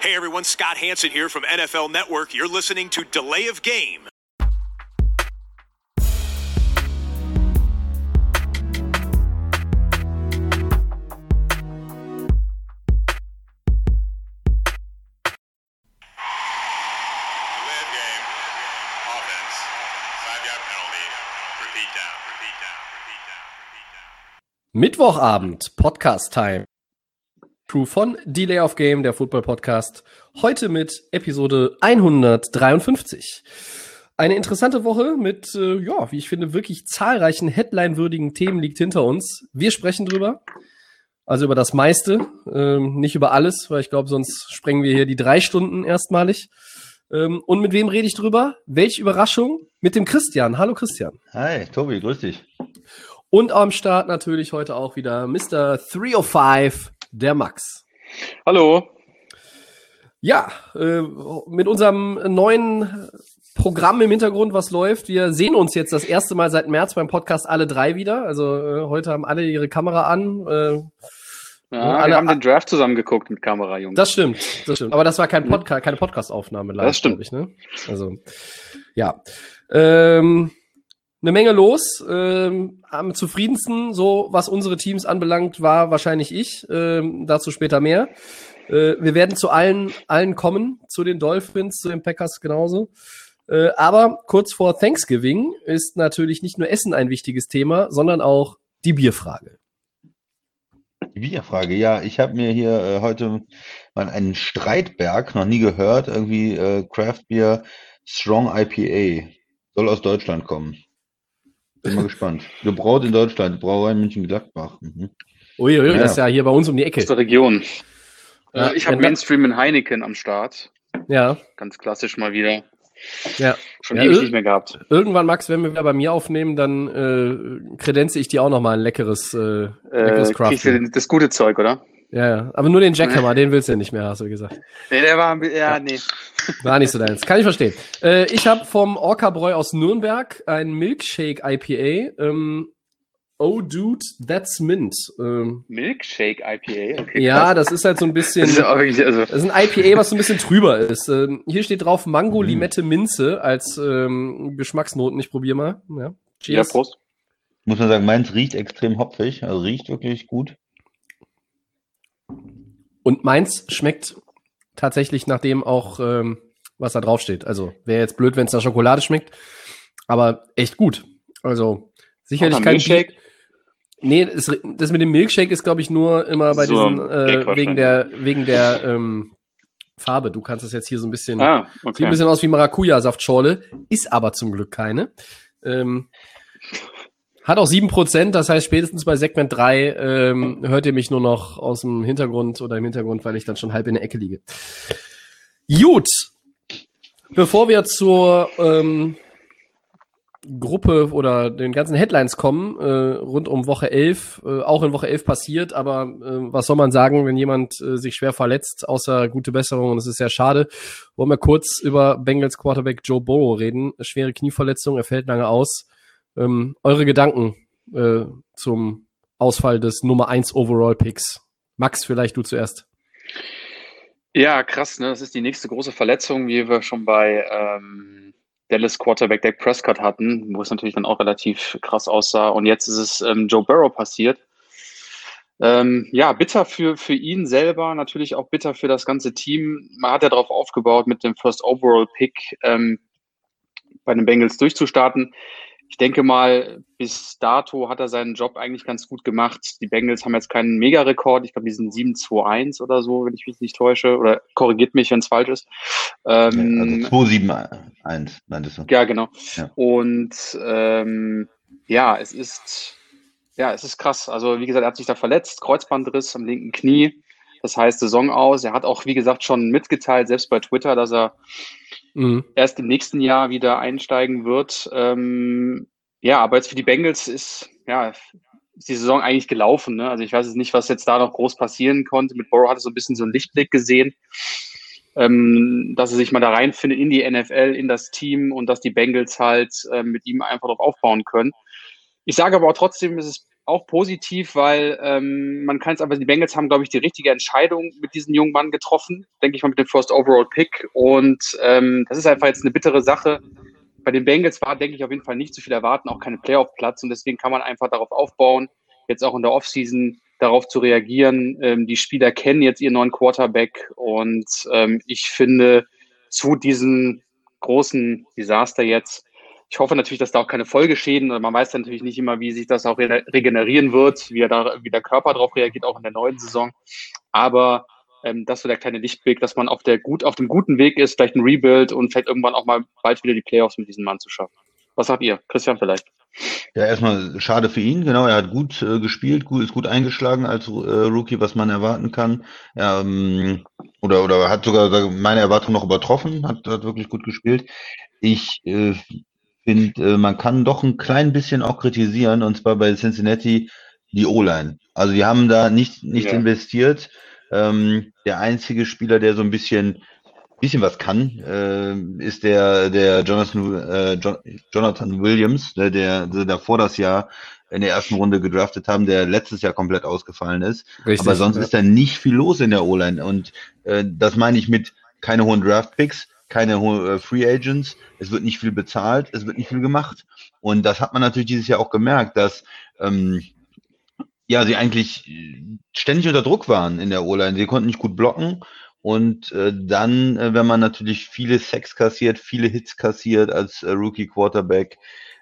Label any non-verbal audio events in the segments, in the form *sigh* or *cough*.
Hey everyone, Scott Hanson here from NFL Network. You're listening to Delay of Game. Delay of game. Crew von Delay of Game, der Football-Podcast. Heute mit Episode 153. Eine interessante Woche mit, äh, ja, wie ich finde, wirklich zahlreichen Headline-würdigen Themen liegt hinter uns. Wir sprechen drüber. Also über das meiste, ähm, nicht über alles, weil ich glaube, sonst sprengen wir hier die drei Stunden erstmalig. Ähm, und mit wem rede ich drüber? Welche Überraschung? Mit dem Christian. Hallo Christian. Hi, Tobi, grüß dich. Und am Start natürlich heute auch wieder Mr. 305, der Max. Hallo. Ja, äh, mit unserem neuen Programm im Hintergrund, was läuft. Wir sehen uns jetzt das erste Mal seit März beim Podcast alle drei wieder. Also äh, heute haben alle ihre Kamera an. Äh, Ja, alle- wir haben den Draft zusammen geguckt mit Kamera, Jungs. das stimmt, das stimmt. Aber das war kein Podcast, keine Podcast-Aufnahme live, Das stimmt. ich, ne? Also, ja. Ähm, eine Menge los. Ähm, am zufriedensten, so was unsere Teams anbelangt, war wahrscheinlich ich. Ähm, dazu später mehr. Äh, wir werden zu allen, allen kommen, zu den Dolphins, zu den Packers genauso. Äh, aber kurz vor Thanksgiving ist natürlich nicht nur Essen ein wichtiges Thema, sondern auch die Bierfrage. Die Bierfrage, ja, ich habe mir hier äh, heute mal einen Streitberg, noch nie gehört, irgendwie äh, Craft Beer Strong IPA. Soll aus Deutschland kommen. Bin mal gespannt. Gebraut in Deutschland, Brauerei München-Gladbach. Mhm. Uiui, Ja. das ist ja hier bei uns um die Ecke. Aus der Region. Ja, Äh, ich habe Mainstream in Heineken am Start. Ja, Ganz klassisch mal wieder. ja. Schon Ja, ewig nicht mehr gehabt. Irgendwann, Max, wenn wir wieder bei mir aufnehmen, dann äh, kredenze ich dir auch noch mal ein leckeres, äh, leckeres Äh, Craft. das gute Zeug, oder? Ja, ja. Aber nur den Jackhammer, den willst du ja nicht mehr, hast du gesagt. Nee, der war, ja, nee. War nicht so deins. Kann ich verstehen. Äh, ich habe vom Orca Bräu aus Nürnberg ein Milkshake IPA. Ähm, oh, dude, that's mint. Ähm, Milkshake IPA, okay. ja, krass. das ist halt so ein bisschen. Das ist wirklich, also, Das ist ein IPA, was so ein bisschen trüber ist. Ähm, hier steht drauf Mango, Limette, Minze als ähm, Geschmacksnoten. Ich probiere mal. Ja. ja, Cheers. Prost. Muss man sagen, meins riecht extrem hopfig, also riecht wirklich gut. Und meins schmeckt tatsächlich nach dem auch, ähm, was da drauf steht. Also wäre jetzt blöd, wenn es nach Schokolade schmeckt, aber echt gut. Also sicherlich kein Milkshake? Nee, das, das mit dem Milkshake ist, glaube ich, nur immer bei So diesen, äh, wegen der, wegen der ähm, Farbe. Du kannst es jetzt hier so ein bisschen, Ah, sieht ein okay. bisschen aus wie Maracuja-Saftschorle, ist aber zum Glück keine. Ähm, hat auch 7%, das heißt spätestens bei Segment 3 ähm, hört ihr mich nur noch aus dem Hintergrund oder im Hintergrund, weil ich dann schon halb in der Ecke liege. Gut. Bevor wir zur ähm, Gruppe oder den ganzen Headlines kommen, äh, rund um Woche 11, äh, auch in Woche 11 passiert, aber äh, was soll man sagen, wenn jemand äh, sich schwer verletzt, außer gute Besserung, und das ist sehr schade, wollen wir kurz über Bengals Quarterback Joe Burrow reden. Schwere Knieverletzung, er fällt lange aus. Ähm, eure Gedanken äh, zum Ausfall des Nummer 1 Overall Picks. Max, vielleicht du zuerst. Ja, krass, ne? Das ist die nächste große Verletzung, wie wir schon bei ähm, Dallas Quarterback Dak Prescott hatten, wo es natürlich dann auch relativ krass aussah. Und jetzt ist es ähm, Joe Burrow passiert. Ähm, ja, bitter für, für ihn selber, natürlich auch bitter für das ganze Team. Man hat ja darauf aufgebaut, mit dem First Overall Pick ähm, bei den Bengals durchzustarten. Ich denke mal, bis dato hat er seinen Job eigentlich ganz gut gemacht. Die Bengals haben jetzt keinen Mega-Rekord. Ich glaube, die sind 7-2-1 oder so, wenn ich mich nicht täusche. Oder korrigiert mich, wenn es falsch ist. Ähm, Also 271, meintest du? ja, genau. Ja. Und ähm, ja, es ist ja, es ist krass. Also wie gesagt, er hat sich da verletzt, Kreuzbandriss am linken Knie. Das heißt Saison aus. Er hat auch, wie gesagt, schon mitgeteilt, selbst bei Twitter, dass er Mhm. erst im nächsten Jahr wieder einsteigen wird. Ähm, ja, aber jetzt für die Bengals ist, ja, ist die Saison eigentlich gelaufen. Ne? Also ich weiß jetzt nicht, was jetzt da noch groß passieren konnte. Mit Burrow hatte so ein bisschen so einen Lichtblick gesehen, ähm, dass er sich mal da reinfindet in die NFL, in das Team und dass die Bengals halt ähm, mit ihm einfach drauf aufbauen können. Ich sage aber auch trotzdem, es ist auch positiv, weil ähm, man kann es aber, die Bengals haben, glaube ich, die richtige Entscheidung mit diesem jungen Mann getroffen, denke ich mal, mit dem First Overall Pick. Und ähm, das ist einfach jetzt eine bittere Sache. Bei den Bengals war, denke ich, auf jeden Fall nicht zu viel erwarten, auch keine Playoff-Platz. Und deswegen kann man einfach darauf aufbauen, jetzt auch in der Offseason darauf zu reagieren. Ähm, die Spieler kennen jetzt ihren neuen Quarterback und ähm, ich finde, zu diesem großen Desaster jetzt ich hoffe natürlich, dass da auch keine Folgeschäden, man weiß natürlich nicht immer, wie sich das auch regenerieren wird, wie, da, wie der Körper darauf reagiert, auch in der neuen Saison. Aber ähm, das so der kleine Lichtblick, dass man auf, der gut, auf dem guten Weg ist, vielleicht ein Rebuild und vielleicht irgendwann auch mal bald wieder die Playoffs mit diesem Mann zu schaffen. Was sagt ihr? Christian vielleicht? Ja, erstmal schade für ihn, genau. Er hat gut äh, gespielt, gut, ist gut eingeschlagen als äh, Rookie, was man erwarten kann. Ähm, oder, oder hat sogar meine Erwartung noch übertroffen, hat, hat wirklich gut gespielt. Ich äh, finde, äh, man kann doch ein klein bisschen auch kritisieren, und zwar bei Cincinnati die O-Line. Also die haben da nicht, nicht ja. investiert. Ähm, der einzige Spieler, der so ein bisschen, bisschen was kann, äh, ist der, der Jonathan, äh, Jonathan Williams, der, der, der davor das Jahr in der ersten Runde gedraftet haben, der letztes Jahr komplett ausgefallen ist. Richtig, Aber sonst ja. ist da nicht viel los in der O-Line. Und äh, das meine ich mit keine hohen Draft-Picks keine äh, Free Agents, es wird nicht viel bezahlt, es wird nicht viel gemacht. Und das hat man natürlich dieses Jahr auch gemerkt, dass ähm, ja sie eigentlich ständig unter Druck waren in der O-Line. Sie konnten nicht gut blocken. Und äh, dann, äh, wenn man natürlich viele Sex kassiert, viele Hits kassiert als äh, Rookie Quarterback,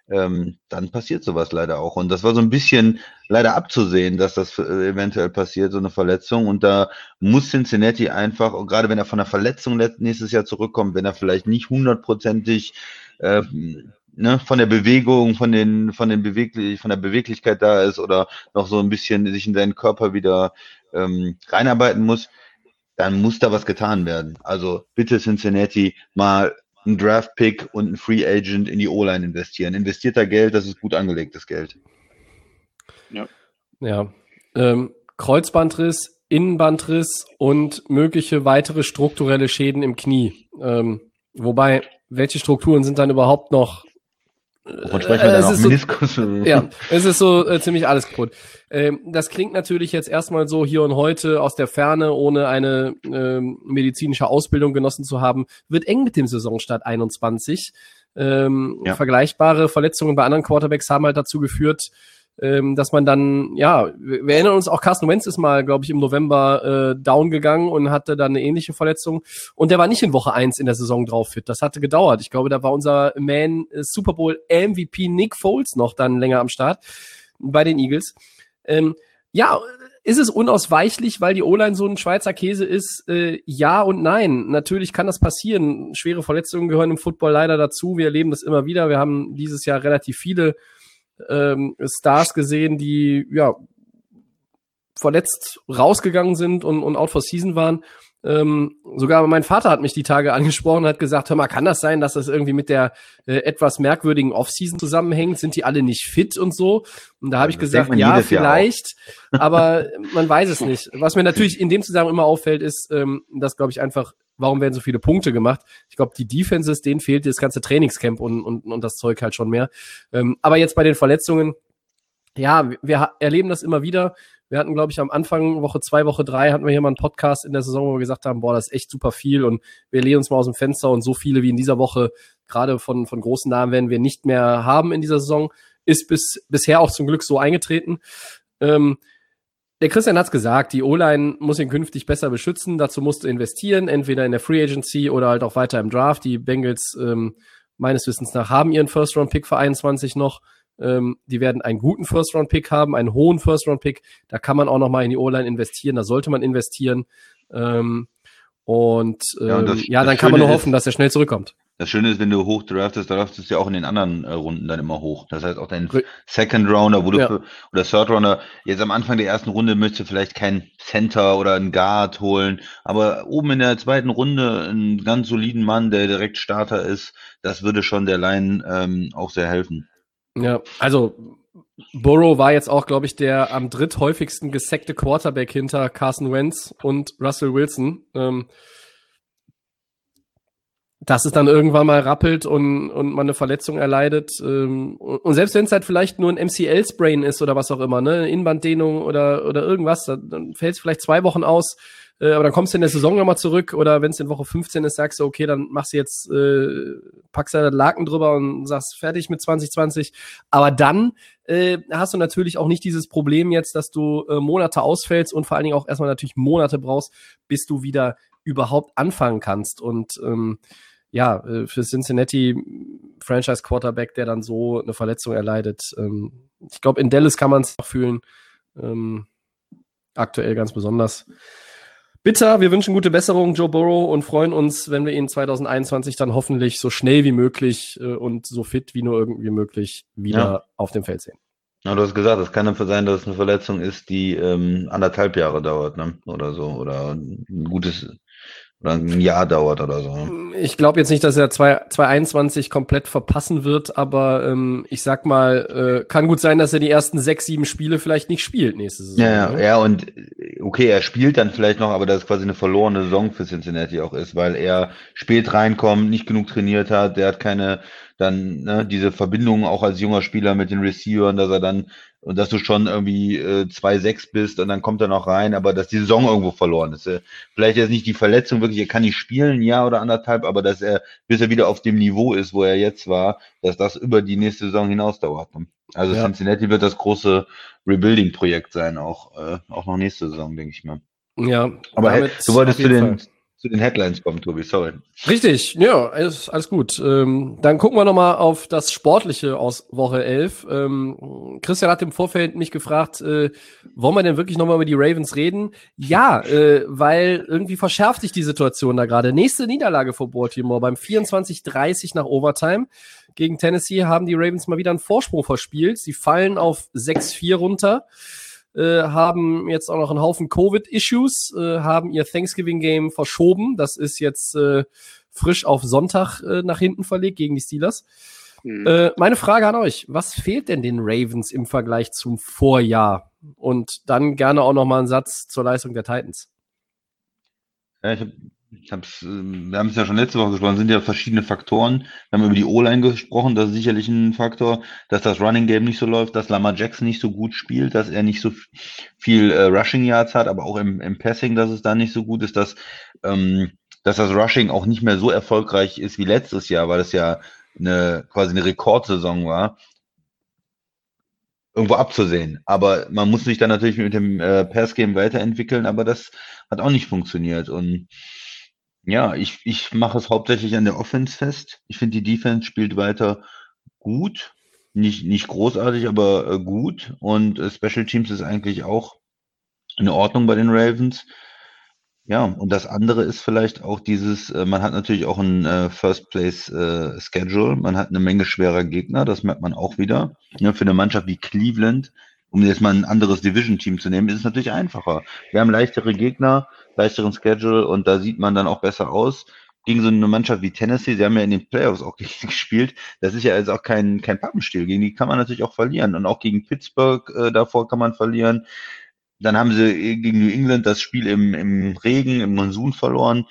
ähm, dann passiert sowas leider auch. Und das war so ein bisschen leider abzusehen, dass das äh, eventuell passiert, so eine Verletzung. Und da muss Cincinnati einfach, gerade wenn er von der Verletzung nächstes Jahr zurückkommt, wenn er vielleicht nicht hundertprozentig äh, ne, von der Bewegung, von den, von den Beweglich, von der Beweglichkeit da ist oder noch so ein bisschen sich in seinen Körper wieder ähm, reinarbeiten muss, dann muss da was getan werden. Also bitte Cincinnati mal einen Draft-Pick und einen Free Agent in die O-Line investieren. Investiert da Geld, das ist gut angelegtes Geld. Ja. Ja. Ähm, Kreuzbandriss, Innenbandriss und mögliche weitere strukturelle Schäden im Knie. Ähm, wobei, welche Strukturen sind dann überhaupt noch Wovon sprechen wir äh, da Meniskus? So, ja, es ist so äh, ziemlich alles kaputt. Ähm, das klingt natürlich jetzt erstmal so hier und heute aus der Ferne, ohne eine ähm, medizinische Ausbildung genossen zu haben, wird eng mit dem Saisonstart 21. Ähm, ja. Vergleichbare Verletzungen bei anderen Quarterbacks haben halt dazu geführt, ähm, dass man dann, ja, wir, wir erinnern uns auch, Carsten Wentz ist mal, glaube ich, im November äh, down gegangen und hatte dann eine ähnliche Verletzung. Und der war nicht in Woche eins in der Saison drauf fit. Das hatte gedauert. Ich glaube, da war unser Man äh, Super Bowl MVP Nick Foles noch dann länger am Start bei den Eagles. Ähm, ja, ist es unausweichlich, weil die O-Line so ein Schweizer Käse ist? Äh, ja und nein. Natürlich kann das passieren. Schwere Verletzungen gehören im Football leider dazu. Wir erleben das immer wieder. Wir haben dieses Jahr relativ viele ähm, Stars gesehen, die ja verletzt rausgegangen sind und, und out for season waren. Ähm, sogar mein Vater hat mich die Tage *laughs* angesprochen und hat gesagt, hör mal, kann das sein, dass das irgendwie mit der äh, etwas merkwürdigen Offseason zusammenhängt? Sind die alle nicht fit und so? Und da habe ich gesagt, ja, vielleicht, aber *laughs* man weiß es nicht. Was mir natürlich in dem Zusammenhang immer auffällt, ist, ähm, dass, glaube ich, einfach warum werden so viele Punkte gemacht? Ich glaube, die Defenses, denen fehlt das ganze Trainingscamp und, und, und das Zeug halt schon mehr. Ähm, aber jetzt bei den Verletzungen, ja, wir erleben das immer wieder. Wir hatten, glaube ich, am Anfang Woche zwei, Woche drei hatten wir hier mal einen Podcast in der Saison, wo wir gesagt haben, boah, das ist echt super viel und wir lehnen uns mal aus dem Fenster und so viele wie in dieser Woche, gerade von, von großen Namen, werden wir nicht mehr haben in dieser Saison. Ist bis, bisher auch zum Glück so eingetreten. Ähm, der Christian hat's gesagt, die O-Line muss ihn künftig besser beschützen. Dazu musst du investieren, entweder in der Free Agency oder halt auch weiter im Draft. Die Bengals ähm, meines Wissens nach haben ihren First-Round-Pick für 21 noch. Ähm, die werden einen guten First-Round-Pick haben, einen hohen First-Round-Pick. Da kann man auch noch mal in die O-Line investieren. Da sollte man investieren. Ähm, und, ähm, ja, das, ja, dann kann man nur hoffen, dass er schnell zurückkommt. Das Schöne ist, wenn du hoch draftest, draftest du ja auch in den anderen äh, Runden dann immer hoch. Das heißt auch dein Second Rounder, wo du ja. oder Third Rounder, jetzt am Anfang der ersten Runde möchtest du vielleicht kein Center oder einen Guard holen, aber oben in der zweiten Runde einen ganz soliden Mann, der direkt Starter ist, das würde schon der Line ähm, auch sehr helfen. Ja, also Burrow war jetzt auch, glaube ich, der am dritthäufigsten gesackte Quarterback hinter Carson Wentz und Russell Wilson. Ähm, dass es dann irgendwann mal rappelt und, und man eine Verletzung erleidet. Ähm, und selbst wenn es halt vielleicht nur ein MCL-Sprain ist oder was auch immer, ne, Innenbanddehnung oder, oder irgendwas, dann fällt es vielleicht zwei Wochen aus, äh, aber dann kommst du in der Saison nochmal zurück oder wenn es in Woche 15 ist, sagst du, okay, dann machst du jetzt, äh, packst du da Laken drüber und sagst, fertig mit 2020. Aber dann äh, hast du natürlich auch nicht dieses Problem jetzt, dass du äh, Monate ausfällst und vor allen Dingen auch erstmal natürlich Monate brauchst, bis du wieder überhaupt anfangen kannst. Und ähm, ja, äh, für Cincinnati Franchise Quarterback, der dann so eine Verletzung erleidet. Ähm, ich glaube, in Dallas kann man es fühlen. Ähm, aktuell ganz besonders. Bitter, wir wünschen gute Besserung, Joe Burrow, und freuen uns, wenn wir ihn 2021 dann hoffentlich so schnell wie möglich äh, und so fit wie nur irgendwie möglich wieder ja. auf dem Feld sehen. Ja, du hast gesagt, es kann dafür sein, dass es eine Verletzung ist, die ähm, anderthalb Jahre dauert, ne? Oder so. Oder ein gutes oder ein Jahr dauert oder so. Ich glaube jetzt nicht, dass er 2021 komplett verpassen wird, aber ähm, ich sag mal, äh, kann gut sein, dass er die ersten sechs, sieben Spiele vielleicht nicht spielt nächste Saison. Ja, ne? ja, und okay, er spielt dann vielleicht noch, aber das ist quasi eine verlorene Saison für Cincinnati auch ist, weil er spät reinkommt, nicht genug trainiert hat, der hat keine dann ne, diese Verbindung auch als junger Spieler mit den Receivern, dass er dann und dass du schon irgendwie äh, 2-6 bist und dann kommt er noch rein, aber dass die Saison irgendwo verloren ist. Äh, vielleicht jetzt nicht die Verletzung wirklich, er kann nicht spielen, ein Jahr oder anderthalb, aber dass er, bis er wieder auf dem Niveau ist, wo er jetzt war, dass das über die nächste Saison hinaus dauert. Ne? Also ja. Cincinnati wird das große Rebuilding-Projekt sein, auch, äh, auch noch nächste Saison, denke ich mal. Ja, aber hey, du wolltest zu den, Fall zu den Headlines kommen, Tobi, sorry. Richtig, ja, alles, alles gut. Ähm, dann gucken wir nochmal auf das Sportliche aus Woche 11. Ähm, Christian hat im Vorfeld mich gefragt, äh, wollen wir denn wirklich nochmal über die Ravens reden? Ja, äh, weil irgendwie verschärft sich die Situation da gerade. Nächste Niederlage vor Baltimore beim 24-30 nach Overtime. Gegen Tennessee haben die Ravens mal wieder einen Vorsprung verspielt. Sie fallen auf 6-4 runter. Äh, haben jetzt auch noch einen Haufen Covid-Issues, äh, haben ihr Thanksgiving-Game verschoben. Das ist jetzt äh, frisch auf Sonntag äh, nach hinten verlegt gegen die Steelers. Mhm. Äh, meine Frage an euch, was fehlt denn den Ravens im Vergleich zum Vorjahr? Und dann gerne auch noch mal einen Satz zur Leistung der Titans. Ja, ich habe ich hab's, ähm, wir haben es ja schon letzte Woche gesprochen, sind ja verschiedene Faktoren. Wir haben über die O-Line gesprochen, das ist sicherlich ein Faktor, dass das Running Game nicht so läuft, dass Lamar Jackson nicht so gut spielt, dass er nicht so viel äh, Rushing Yards hat, aber auch im, im Passing, dass es da nicht so gut ist, dass, ähm, dass das Rushing auch nicht mehr so erfolgreich ist wie letztes Jahr, weil es ja eine quasi eine Rekordsaison war irgendwo abzusehen. Aber man muss sich dann natürlich mit dem äh, Pass-Game weiterentwickeln, aber das hat auch nicht funktioniert. Und ja, ich, ich mache es hauptsächlich an der Offense fest. Ich finde, die Defense spielt weiter gut. Nicht, nicht großartig, aber äh, gut. Und äh, Special Teams ist eigentlich auch in Ordnung bei den Ravens. Ja, und das andere ist vielleicht auch dieses, äh, man hat natürlich auch ein First Place Schedule, man hat eine Menge schwerer Gegner, das merkt man auch wieder. Ja, für eine Mannschaft wie Cleveland, um jetzt mal ein anderes Division-Team zu nehmen, ist es natürlich einfacher. Wir haben leichtere Gegner, leichteren Schedule und da sieht man dann auch besser aus. Gegen so eine Mannschaft wie Tennessee, sie haben ja in den Playoffs auch *laughs* gespielt, das ist ja also auch kein, kein Pappenstiel. Gegen die kann man natürlich auch verlieren. Und auch gegen Pittsburgh äh, davor kann man verlieren. Dann haben sie gegen New England das Spiel im, im Regen, im Monsun verloren.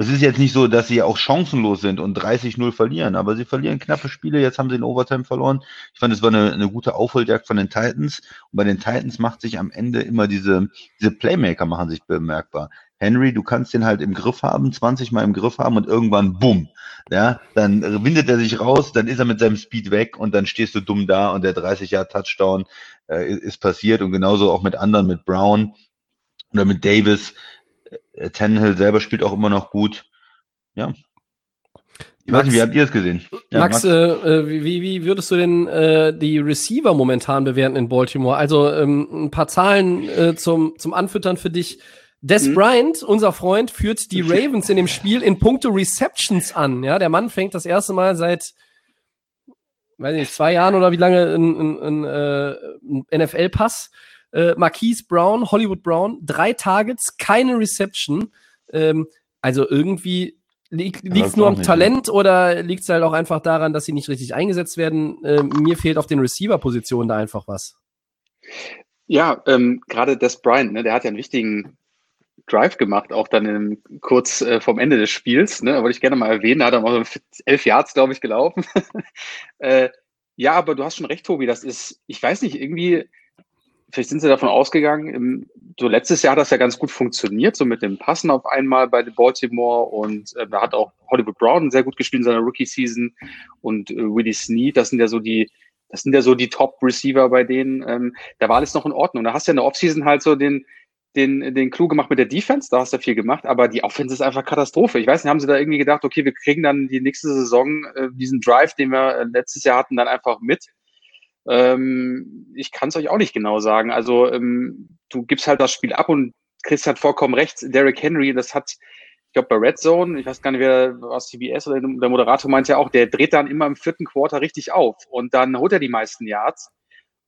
Es ist jetzt nicht so, dass sie auch chancenlos sind und 30-0 verlieren, aber sie verlieren knappe Spiele. Jetzt haben sie in Overtime verloren. Ich fand, es war eine, eine gute Aufholjagd von den Titans. Und bei den Titans macht sich am Ende immer diese, diese Playmaker machen sich bemerkbar. Henry, du kannst den halt im Griff haben, 20 Mal im Griff haben und irgendwann bumm. Ja, dann windet er sich raus, dann ist er mit seinem Speed weg und dann stehst du dumm da und der 30 Jahr Touchdown äh, ist passiert und genauso auch mit anderen, mit Brown oder mit Davis. Äh, Tannehill selber spielt auch immer noch gut. Ja. Ich Max, weiß nicht, wie habt ihr es gesehen? Ja, Max, Max. Äh, äh wie, wie würdest du denn äh, die Receiver momentan bewerten in Baltimore? Also ähm, ein paar Zahlen äh, zum, zum Anfüttern für dich. Des mhm. Bryant, unser Freund, führt die *laughs* Ravens in dem Spiel in puncto Receptions an. Ja, der Mann fängt das erste Mal seit, weiß nicht, zwei Jahren oder wie lange ein, äh, NFL-Pass äh, Marquise Brown, Hollywood Brown, drei Targets, keine Reception. Ähm, also irgendwie liegt es nur am nicht, Talent ja. oder liegt es halt auch einfach daran, dass sie nicht richtig eingesetzt werden? Äh, mir fehlt auf den Receiver-Positionen da einfach was. Ja, ähm, gerade Des Bryant, ne, der hat ja einen wichtigen Drive gemacht, auch dann im, kurz äh, vom Ende des Spiels. Ne? Wollte ich gerne mal erwähnen. Da hat er mal so elf Yards, glaube ich, gelaufen. *laughs* äh, ja, aber du hast schon recht, Tobi. Das ist, ich weiß nicht, irgendwie, vielleicht sind sie davon ausgegangen, im, so letztes Jahr hat das ja ganz gut funktioniert, so mit dem Passen auf einmal bei Baltimore und äh, da hat auch Hollywood Brown sehr gut gespielt in seiner Rookie-Season und äh, Willie Snead, das sind ja so die, das sind ja so die Top-Receiver bei denen. Ähm, da war alles noch in Ordnung. Da hast du ja in der Offseason halt so den, den, den Clou gemacht mit der Defense, da hast du viel gemacht, aber die Offense ist einfach Katastrophe. Ich weiß nicht, haben sie da irgendwie gedacht, okay, wir kriegen dann die nächste Saison äh, diesen Drive, den wir äh, letztes Jahr hatten, dann einfach mit. Ähm, ich kann es euch auch nicht genau sagen. Also ähm, du gibst halt das Spiel ab und kriegst halt vollkommen rechts. Derrick Henry, das hat, ich glaube bei Red Zone, ich weiß gar nicht, wer aus CBS oder der Moderator meint ja auch, der dreht dann immer im vierten Quarter richtig auf und dann holt er die meisten Yards.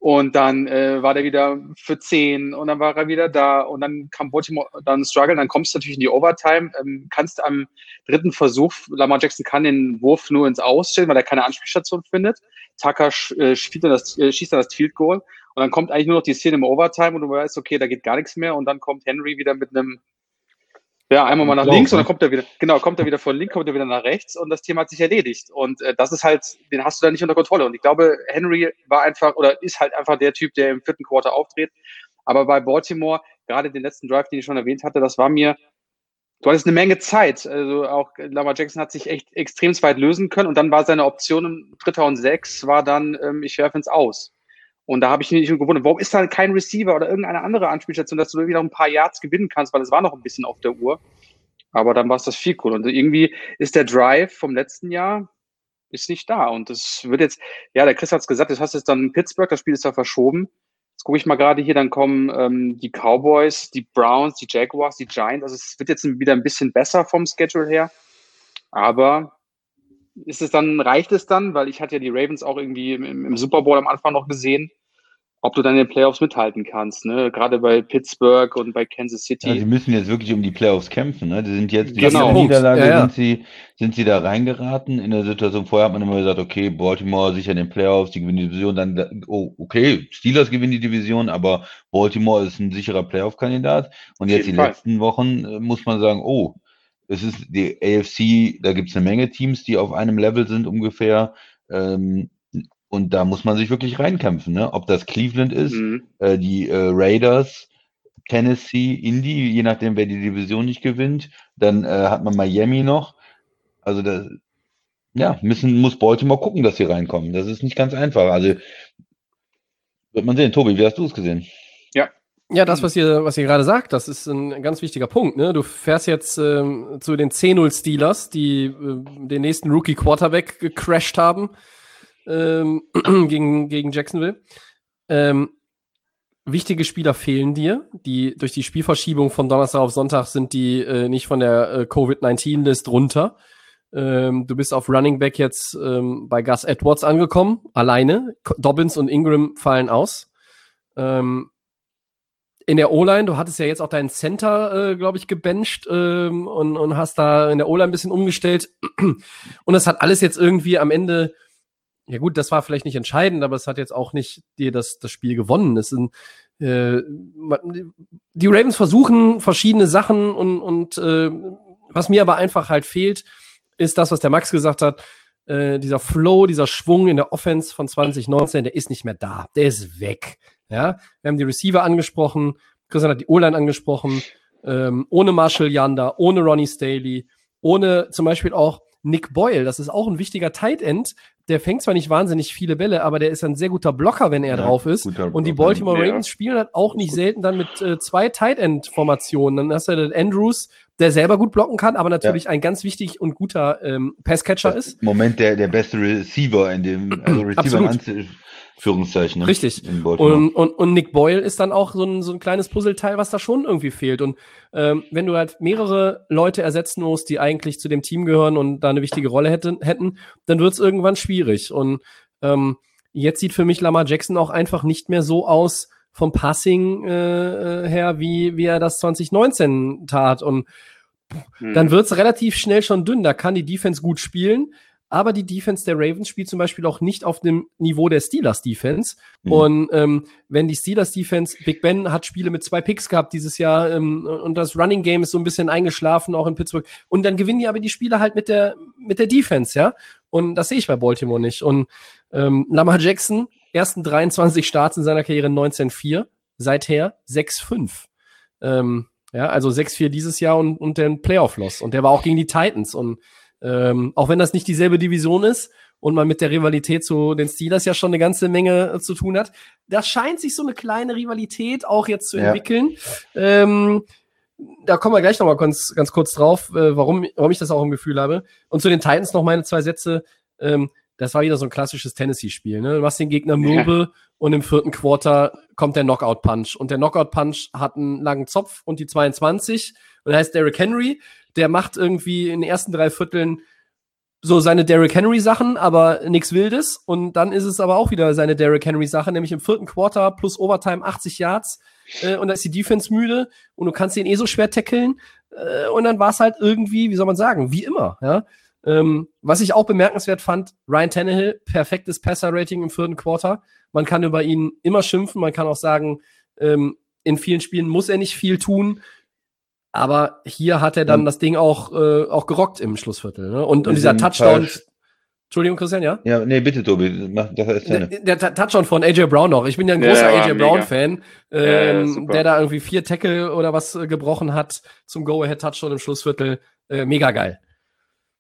Und dann äh, war der wieder für zehn und dann war er wieder da und dann kam Baltimore dann struggle, dann kommst du natürlich in die Overtime, ähm, kannst am dritten Versuch, Lamar Jackson kann den Wurf nur ins Ausstellen, weil er keine Anspielstation findet. Tucker äh, schießt, dann das, äh, schießt dann das Field Goal und dann kommt eigentlich nur noch die Szene im Overtime und du weißt, okay, da geht gar nichts mehr und dann kommt Henry wieder mit einem ja, einmal mal nach Lauf, links und ne? dann kommt er wieder, genau, kommt er wieder von links, kommt er wieder nach rechts und das Thema hat sich erledigt. Und äh, das ist halt, den hast du da nicht unter Kontrolle. Und ich glaube, Henry war einfach oder ist halt einfach der Typ, der im vierten Quarter auftritt. Aber bei Baltimore, gerade den letzten Drive, den ich schon erwähnt hatte, das war mir, du hattest eine Menge Zeit. Also auch Lamar Jackson hat sich echt extrem weit lösen können und dann war seine Option im Dritter und Sechs, war dann, ähm, ich werfe ins Aus. Und da habe ich mich gewundert, warum ist da kein Receiver oder irgendeine andere Anspielstation, dass du irgendwie noch ein paar Yards gewinnen kannst, weil es war noch ein bisschen auf der Uhr. Aber dann war es das viel cool. Und irgendwie ist der Drive vom letzten Jahr ist nicht da. Und das wird jetzt, ja, der Chris hat es gesagt, das hast jetzt dann in Pittsburgh, das Spiel ist ja verschoben. Jetzt gucke ich mal gerade hier, dann kommen ähm, die Cowboys, die Browns, die Jaguars, die Giants. Also es wird jetzt wieder ein bisschen besser vom Schedule her. Aber ist es dann, reicht es dann? Weil ich hatte ja die Ravens auch irgendwie im, im Super Bowl am Anfang noch gesehen, ob du dann in den Playoffs mithalten kannst, ne? Gerade bei Pittsburgh und bei Kansas City. Ja, sie müssen jetzt wirklich um die Playoffs kämpfen. Ne? Die sind jetzt, die Genau. Niederlage Ja, ja. Sind, sie, sind sie da reingeraten. In der Situation vorher hat man immer gesagt, okay, Baltimore sicher in den Playoffs, die gewinnen die Division. Dann, oh, okay, Steelers gewinnen die Division, aber Baltimore ist ein sicherer Playoff-Kandidat. Und jetzt die Fall. letzten Wochen äh, muss man sagen, oh, es ist die AFC, da gibt es eine Menge Teams, die auf einem Level sind ungefähr. Ähm, und da muss man sich wirklich reinkämpfen, ne? Ob das Cleveland ist, Mhm. äh, die äh, Raiders, Tennessee, Indy, je nachdem, wer die Division nicht gewinnt. Dann äh, hat man Miami noch. Also da, ja, müssen, muss Baltimore gucken, dass sie reinkommen. Das ist nicht ganz einfach. Also wird man sehen. Tobi, wie hast du es gesehen? Ja, das, was ihr, was ihr gerade sagt, das ist ein ganz wichtiger Punkt. Ne? Du fährst jetzt ähm, zu den 10-0 Steelers, die äh, den nächsten Rookie Quarterback gecrashed haben ähm, *clears throat* gegen, gegen Jacksonville. Ähm, wichtige Spieler fehlen dir. Die durch die Spielverschiebung von Donnerstag auf Sonntag sind die äh, nicht von der äh, Covid-19-List runter. Ähm, du bist auf Running Back jetzt ähm, bei Gus Edwards angekommen, alleine. Dobbins und Ingram fallen aus. Ähm, in der O-Line, du hattest ja jetzt auch deinen Center, äh, glaube ich, gebencht ähm, und, und hast da in der O-Line ein bisschen umgestellt. *clears throat* Und das hat alles jetzt irgendwie am Ende, ja gut, das war vielleicht nicht entscheidend, aber es hat jetzt auch nicht dir das, das Spiel gewonnen. Es sind, äh, die Ravens versuchen verschiedene Sachen und, und äh, was mir aber einfach halt fehlt, ist das, was der Max gesagt hat. Äh, dieser Flow, dieser Schwung in der Offense von 2019, der ist nicht mehr da. Der ist weg. Ja, wir haben die Receiver angesprochen, Christian hat die O-Line angesprochen, ähm, ohne Marshall Yanda, ohne Ronnie Staley, ohne zum Beispiel auch Nick Boyle, das ist auch ein wichtiger Tight End. Der fängt zwar nicht wahnsinnig viele Bälle, aber der ist ein sehr guter Blocker, wenn er Ja, drauf ist. Und die. Baltimore Ja. Ravens spielen halt auch nicht selten dann mit äh, zwei Tight End Formationen. Dann hast du den Andrews, der selber gut blocken kann, aber natürlich ein ganz wichtig und guter ähm, Passcatcher ist. Im Moment der, der beste Receiver in dem, also Receiver Anführungszeichen. ne? Richtig. Und, und, und Nick Boyle ist dann auch so ein, so ein kleines Puzzleteil, was da schon irgendwie fehlt. Und ähm, wenn du halt mehrere Leute ersetzen musst, die eigentlich zu dem Team gehören und da eine wichtige Rolle hätten, hätten dann wird es irgendwann schwierig. Und ähm, jetzt sieht für mich Lamar Jackson auch einfach nicht mehr so aus vom Passing äh, äh, her, wie, wie er das 2019 tat. Und Mhm. dann wird's relativ schnell schon dünn. Da kann die Defense gut spielen, aber die Defense der Ravens spielt zum Beispiel auch nicht auf dem Niveau der Steelers Defense. Mhm. Und ähm, wenn die Steelers Defense, Big Ben hat Spiele mit zwei Picks gehabt dieses Jahr ähm, und das Running Game ist so ein bisschen eingeschlafen, auch in Pittsburgh. Und dann gewinnen die aber die Spiele halt mit der, mit der Defense, ja. Und das sehe ich bei Baltimore nicht. Und ähm, Lamar Jackson, ersten 23 Starts in seiner Karriere 19-4, seither 6-5. Ähm, ja, also 6-4 dieses Jahr und, und den Playoff-Loss. Und der war auch gegen die Titans. Und ähm, auch wenn das nicht dieselbe Division ist und man mit der Rivalität zu den Steelers ja schon eine ganze Menge äh, zu tun hat, da scheint sich so eine kleine Rivalität auch jetzt zu Ja. entwickeln. Ähm, da kommen wir gleich noch mal ganz, ganz kurz drauf, äh, warum, warum ich das auch im Gefühl habe. Und zu den Titans noch meine zwei Sätze. Ähm, das war wieder so ein klassisches Tennessee-Spiel. Ne? Du machst den Gegner mürbe und im vierten Quarter kommt der Knockout-Punch. Und der Knockout-Punch hat einen langen Zopf und die 22. Und heißt Derrick Henry. Der macht irgendwie in den ersten drei Vierteln so seine Derrick Henry Sachen, aber nichts Wildes. Und dann ist es aber auch wieder seine Derrick Henry Sache, nämlich im vierten Quarter plus Overtime 80 Yards. Äh, und da ist die Defense müde und du kannst ihn eh so schwer tackeln. Äh, und dann war es halt irgendwie, wie soll man sagen, wie immer. Ja? Ähm, was ich auch bemerkenswert fand, Ryan Tannehill, perfektes Passer-Rating im vierten Quarter. Man kann über ihn immer schimpfen, man kann auch sagen, ähm, in vielen Spielen muss er nicht viel tun. Aber hier hat er dann Ja. das Ding auch, äh, auch gerockt im Schlussviertel. Ne? Und, und dieser Touchdown. falsch. Entschuldigung, Christian, ja? Ja, nee, bitte, Tobi, mach das erst Der, der Touchdown von AJ Brown noch. Ich bin ja ein Ja, großer ja, AJ. Brown-Fan, Ja, ja, ähm, super. der da irgendwie vier Tackle oder was äh, gebrochen hat zum Go-Ahead-Touchdown im Schlussviertel. Äh, mega geil.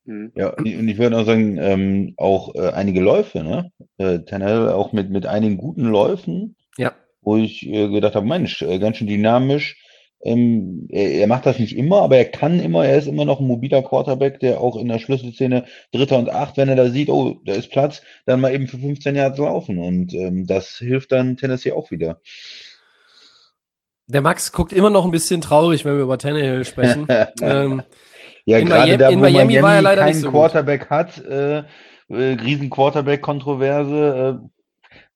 Mhm. Ja, und ich würde auch sagen, ähm, auch äh, einige Läufe, ne? Äh, Tannehill auch mit, mit einigen guten Läufen, Ja. wo ich äh, gedacht habe, Mensch, äh, ganz schön dynamisch. Ähm, er, er macht das nicht immer, aber er kann immer, er ist immer noch ein mobiler Quarterback, der auch in der Schlüsselszene Dritter und Acht, wenn er da sieht, oh, da ist Platz, dann mal eben für 15 Yards laufen. Und ähm, das hilft dann Tennessee auch wieder. Der Max guckt immer noch ein bisschen traurig, wenn wir über Tannehill *laughs* sprechen. ähm, Ja, In gerade Miami- da, wo Miami Miami, war er leider nicht keinen so. Quarterback hat, äh, äh, riesen Quarterback-Kontroverse. Äh,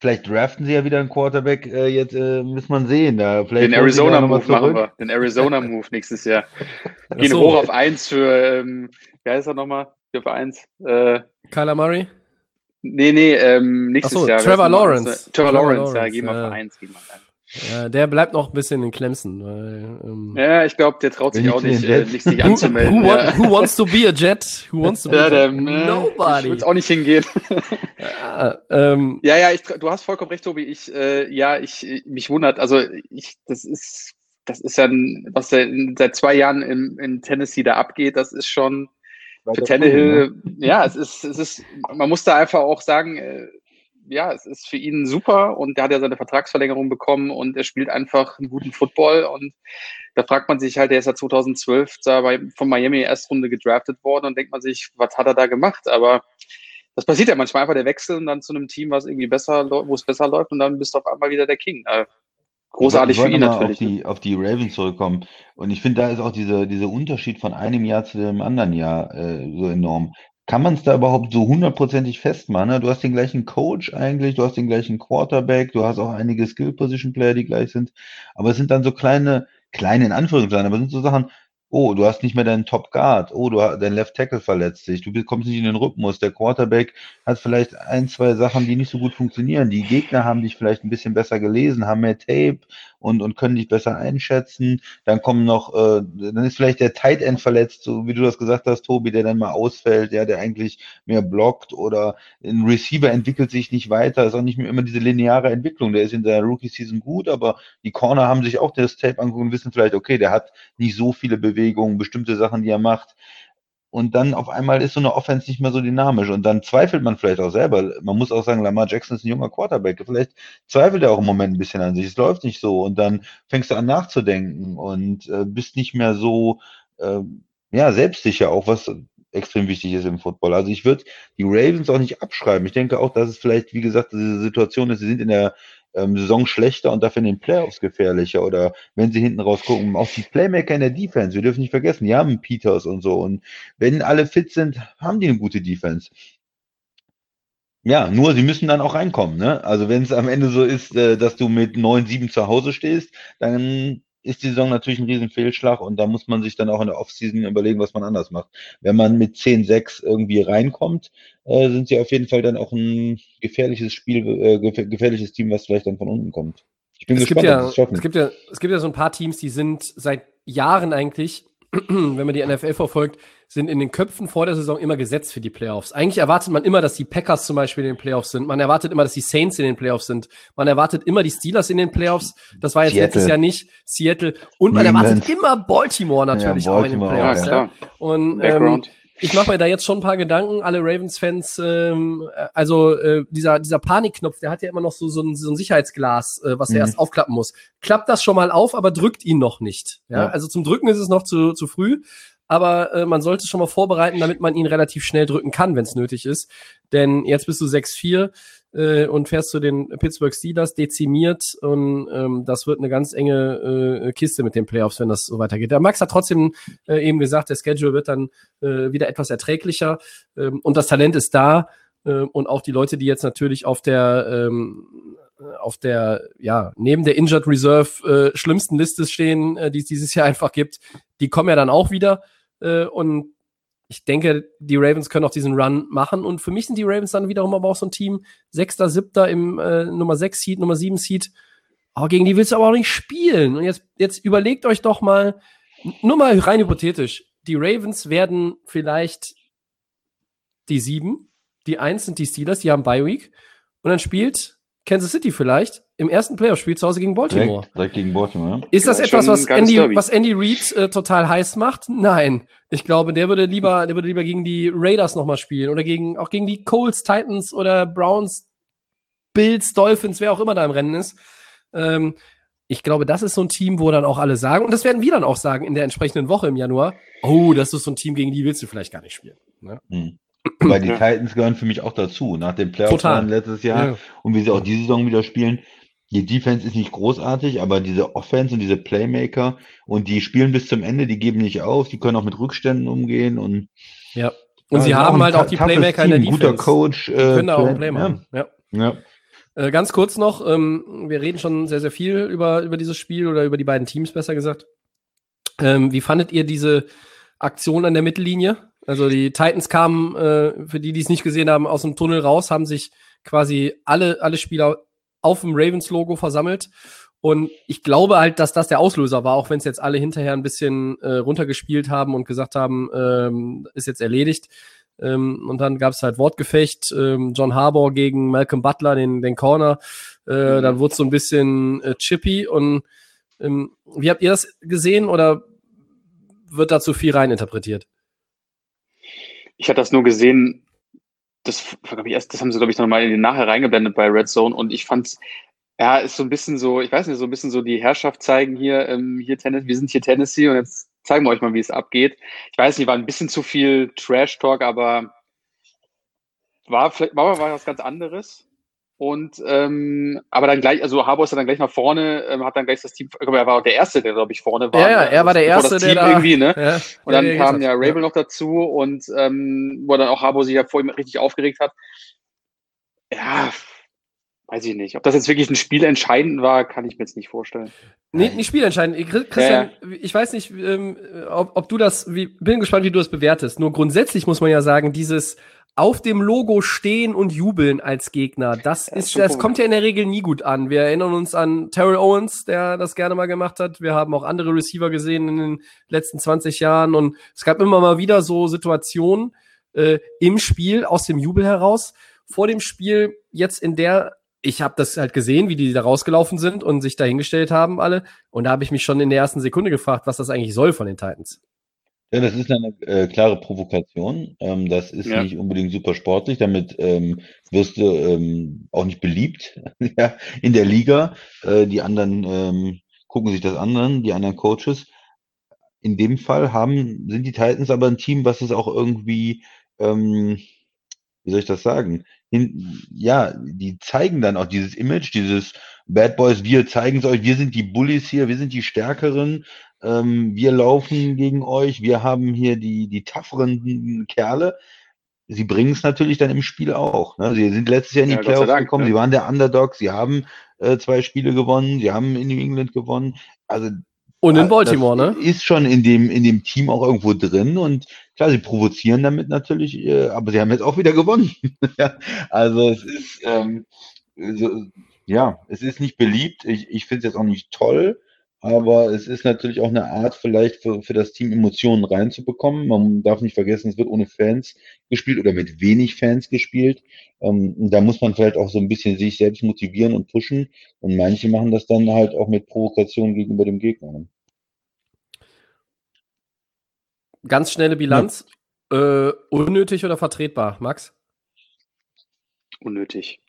vielleicht draften sie ja wieder einen Quarterback. Äh, jetzt äh, muss man sehen. Da vielleicht Den mal Arizona-Move machen zurück. wir. Den Arizona-Move nächstes Jahr. *laughs* Gehen so. hoch auf 1 für, ähm, wie heißt er nochmal? Für auf 1. Äh, Kyler Murray? nee, nee, ähm, nächstes so, Jahr. Trevor Wer ist nochmal? Lawrence. Trevor Trevor Lawrence, ja, Lawrence, gehen wir ja. auf 1. Gehen wir auf 1. Ja, der bleibt noch ein bisschen in Clemson. Weil, ähm, Ja, ich glaube, der traut sich auch nicht äh, nicht sich who, anzumelden. who, ja. want, who wants to be a Jet? Who wants to be Ja, a Jet? äh, Ich Nobody. würde auch nicht hingehen. Ja, ähm, Ja, ja, ich, du hast vollkommen recht, Tobi. Ich, äh, ja, ich, ich- mich wundert. Also ich, das ist, das ist ja, ein, was seit zwei Jahren in, in Tennessee da abgeht. Das ist schon für Tannehill. früh, Ja, es ist, es ist, man muss da einfach auch sagen, äh, ja, es ist für ihn super und der hat ja seine Vertragsverlängerung bekommen und er spielt einfach einen guten Football und da fragt man sich halt, der ist ja 2012 da bei, von Miami Erstrunde gedraftet worden und denkt man sich, was hat er da gemacht? Aber das passiert ja manchmal einfach der Wechsel und dann zu einem Team, was irgendwie besser, wo es besser läuft und dann bist du auf einmal wieder der King. Äh, großartig für ihn natürlich. Auf die, auf die Ravens zurückkommen. Und ich finde, da ist auch dieser, dieser Unterschied von einem Jahr zu dem anderen Jahr äh, so enorm. Kann man es da überhaupt so hundertprozentig festmachen? Ne? Du hast den gleichen Coach eigentlich, du hast den gleichen Quarterback, du hast auch einige Skill-Position-Player, die gleich sind. Aber es sind dann so kleine, kleine in Anführungszeichen, aber es sind so Sachen, oh, du hast nicht mehr deinen Top Guard, oh, du hast, dein Left Tackle verletzt sich, du kommst nicht in den Rhythmus, der Quarterback hat vielleicht ein, zwei Sachen, die nicht so gut funktionieren. Die Gegner haben dich vielleicht ein bisschen besser gelesen, haben mehr Tape und, und können dich besser einschätzen. Dann kommen noch, äh, dann ist vielleicht der Tight End verletzt, so wie du das gesagt hast, Tobi, der dann mal ausfällt, ja, der eigentlich mehr blockt oder ein Receiver entwickelt sich nicht weiter, ist auch nicht mehr immer diese lineare Entwicklung. Der ist in der Rookie-Season gut, aber die Corner haben sich auch das Tape angeguckt und wissen vielleicht, okay, der hat nicht so viele Bewegungen, bestimmte Sachen, die er macht. Und dann auf einmal ist so eine Offense nicht mehr so dynamisch. Und dann zweifelt man vielleicht auch selber. Man muss auch sagen, Lamar Jackson ist ein junger Quarterback. Vielleicht zweifelt er auch im Moment ein bisschen an sich. Es läuft nicht so. Und dann fängst du an nachzudenken und äh, bist nicht mehr so äh, ja, selbstsicher, auch was extrem wichtig ist im Football. Also ich würde die Ravens auch nicht abschreiben. Ich denke auch, dass es vielleicht, wie gesagt, diese Situation ist, sie sind in der ähm, Saison schlechter und dafür in den Playoffs gefährlicher oder wenn sie hinten raus gucken, auch die Playmaker in der Defense, wir dürfen nicht vergessen, die haben Peters und so und wenn alle fit sind, haben die eine gute Defense. Ja, nur sie müssen dann auch reinkommen, ne? Also wenn es am Ende so ist, äh, dass du mit 9-7 zu Hause stehst, dann ist die Saison natürlich ein riesen Fehlschlag und da muss man sich dann auch in der Offseason überlegen, was man anders macht. Wenn man mit 10-6 irgendwie reinkommt, äh, sind sie auf jeden Fall dann auch ein gefährliches Spiel, äh, gefährliches Team, was vielleicht dann von unten kommt. Ich bin es gespannt, gibt ja, ob schaffen. Es gibt, ja, es gibt ja so ein paar Teams, die sind seit Jahren eigentlich *clears throat* wenn man die NFL verfolgt, sind in den Köpfen vor der Saison immer gesetzt für die Playoffs. Eigentlich erwartet man immer, dass die Packers zum Beispiel in den Playoffs sind. Man erwartet immer, dass die Saints in den Playoffs sind. Man erwartet immer die Steelers in den Playoffs. Das war jetzt Seattle. letztes Jahr nicht. Seattle. Und man erwartet immer Baltimore natürlich ja, Baltimore, auch in den Playoffs. Ja, ja. Und ähm, ich mache mir da jetzt schon ein paar Gedanken, alle Ravens-Fans, ähm, also äh, dieser, dieser Panikknopf, der hat ja immer noch so, so, ein, so ein Sicherheitsglas, äh, was er mhm. erst aufklappen muss. Klappt das schon mal auf, aber drückt ihn noch nicht. Ja? ja. Also zum Drücken ist es noch zu, zu früh, aber äh, man sollte es schon mal vorbereiten, damit man ihn relativ schnell drücken kann, wenn es nötig ist. Denn jetzt bist du 6-4 äh, und fährst zu den Pittsburgh Steelers dezimiert und ähm, das wird eine ganz enge äh, Kiste mit den Playoffs, wenn das so weitergeht. Der Max hat trotzdem äh, eben gesagt, der Schedule wird dann äh, wieder etwas erträglicher ähm, und das Talent ist da äh, und auch die Leute, die jetzt natürlich auf der ähm, auf der, ja, neben der Injured Reserve äh, schlimmsten Liste stehen, äh, die es dieses Jahr *laughs* einfach gibt, die kommen ja dann auch wieder. Äh, und ich denke, die Ravens können auch diesen Run machen. Und für mich sind die Ravens dann wiederum aber auch so ein Team, Sechster, Siebter im äh, Nummer 6 Seed, Nummer 7 Seed. Aber gegen die willst du aber auch nicht spielen. Und jetzt, jetzt überlegt euch doch mal, nur mal rein hypothetisch, die Ravens werden vielleicht die sieben, die eins sind die Steelers, die haben Bye Week. Und dann spielt Kansas City vielleicht im ersten Playoff-Spiel zu Hause gegen Baltimore. Direkt, direkt gegen Baltimore. Ja. Ist das ja, etwas, was Andy, was Andy Reid äh, total heiß macht? Nein. Ich glaube, der würde lieber, der würde lieber gegen die Raiders nochmal spielen oder gegen, auch gegen die Colts, Titans oder Browns, Bills, Dolphins, wer auch immer da im Rennen ist. Ähm, ich glaube, das ist so ein Team, wo dann auch alle sagen, und das werden wir dann auch sagen in der entsprechenden Woche im Januar, oh, das ist so ein Team, gegen die willst du vielleicht gar nicht spielen. Ne? Hm. Weil die ja. Titans gehören für mich auch dazu. Nach dem Playoff letztes Jahr ja. und wie sie auch diese Saison wieder spielen. Die Defense ist nicht großartig, aber diese Offense und diese Playmaker und die spielen bis zum Ende, die geben nicht auf, die können auch mit Rückständen umgehen und ja. Und sie haben halt auch die Playmaker Team, in der Defense. Guter Coach. Die können da auch ein Play machen. Ja. ja. Äh, ganz kurz noch, ähm, wir reden schon sehr, sehr viel über, über dieses Spiel oder über die beiden Teams, besser gesagt. Ähm, wie fandet ihr diese Aktion an der Mittellinie? Also die Titans kamen, äh, für die, die es nicht gesehen haben, aus dem Tunnel raus, haben sich quasi alle, alle Spieler auf dem Ravens-Logo versammelt. Und ich glaube halt, dass das der Auslöser war, auch wenn es jetzt alle hinterher ein bisschen äh, runtergespielt haben und gesagt haben, ähm, ist jetzt erledigt. Ähm, und dann gab es halt Wortgefecht, ähm, John Harbour gegen Malcolm Butler, den, den Corner. Äh, mhm. Dann wurde es so ein bisschen äh, chippy. Und ähm, wie habt ihr das gesehen oder wird da zu viel reininterpretiert? Ich hatte das nur gesehen, das, ich, erst, das haben sie, glaube ich, nochmal in den nachher reingeblendet bei Red Zone und ich fand's, ja, ist so ein bisschen so, ich weiß nicht, so ein bisschen so die Herrschaft zeigen hier, ähm, hier Tennis, wir sind hier Tennessee und jetzt zeigen wir euch mal, wie es abgeht. Ich weiß nicht, war ein bisschen zu viel Trash-Talk, aber war vielleicht, war, war was ganz anderes. Und ähm, aber dann gleich, also Harbour ist dann gleich nach vorne, ähm, hat dann gleich das Team, er war auch der Erste, der glaube ich vorne war. Ja, ja er war der Erste, der da, irgendwie, ne? Ja, und dann der kam ja Rabel ja. noch dazu und ähm, wo dann auch Harbour sich ja vorhin richtig aufgeregt hat. Ja, weiß ich nicht. Ob das jetzt wirklich ein Spiel entscheidend war, kann ich mir jetzt nicht vorstellen. Nee, nicht spielentscheidend. Christian, ja, ja. ich weiß nicht, ähm, ob, ob du das, wie, bin gespannt, wie du das bewertest. Nur grundsätzlich muss man ja sagen, dieses auf dem Logo stehen und jubeln als Gegner. Das ist, das kommt ja in der Regel nie gut an. Wir erinnern uns an Terrell Owens, der das gerne mal gemacht hat. Wir haben auch andere Receiver gesehen in den letzten 20 Jahren und es gab immer mal wieder so Situationen äh, im Spiel aus dem Jubel heraus. Vor dem Spiel jetzt in der ich habe das halt gesehen, wie die da rausgelaufen sind und sich dahingestellt haben alle. Und da habe ich mich schon in der ersten Sekunde gefragt, was das eigentlich soll von den Titans. Ja, das ist eine äh, klare Provokation. Ähm, das ist ja. nicht unbedingt super sportlich. Damit ähm, wirst du ähm, auch nicht beliebt *laughs* ja, in der Liga. Äh, die anderen ähm, gucken sich das an, die anderen Coaches. In dem Fall haben, sind die Titans aber ein Team, was es auch irgendwie, ähm, wie soll ich das sagen? In, ja, die zeigen dann auch dieses Image, dieses Bad Boys, wir zeigen es euch, wir sind die Bullies hier, wir sind die Stärkeren ähm, wir laufen gegen euch, wir haben hier die, die tougheren Kerle. Sie bringen es natürlich dann im Spiel auch. Ne? Sie sind letztes Jahr in die ja, Playoffs Dank, gekommen, ne? sie waren der Underdog, sie haben äh, zwei Spiele gewonnen, sie haben in New England gewonnen. Also Und in Ah, Baltimore, das ne? Ist schon in dem, in dem Team auch irgendwo drin und klar, sie provozieren damit natürlich, äh, aber sie haben jetzt auch wieder gewonnen. *laughs* Also es ist, ähm, so, ja, es ist nicht beliebt. Ich, ich finde es jetzt auch nicht toll, aber es ist natürlich auch eine Art, vielleicht für, für das Team Emotionen reinzubekommen. Man darf nicht vergessen, es wird ohne Fans gespielt oder mit wenig Fans gespielt. Ähm, da muss man vielleicht auch so ein bisschen sich selbst motivieren und pushen. Und manche machen das dann halt auch mit Provokation gegenüber dem Gegner. ne? Ganz schnelle Bilanz. Äh, unnötig oder vertretbar, Max? Unnötig.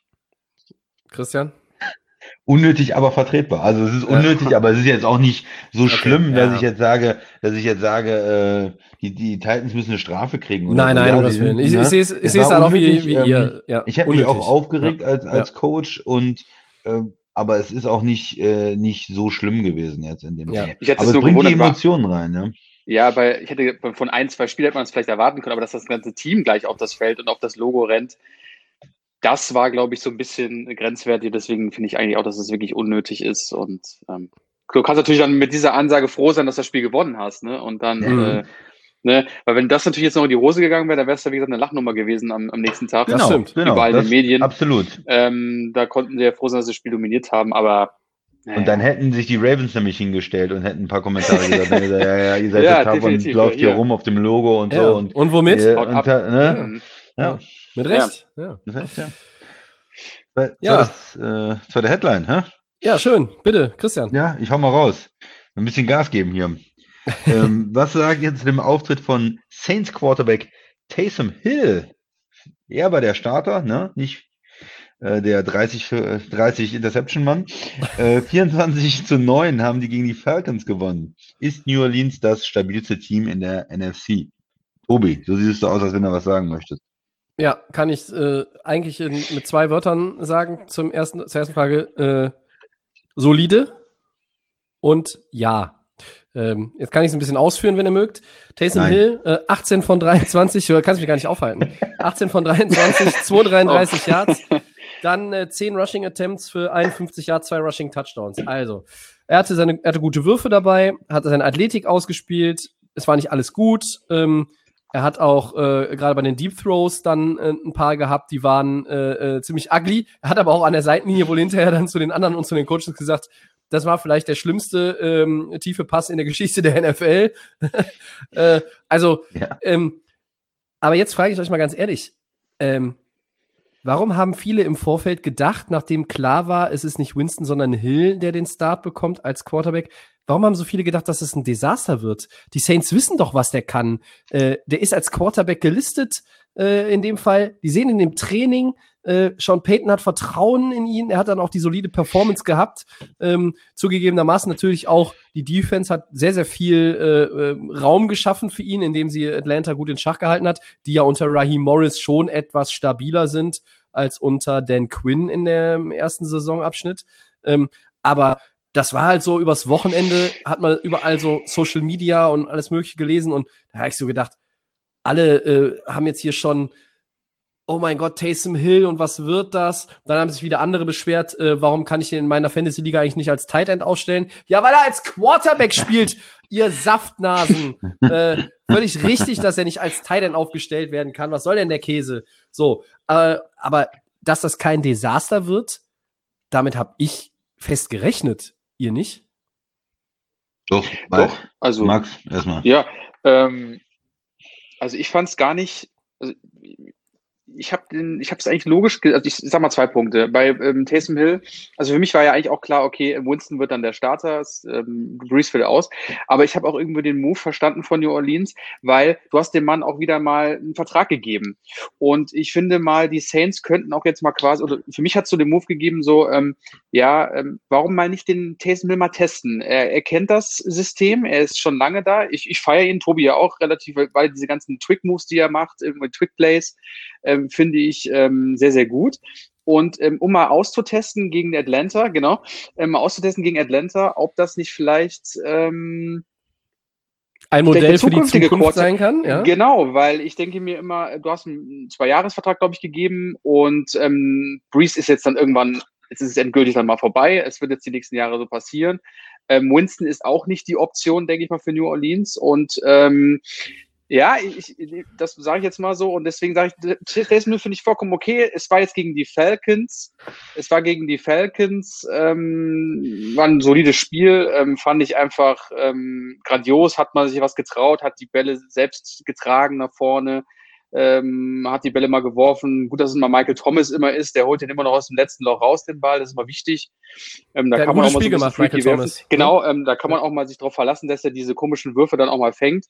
Christian? Unnötig, aber vertretbar. Also es ist Ja. unnötig, aber es ist jetzt auch nicht so Okay, schlimm, dass ja. ich jetzt sage, dass ich jetzt sage, äh, die, die Titans müssen eine Strafe kriegen. oder Nein, nein, Ja, Willen. sind, Ich, ne? ich sehe es ich sehe es halt auch wie, wie ähm, ihr. Ja, Ich habe mich auch aufgeregt als, als Ja. Coach und äh, aber es ist auch nicht, äh, nicht so schlimm gewesen jetzt in dem Ja. Fall. Ich hätte Aber es bringt die Emotionen rein, ja. ja, weil ich hätte von ein, zwei Spielen hätte man es vielleicht erwarten können, aber dass das ganze Team gleich auf das Feld und auf das Logo rennt, das war, glaube ich, so ein bisschen grenzwertig. Deswegen finde ich eigentlich auch, dass es wirklich unnötig ist. Und ähm, du kannst natürlich dann mit dieser Ansage froh sein, dass du das Spiel gewonnen hast, ne? Und dann, Mhm. äh, ne, weil wenn das natürlich jetzt noch in die Hose gegangen wäre, dann wäre es ja, wie gesagt, eine Lachnummer gewesen am, am nächsten Tag. Das stimmt. genau. Überall in den Medien. Absolut. Ähm, da konnten sie ja froh sein, dass sie das Spiel dominiert haben, aber naja. Und dann hätten sich die Ravens nämlich hingestellt und hätten ein paar Kommentare gesagt, ja, ja, ihr seid *laughs* Ja, total und lauft hier ja. rum auf dem Logo und Ja. so und Und womit? äh, und, ne? Mhm. Ja, Mit Recht. Ja. das heißt, ja. Das Ja. war das, äh, das war der Headline, hä? ja, schön. Bitte, Christian. Ja, ich hau mal raus. Ein bisschen Gas geben hier. *laughs* ähm, was sagt ihr zu dem Auftritt von Saints Quarterback Taysom Hill? Er war der Starter, ne? Nicht äh, der 30, für, 30 Interception-Mann. Äh, *laughs* 24 zu 9 haben die gegen die Falcons gewonnen. Ist New Orleans das stabilste Team in der NFC? Tobi, so siehst du aus, als wenn er was sagen möchtest. Ja, kann ich äh, eigentlich in, mit zwei Wörtern sagen zum ersten, zur ersten Frage. Äh, solide und ja. Ähm, jetzt kann ich es ein bisschen ausführen, wenn ihr mögt. Taysom Nein. Hill, äh, 18 von 23, du kannst mich gar nicht aufhalten. 18 von 23, 233 *laughs* Yards. Dann äh, 10 Rushing Attempts für 51 Yards, 2 Rushing Touchdowns. Also, er hatte seine, er hatte gute Würfe dabei, hatte seine Athletik ausgespielt. Es war nicht alles gut. Ähm, er hat auch äh, gerade bei den Deep Throws dann äh, ein paar gehabt, die waren äh, äh, ziemlich ugly. Er hat aber auch an der Seitenlinie wohl hinterher dann zu den anderen und zu den Coaches gesagt, das war vielleicht der schlimmste ähm, tiefe Pass in der Geschichte der NFL. *laughs* äh, also, Ja. ähm, aber jetzt frage ich euch mal ganz ehrlich, ähm, warum haben viele im Vorfeld gedacht, nachdem klar war, es ist nicht Winston, sondern Hill, der den Start bekommt als Quarterback, warum haben so viele gedacht, dass es ein Desaster wird? Die Saints wissen doch, was der kann. Äh, der ist als Quarterback gelistet äh, in dem Fall. Die sehen in dem Training, äh, Sean Payton hat Vertrauen in ihn. Er hat dann auch die solide Performance gehabt. Ähm, zugegebenermaßen natürlich auch die Defense hat sehr, sehr viel äh, äh, Raum geschaffen für ihn, indem sie Atlanta gut in Schach gehalten hat, die ja unter Raheem Morris schon etwas stabiler sind als unter Dan Quinn in dem ersten Saisonabschnitt. Ähm, aber das war halt so übers Wochenende, hat man überall so Social Media und alles Mögliche gelesen und da habe ich so gedacht, alle äh, haben jetzt hier schon, oh mein Gott, Taysom Hill und was wird das? Dann haben sich wieder andere beschwert, äh, warum kann ich ihn in meiner Fantasy-Liga eigentlich nicht als Tight End ausstellen? Ja, weil er als Quarterback spielt, *laughs* ihr Saftnasen. äh, völlig richtig, dass er nicht als Tight End aufgestellt werden kann. Was soll denn der Käse? So, äh, aber dass das kein Desaster wird, damit habe ich fest gerechnet. Ihr nicht? Doch, Doch, also Max, erstmal. Ja, ähm, also ich fand es gar nicht. Also ich habe den, ich habe es eigentlich logisch, also ich sag mal zwei Punkte. Bei ähm, Taysom Hill, also für mich war ja eigentlich auch klar, okay, Winston wird dann der Starter, ähm, Brees fällt aus. Aber ich habe auch irgendwie den Move verstanden von New Orleans, weil du hast dem Mann auch wieder mal einen Vertrag gegeben. Und ich finde mal, die Saints könnten auch jetzt mal quasi, oder für mich hat es so den Move gegeben, so, ähm, ja, ähm, warum mal nicht den Taysom Hill mal testen? Er, er kennt das System, er ist schon lange da. Ich, ich feiere ihn, Tobi ja auch relativ, weil- diese ganzen Trick-Moves, die er macht, Trick-Plays, ähm, finde ich ähm, sehr, sehr gut. Und ähm, um mal auszutesten gegen Atlanta, genau, ähm, mal auszutesten gegen Atlanta, ob das nicht vielleicht ähm, Ein der Modell für die Zukunft Quarter- sein kann, ja? Genau, weil ich denke mir immer, du hast einen Zwei-Jahres-Vertrag, glaube ich, gegeben und ähm, Breeze ist jetzt dann irgendwann, jetzt ist es endgültig dann mal vorbei. Es wird jetzt die nächsten Jahre so passieren. Ähm, Winston ist auch nicht die Option, denke ich mal, für New Orleans. Und ähm, ja, ich, das sage ich jetzt mal so und deswegen sage ich, Hill finde ich vollkommen okay. Es war jetzt gegen die Falcons, es war gegen die Falcons, ähm, war ein solides Spiel, ähm, fand ich einfach ähm, grandios, hat man sich was getraut, hat die Bälle selbst getragen nach vorne, ähm, hat die Bälle mal geworfen. Gut, dass es mal Michael Thomas immer ist, der holt den immer noch aus dem letzten Loch raus, den Ball, das ist immer wichtig. Ähm, da kann man auch mal Spiel so gemacht, Michael. Thomas. Genau, ähm, da kann man auch mal sich darauf verlassen, dass er diese komischen Würfe dann auch mal fängt.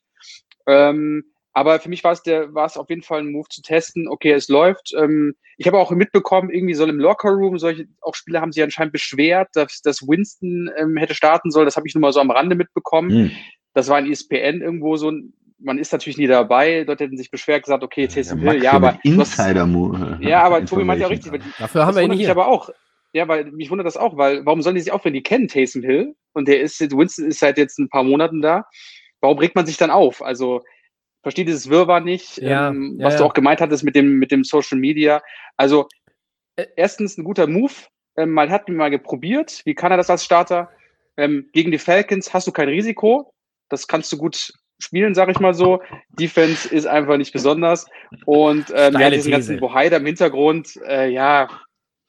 Ähm, aber für mich war es der, war es auf jeden Fall ein Move zu testen. Okay, es läuft. Ähm, ich habe auch mitbekommen, irgendwie soll im Lockerroom solche auch Spieler haben sich anscheinend beschwert, dass, dass Winston ähm, hätte starten sollen. Das habe ich nur mal so am Rande mitbekommen. Hm. Das war ein E ESPN irgendwo so ein, man ist natürlich nie dabei. Dort hätten sich beschwert, gesagt, okay, Taysom Hill, ja, aber hast- Insider-Move. ja, aber Tobi meint ja auch richtig. Dafür haben wir ihn hier. aber auch. Ja, weil mich wundert das auch, weil warum sollen die sich auch, wenn die kennen Taysom Hill und der ist jetzt, Winston ist seit jetzt ein paar Monaten da, warum regt man sich dann auf? Also verstehe dieses Wirrwarr nicht, Ja, ähm, ja, was ja. du auch gemeint hattest mit dem, mit dem Social Media. Also äh, erstens ein guter Move, ähm, mal hat ihn mal geprobiert. Wie kann er das als Starter? Ähm, gegen die Falcons hast du kein Risiko. Das kannst du gut spielen, sag ich mal so. Defense ist einfach nicht besonders. Und ähm, ja, diesen ganzen These. Bohaider im Hintergrund, äh, ja,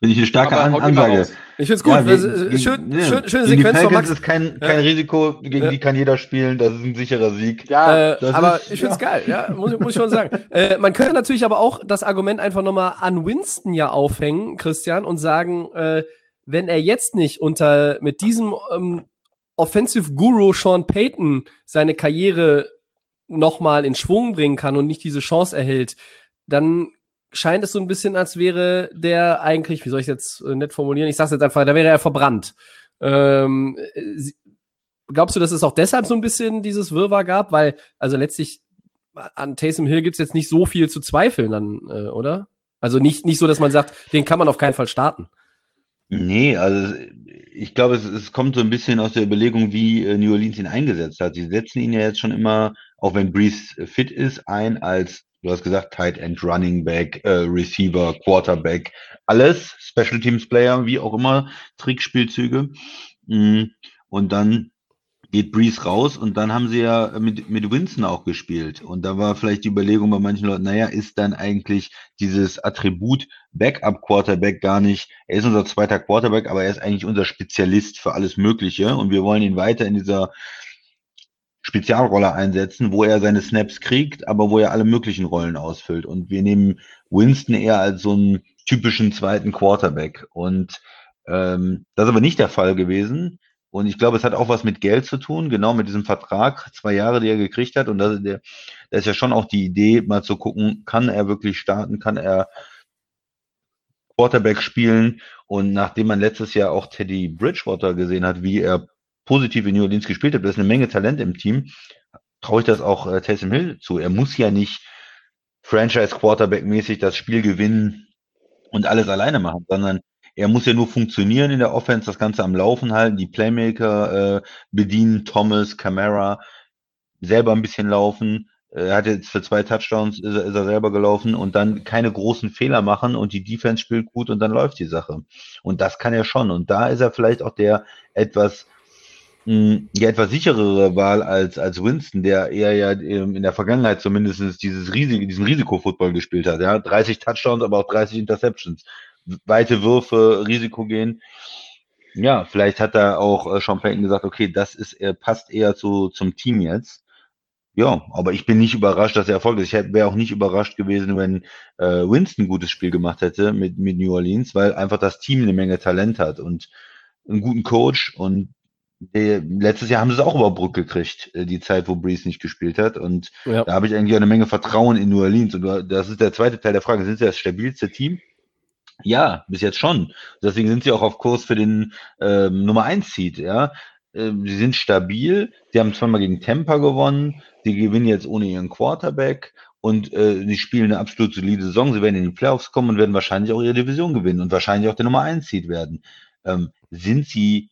Finde ich eine starke aber An Ansage. Ich finde es gut. Ja, Das gegen- ist, äh, gegen- schön, ja, schön, schöne gegen die Sequenz von Falcons Max. ist kein, kein Ja. Risiko, gegen Ja. die kann jeder spielen, das ist ein sicherer Sieg. Ja, Äh, das aber ist- ich finde es ja. geil, ja, muss, muss ich schon sagen. *laughs* äh, man könnte natürlich aber auch das Argument einfach nochmal an Winston ja aufhängen, Christian, und sagen, äh, wenn er jetzt nicht unter mit diesem ähm, Offensive Guru Sean Payton seine Karriere nochmal in Schwung bringen kann und nicht diese Chance erhält, dann scheint es so ein bisschen, als wäre der eigentlich, wie soll ich jetzt äh, nett formulieren, ich sag's jetzt einfach, da wäre er verbrannt. Ähm, äh, glaubst du, dass es auch deshalb so ein bisschen dieses Wirrwarr gab? Weil, also letztlich an Taysom Hill gibt's jetzt nicht so viel zu zweifeln dann, äh, oder? Also nicht, nicht so, dass man sagt, den kann man auf keinen Fall starten. Nee, also ich glaube, es, es kommt so ein bisschen aus der Überlegung, wie äh, New Orleans ihn eingesetzt hat. Sie setzen ihn ja jetzt schon immer, auch wenn Breeze fit ist, ein als, du hast gesagt, Tight End, Running Back, äh, Receiver, Quarterback, alles, Special Teams Player, wie auch immer, Trickspielzüge. Mm, Und dann geht Breeze raus und dann haben sie ja mit, mit Winston auch gespielt. Und da war vielleicht die Überlegung bei manchen Leuten, naja, ist dann eigentlich dieses Attribut Backup Quarterback gar nicht, er ist unser zweiter Quarterback, aber er ist eigentlich unser Spezialist für alles Mögliche und wir wollen ihn weiter in dieser Spezialrolle einsetzen, wo er seine Snaps kriegt, aber wo er alle möglichen Rollen ausfüllt. Und wir nehmen Winston eher als so einen typischen zweiten Quarterback. Und ähm, das ist aber nicht der Fall gewesen. Und ich glaube, es hat auch was mit Geld zu tun, genau mit diesem Vertrag, zwei Jahre, die er gekriegt hat. Und da, ist ja schon auch die Idee, mal zu gucken, kann er wirklich starten, kann er Quarterback spielen. Und nachdem man letztes Jahr auch Teddy Bridgewater gesehen hat, wie er positiv in New Orleans gespielt hat, da ist eine Menge Talent im Team, traue ich das auch äh, Taysom Hill zu. Er muss ja nicht Franchise Quarterback mäßig das Spiel gewinnen und alles alleine machen, sondern er muss ja nur funktionieren in der Offense, das Ganze am Laufen halten, die Playmaker äh, bedienen, Thomas, Camara, selber ein bisschen laufen. Er hat jetzt für zwei Touchdowns ist er, ist er selber gelaufen und dann keine großen Fehler machen und die Defense spielt gut und dann läuft die Sache. Und das kann er schon. Und da ist er vielleicht auch der etwas mh, die etwas sicherere Wahl als, als Winston, der eher ja ähm, in der Vergangenheit zumindest dieses Risiko, diesen Risikofootball gespielt hat. Ja? 30 Touchdowns, aber auch 30 Interceptions. Weite Würfe, Risiko gehen. Ja, vielleicht hat da auch äh, Sean Payton gesagt, okay, das ist, er passt eher zu, zum Team jetzt. Ja, aber ich bin nicht überrascht, dass er Erfolg ist. Ich wäre auch nicht überrascht gewesen, wenn äh, Winston ein gutes Spiel gemacht hätte mit, mit New Orleans, weil einfach das Team eine Menge Talent hat und einen guten Coach und der, letztes Jahr haben sie es auch über Brück gekriegt, äh, die Zeit, wo Breeze nicht gespielt hat. Und Ja. da habe ich eigentlich eine Menge Vertrauen in New Orleans. Und das ist der zweite Teil der Frage. Sind sie das stabilste Team? Ja, bis jetzt schon. Deswegen sind sie auch auf Kurs für den ähm, Nummer 1 Seed, ja. Ähm, sie sind stabil. Sie haben zweimal gegen Tampa gewonnen. Sie gewinnen jetzt ohne ihren Quarterback. Und äh, sie spielen eine absolut solide Saison. Sie werden in die Playoffs kommen und werden wahrscheinlich auch ihre Division gewinnen und wahrscheinlich auch der Nummer 1 Seed werden. Ähm, sind sie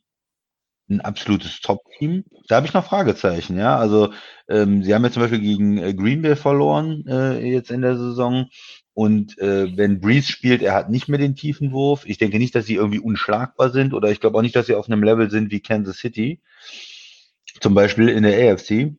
ein absolutes Top-Team? Da habe ich noch Fragezeichen, ja. Also ähm, sie haben jetzt zum Beispiel gegen äh, Green Bay verloren äh, jetzt in der Saison. Und äh, wenn Breeze spielt, er hat nicht mehr den tiefen Wurf. Ich denke nicht, dass sie irgendwie unschlagbar sind oder ich glaube auch nicht, dass sie auf einem Level sind wie Kansas City. Zum Beispiel in der AFC.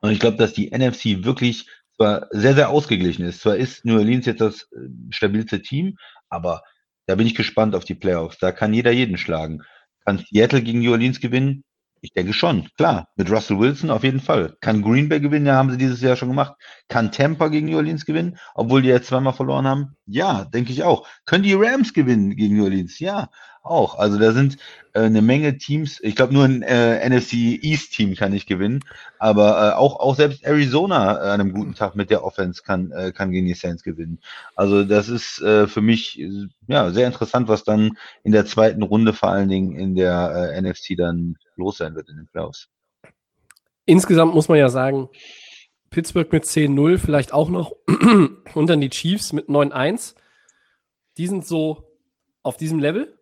Und ich glaube, dass die NFC wirklich zwar sehr, sehr ausgeglichen ist. Zwar ist New Orleans jetzt das äh, stabilste Team, aber da bin ich gespannt auf die Playoffs. Da kann jeder jeden schlagen. Kann Seattle gegen New Orleans gewinnen? Ich denke schon, klar. Mit Russell Wilson auf jeden Fall. Kann Green Bay gewinnen? Ja, haben sie dieses Jahr schon gemacht. Kann Tampa gegen New Orleans gewinnen, obwohl die jetzt zweimal verloren haben? Ja, denke ich auch. Können die Rams gewinnen gegen New Orleans? Ja, auch. Also da sind äh, eine Menge Teams. Ich glaube, nur ein äh, NFC East Team kann nicht gewinnen, aber äh, auch auch selbst Arizona äh, an einem guten Tag mit der Offense kann äh, kann gegen die Saints gewinnen. Also das ist äh, für mich ja sehr interessant, was dann in der zweiten Runde vor allen Dingen in der NFC dann los sein wird in den Playoffs. Insgesamt muss man ja sagen, Pittsburgh mit 10-0 vielleicht auch noch *clears throat* und dann die Chiefs mit 9-1. Die sind so auf diesem Level.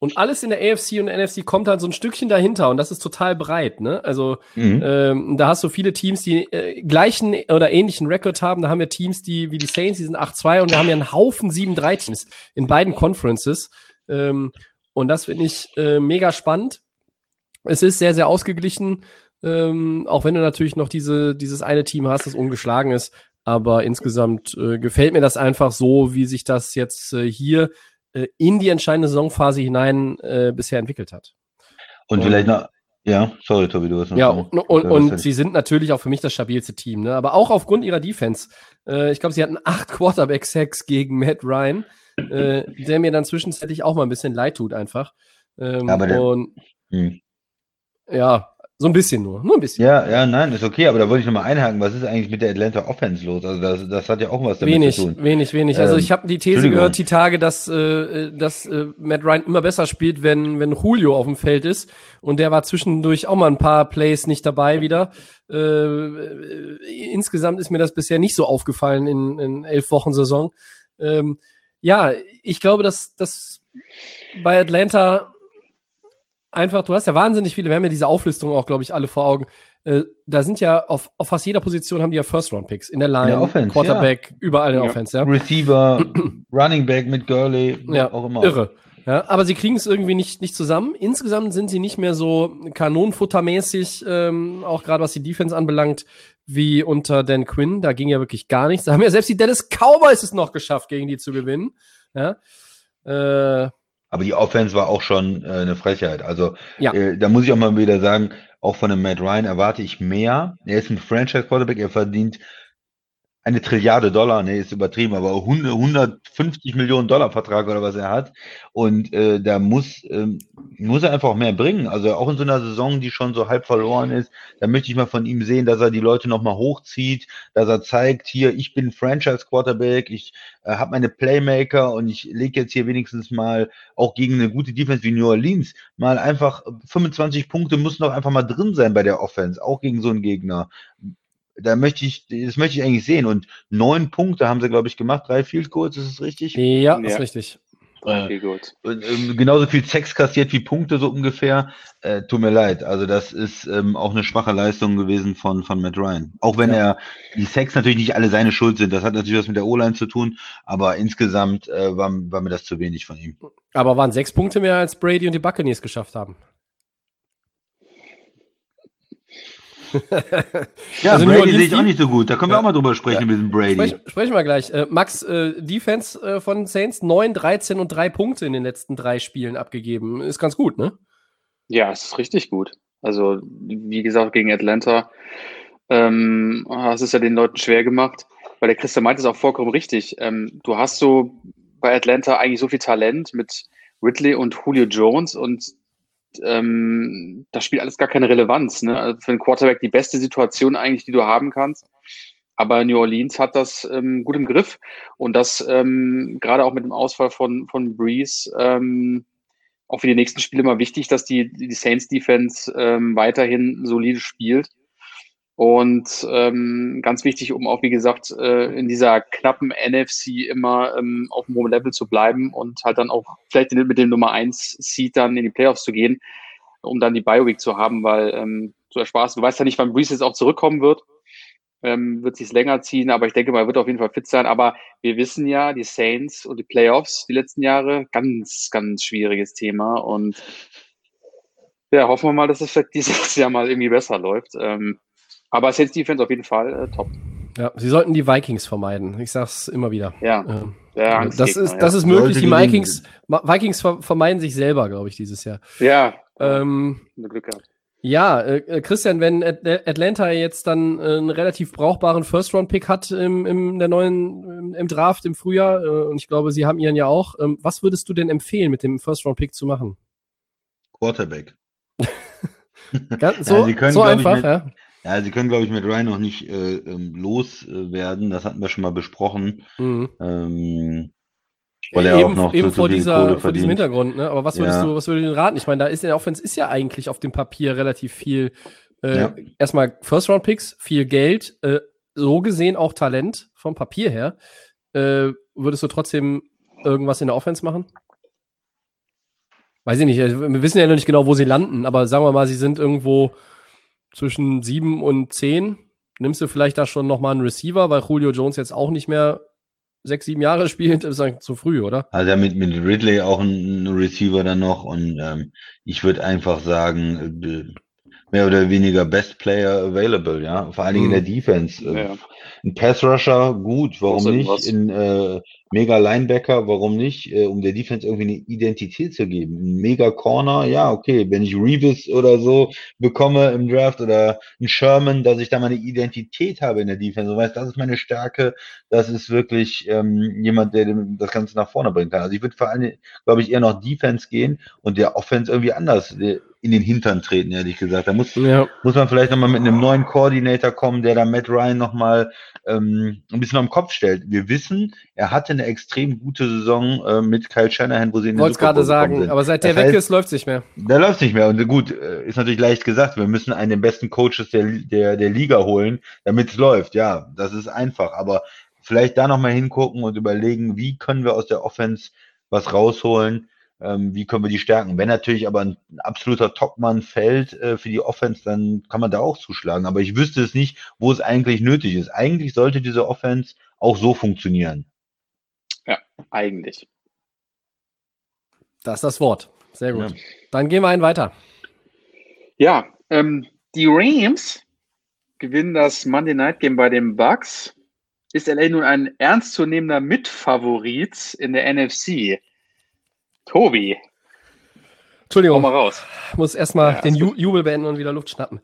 Und alles in der AFC und der NFC kommt halt so ein Stückchen dahinter und das ist total breit. Ne? Also Mhm. ähm, da hast du viele Teams, die äh, gleichen oder ähnlichen Rekord haben. Da haben wir Teams, die wie die Saints, die sind 8-2 und wir haben ja einen Haufen 7-3-Teams in beiden Conferences. Ähm, und das finde ich äh, mega spannend. Es ist sehr, sehr ausgeglichen, ähm, auch wenn du natürlich noch diese, dieses eine Team hast, das ungeschlagen ist. Aber insgesamt äh, gefällt mir das einfach so, wie sich das jetzt äh, hier äh, in die entscheidende Saisonphase hinein äh, bisher entwickelt hat. Und Und- vielleicht noch, ja, sorry, Tobi, du hast noch. Ja, und, und, und sie sind natürlich auch für mich das stabilste Team, ne? aber auch aufgrund ihrer Defense. Äh, ich glaube, sie hatten acht Quarterback-Sacks gegen Matt Ryan, äh, der mir dann zwischenzeitlich auch mal ein bisschen leid tut einfach. Ähm, Ja, aber der- und Hm. ja, so ein bisschen nur, nur ein bisschen. Ja, ja, nein, ist okay, aber da wollte ich nochmal einhaken. Was ist eigentlich mit der Atlanta Offense los? Also das, das hat ja auch was damit Wenig, zu tun. wenig, wenig. Also Ähm, ich habe die These gehört, die Tage, dass, äh, dass äh, Matt Ryan immer besser spielt, wenn, wenn Julio auf dem Feld ist. Und der war zwischendurch auch mal ein paar Plays nicht dabei wieder. Äh, äh, insgesamt ist mir das bisher nicht so aufgefallen in, in elf Wochen Saison. Ähm, ja, ich glaube, dass, dass bei Atlanta einfach, du hast ja wahnsinnig viele, wir haben ja diese Auflistung auch, glaube ich, alle vor Augen. Äh, da sind ja auf, auf fast jeder Position haben die ja First-Round-Picks. In der Line, der Offense, Quarterback, überall in der Ja. Offense, ja. Receiver, *clears throat* Running Back mit Gurley, Ja, auch immer. irre. Ja, aber sie kriegen es irgendwie nicht, nicht zusammen. Insgesamt sind sie nicht mehr so kanonenfuttermäßig, ähm, auch gerade was die Defense anbelangt, wie unter Dan Quinn. Da ging ja wirklich gar nichts. Da haben ja selbst die Dallas Cowboys es noch geschafft, gegen die zu gewinnen. Ja. Äh, Aber die Offense war auch schon äh, eine Frechheit. Also Ja. äh, da muss ich auch mal wieder sagen, auch von dem Matt Ryan erwarte ich mehr. Er ist ein Franchise Quarterback, er verdient eine Trilliarde Dollar, nee, ist übertrieben, aber 100, 150 Millionen Dollar Vertrag oder was er hat. Und äh, da muss, ähm, muss er einfach mehr bringen. Also auch in so einer Saison, die schon so halb verloren ist, da möchte ich mal von ihm sehen, dass er die Leute nochmal hochzieht, dass er zeigt, hier, ich bin Franchise Quarterback, ich äh, habe meine Playmaker und ich lege jetzt hier wenigstens mal auch gegen eine gute Defense wie New Orleans mal einfach 25 Punkte müssen doch einfach mal drin sein bei der Offense, auch gegen so einen Gegner. Da möchte ich, das möchte ich eigentlich sehen. Und neun Punkte haben sie, glaube ich, gemacht, drei Field Goals, ist es richtig? ja, Ja. ist richtig. Äh, Okay, gut. und, ähm, genauso viel Sex kassiert wie Punkte, so ungefähr. Äh, tut mir leid. Also das ist ähm, auch eine schwache Leistung gewesen von, von Matt Ryan. Auch wenn er die Sex natürlich nicht alle seine Schuld sind. Das hat natürlich was mit der O-Line zu tun, aber insgesamt äh, war, war mir das zu wenig von ihm. Aber waren sechs Punkte mehr, als Brady und die Buccaneers geschafft haben. *laughs* Ja, Also Brady sehe ich auch die- nicht so gut. Da können wir auch mal drüber sprechen mit dem Brady. Sprech, sprechen wir gleich. Äh, Max, äh, Defense äh, von Saints 9, 13 und 3 Punkte in den letzten drei Spielen abgegeben. Ist ganz gut, ne? Ja, es ist richtig gut. Also, wie gesagt, gegen Atlanta ähm, hast es ja den Leuten schwer gemacht, weil der Christian meint es auch vollkommen richtig. Ähm, du hast so bei Atlanta eigentlich so viel Talent mit Ridley und Julio Jones und ähm, das spielt alles gar keine Relevanz. Ne? Also für einen Quarterback die beste Situation eigentlich, die du haben kannst. Aber New Orleans hat das ähm, gut im Griff und das ähm, gerade auch mit dem Ausfall von, von Breeze ähm, auch für die nächsten Spiele mal wichtig, dass die, die Saints Defense ähm, weiterhin solide spielt. Und ähm, ganz wichtig, um auch, wie gesagt, äh, in dieser knappen NFC immer ähm, auf einem hohen Level zu bleiben und halt dann auch vielleicht mit dem Nummer 1 Seed dann in die Playoffs zu gehen, um dann die Bioweek zu haben, weil ähm, so ersparst, du weißt ja nicht, wann Breeze jetzt auch zurückkommen wird. ähm, wird sich länger ziehen, aber ich denke mal, er wird auf jeden Fall fit sein. Aber wir wissen ja, die Saints und die Playoffs die letzten Jahre, ganz, ganz schwieriges Thema. Und ja, hoffen wir mal, dass es vielleicht dieses *laughs* Jahr mal irgendwie besser läuft. Ähm, aber Saints Defense auf jeden Fall äh, top. Ja, sie sollten die Vikings vermeiden. Ich sag's immer wieder. Ja. Ähm, Ja, das ist, das ja. ist möglich. Die. Vikings, Vikings ver vermeiden sich selber, glaube ich, dieses Jahr. Ja, Ähm, Glück gehabt. ja, äh, äh, Christian, wenn At Atlanta jetzt dann äh, einen relativ brauchbaren First-Round-Pick hat im, im der neuen im, Draft im Frühjahr, äh, und ich glaube, sie haben ihren ja auch, ähm, was würdest du denn empfehlen, mit dem First-Round-Pick zu machen? Quarterback. *laughs* Ganz, so Ja, sie können, so einfach, mit- ja. Ja, sie können, glaube ich, mit Ryan noch nicht äh, ähm, loswerden. Das hatten wir schon mal besprochen. Mhm. Ähm, weil er eben auch noch eben vor, viel dieser, vor diesem. Hintergrund, ne? Aber was würdest Ja. du, was würdest du raten? Ich meine, da ist in der Offense ist ja eigentlich auf dem Papier relativ viel. Äh, Ja. Erstmal First-Round-Picks, viel Geld, äh, so gesehen auch Talent vom Papier her. Äh, würdest du trotzdem irgendwas in der Offense machen? Weiß ich nicht. also Wir wissen ja noch nicht genau, wo sie landen, aber sagen wir mal, sie sind irgendwo zwischen sieben und zehn. Nimmst du vielleicht da schon nochmal einen Receiver, weil Julio Jones jetzt auch nicht mehr sechs, sieben Jahre *laughs* spielt, ist eigentlich zu früh, oder? Also mit, mit Ridley auch ein, ein Receiver dann noch und ähm, ich würde einfach sagen, äh, mehr oder weniger Best Player available, ja. Vor allen Dingen in der Mhm. Defense. Äh, Ja. Ein Pass Rusher, gut, warum nicht? was. In äh, Mega Linebacker, warum nicht? Äh, um der Defense irgendwie eine Identität zu geben. Ein Mega Corner, ja, okay. Wenn ich Revis oder so bekomme im Draft oder ein Sherman, dass ich da meine Identität habe in der Defense. Du weißt, das ist meine Stärke. Das ist wirklich ähm, jemand, der das Ganze nach vorne bringen kann. Also ich würde vor allem, glaube ich, eher noch Defense gehen und der Offense irgendwie anders äh, in den Hintern treten, ehrlich gesagt. Da muss, Ja. muss man vielleicht nochmal mit einem neuen Coordinator kommen, der da Matt Ryan nochmal ähm, ein bisschen am Kopf stellt. Wir wissen, er hatte eine extrem gute Saison äh, mit Kyle Shanahan, wo sie in den Wollte gerade sagen, sind. aber seit der Das weg heißt, ist, läuft es nicht mehr. Da läuft nicht mehr. Und gut, äh, ist natürlich leicht gesagt, wir müssen einen der besten Coaches der, der, der Liga holen, damit es läuft. Ja, das ist einfach. Aber vielleicht da nochmal hingucken und überlegen, wie können wir aus der Offense was rausholen, ähm, wie können wir die stärken. Wenn natürlich aber ein, ein absoluter Topmann fällt äh, für die Offense, dann kann man da auch zuschlagen. Aber ich wüsste es nicht, wo es eigentlich nötig ist. Eigentlich sollte diese Offense auch so funktionieren. Eigentlich. Das ist das Wort. Sehr gut. Ja. Dann gehen wir einen weiter. Ja, ähm, die Rams gewinnen das Monday Night Game bei den Bucks. Ist LA nun ein ernstzunehmender Mitfavorit in der NFC? Tobi, Entschuldigung, mal raus. ich muss erstmal Ja, den Ju Jubel beenden und wieder Luft schnappen.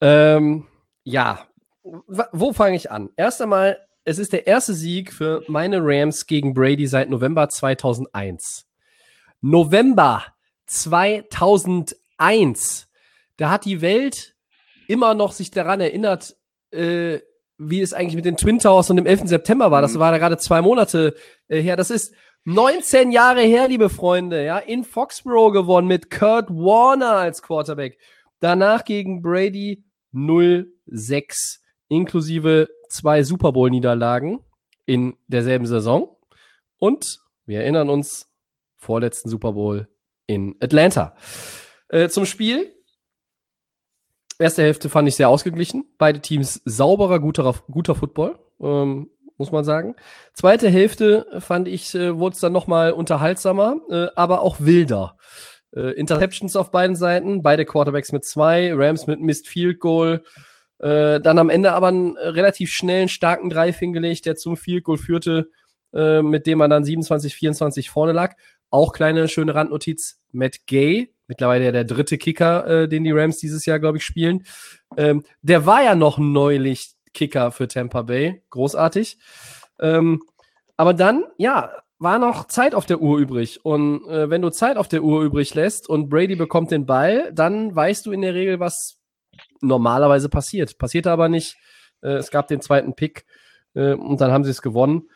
Ähm, ja, Wa- wo fange ich an? Erst einmal, es ist der erste Sieg für meine Rams gegen Brady seit November 2001. November 2001. Da hat die Welt immer noch sich daran erinnert, äh, wie es eigentlich mit den Twin Towers und dem 11. September war. Das Mhm. war da gerade zwei Monate äh, her. Das ist 19 Jahre her, liebe Freunde. Ja, in Foxborough gewonnen mit Kurt Warner als Quarterback. Danach gegen Brady 0-6, inklusive zwei Super Bowl-Niederlagen in derselben Saison. Und wir erinnern uns, vorletzten Super Bowl in Atlanta. Äh, zum Spiel. Erste Hälfte fand ich sehr ausgeglichen. Beide Teams sauberer, guter, guter Football, ähm, muss man sagen. Zweite Hälfte fand ich, äh, wurde es dann nochmal unterhaltsamer, äh, aber auch wilder. Äh, Interceptions auf beiden Seiten, beide Quarterbacks mit zwei, Rams mit Missed Field Goal. Äh, dann am Ende aber einen äh, relativ schnellen, starken Drive hingelegt, der zum Field Goal führte, äh, mit dem man dann 27, 24 vorne lag. Auch kleine, schöne Randnotiz. Matt Gay, mittlerweile ja der dritte Kicker, äh, den die Rams dieses Jahr, glaube ich, spielen. Ähm, der war ja noch neulich Kicker für Tampa Bay. Großartig. Ähm, aber dann, ja, war noch Zeit auf der Uhr übrig. Und äh, wenn du Zeit auf der Uhr übrig lässt und Brady bekommt den Ball, dann weißt du in der Regel, was normalerweise passiert. Passierte aber nicht. Äh, es gab den zweiten Pick äh, und dann haben sie es gewonnen.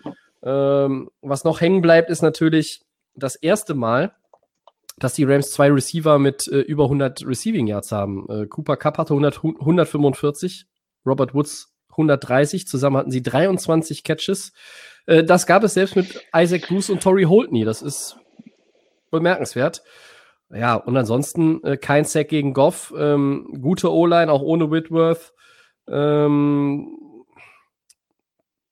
Ähm, was noch hängen bleibt, ist natürlich das erste Mal, dass die Rams zwei Receiver mit äh, über 100 Receiving Yards haben. Äh, Cooper Cup hatte 100, 145, Robert Woods 130, zusammen hatten sie 23 Catches. Äh, das gab es selbst mit Isaac Bruce und Torrey Holt nie. Das ist bemerkenswert. Ja, und ansonsten äh, kein Sack gegen Goff. Ähm, gute O-Line, auch ohne Whitworth. Ähm,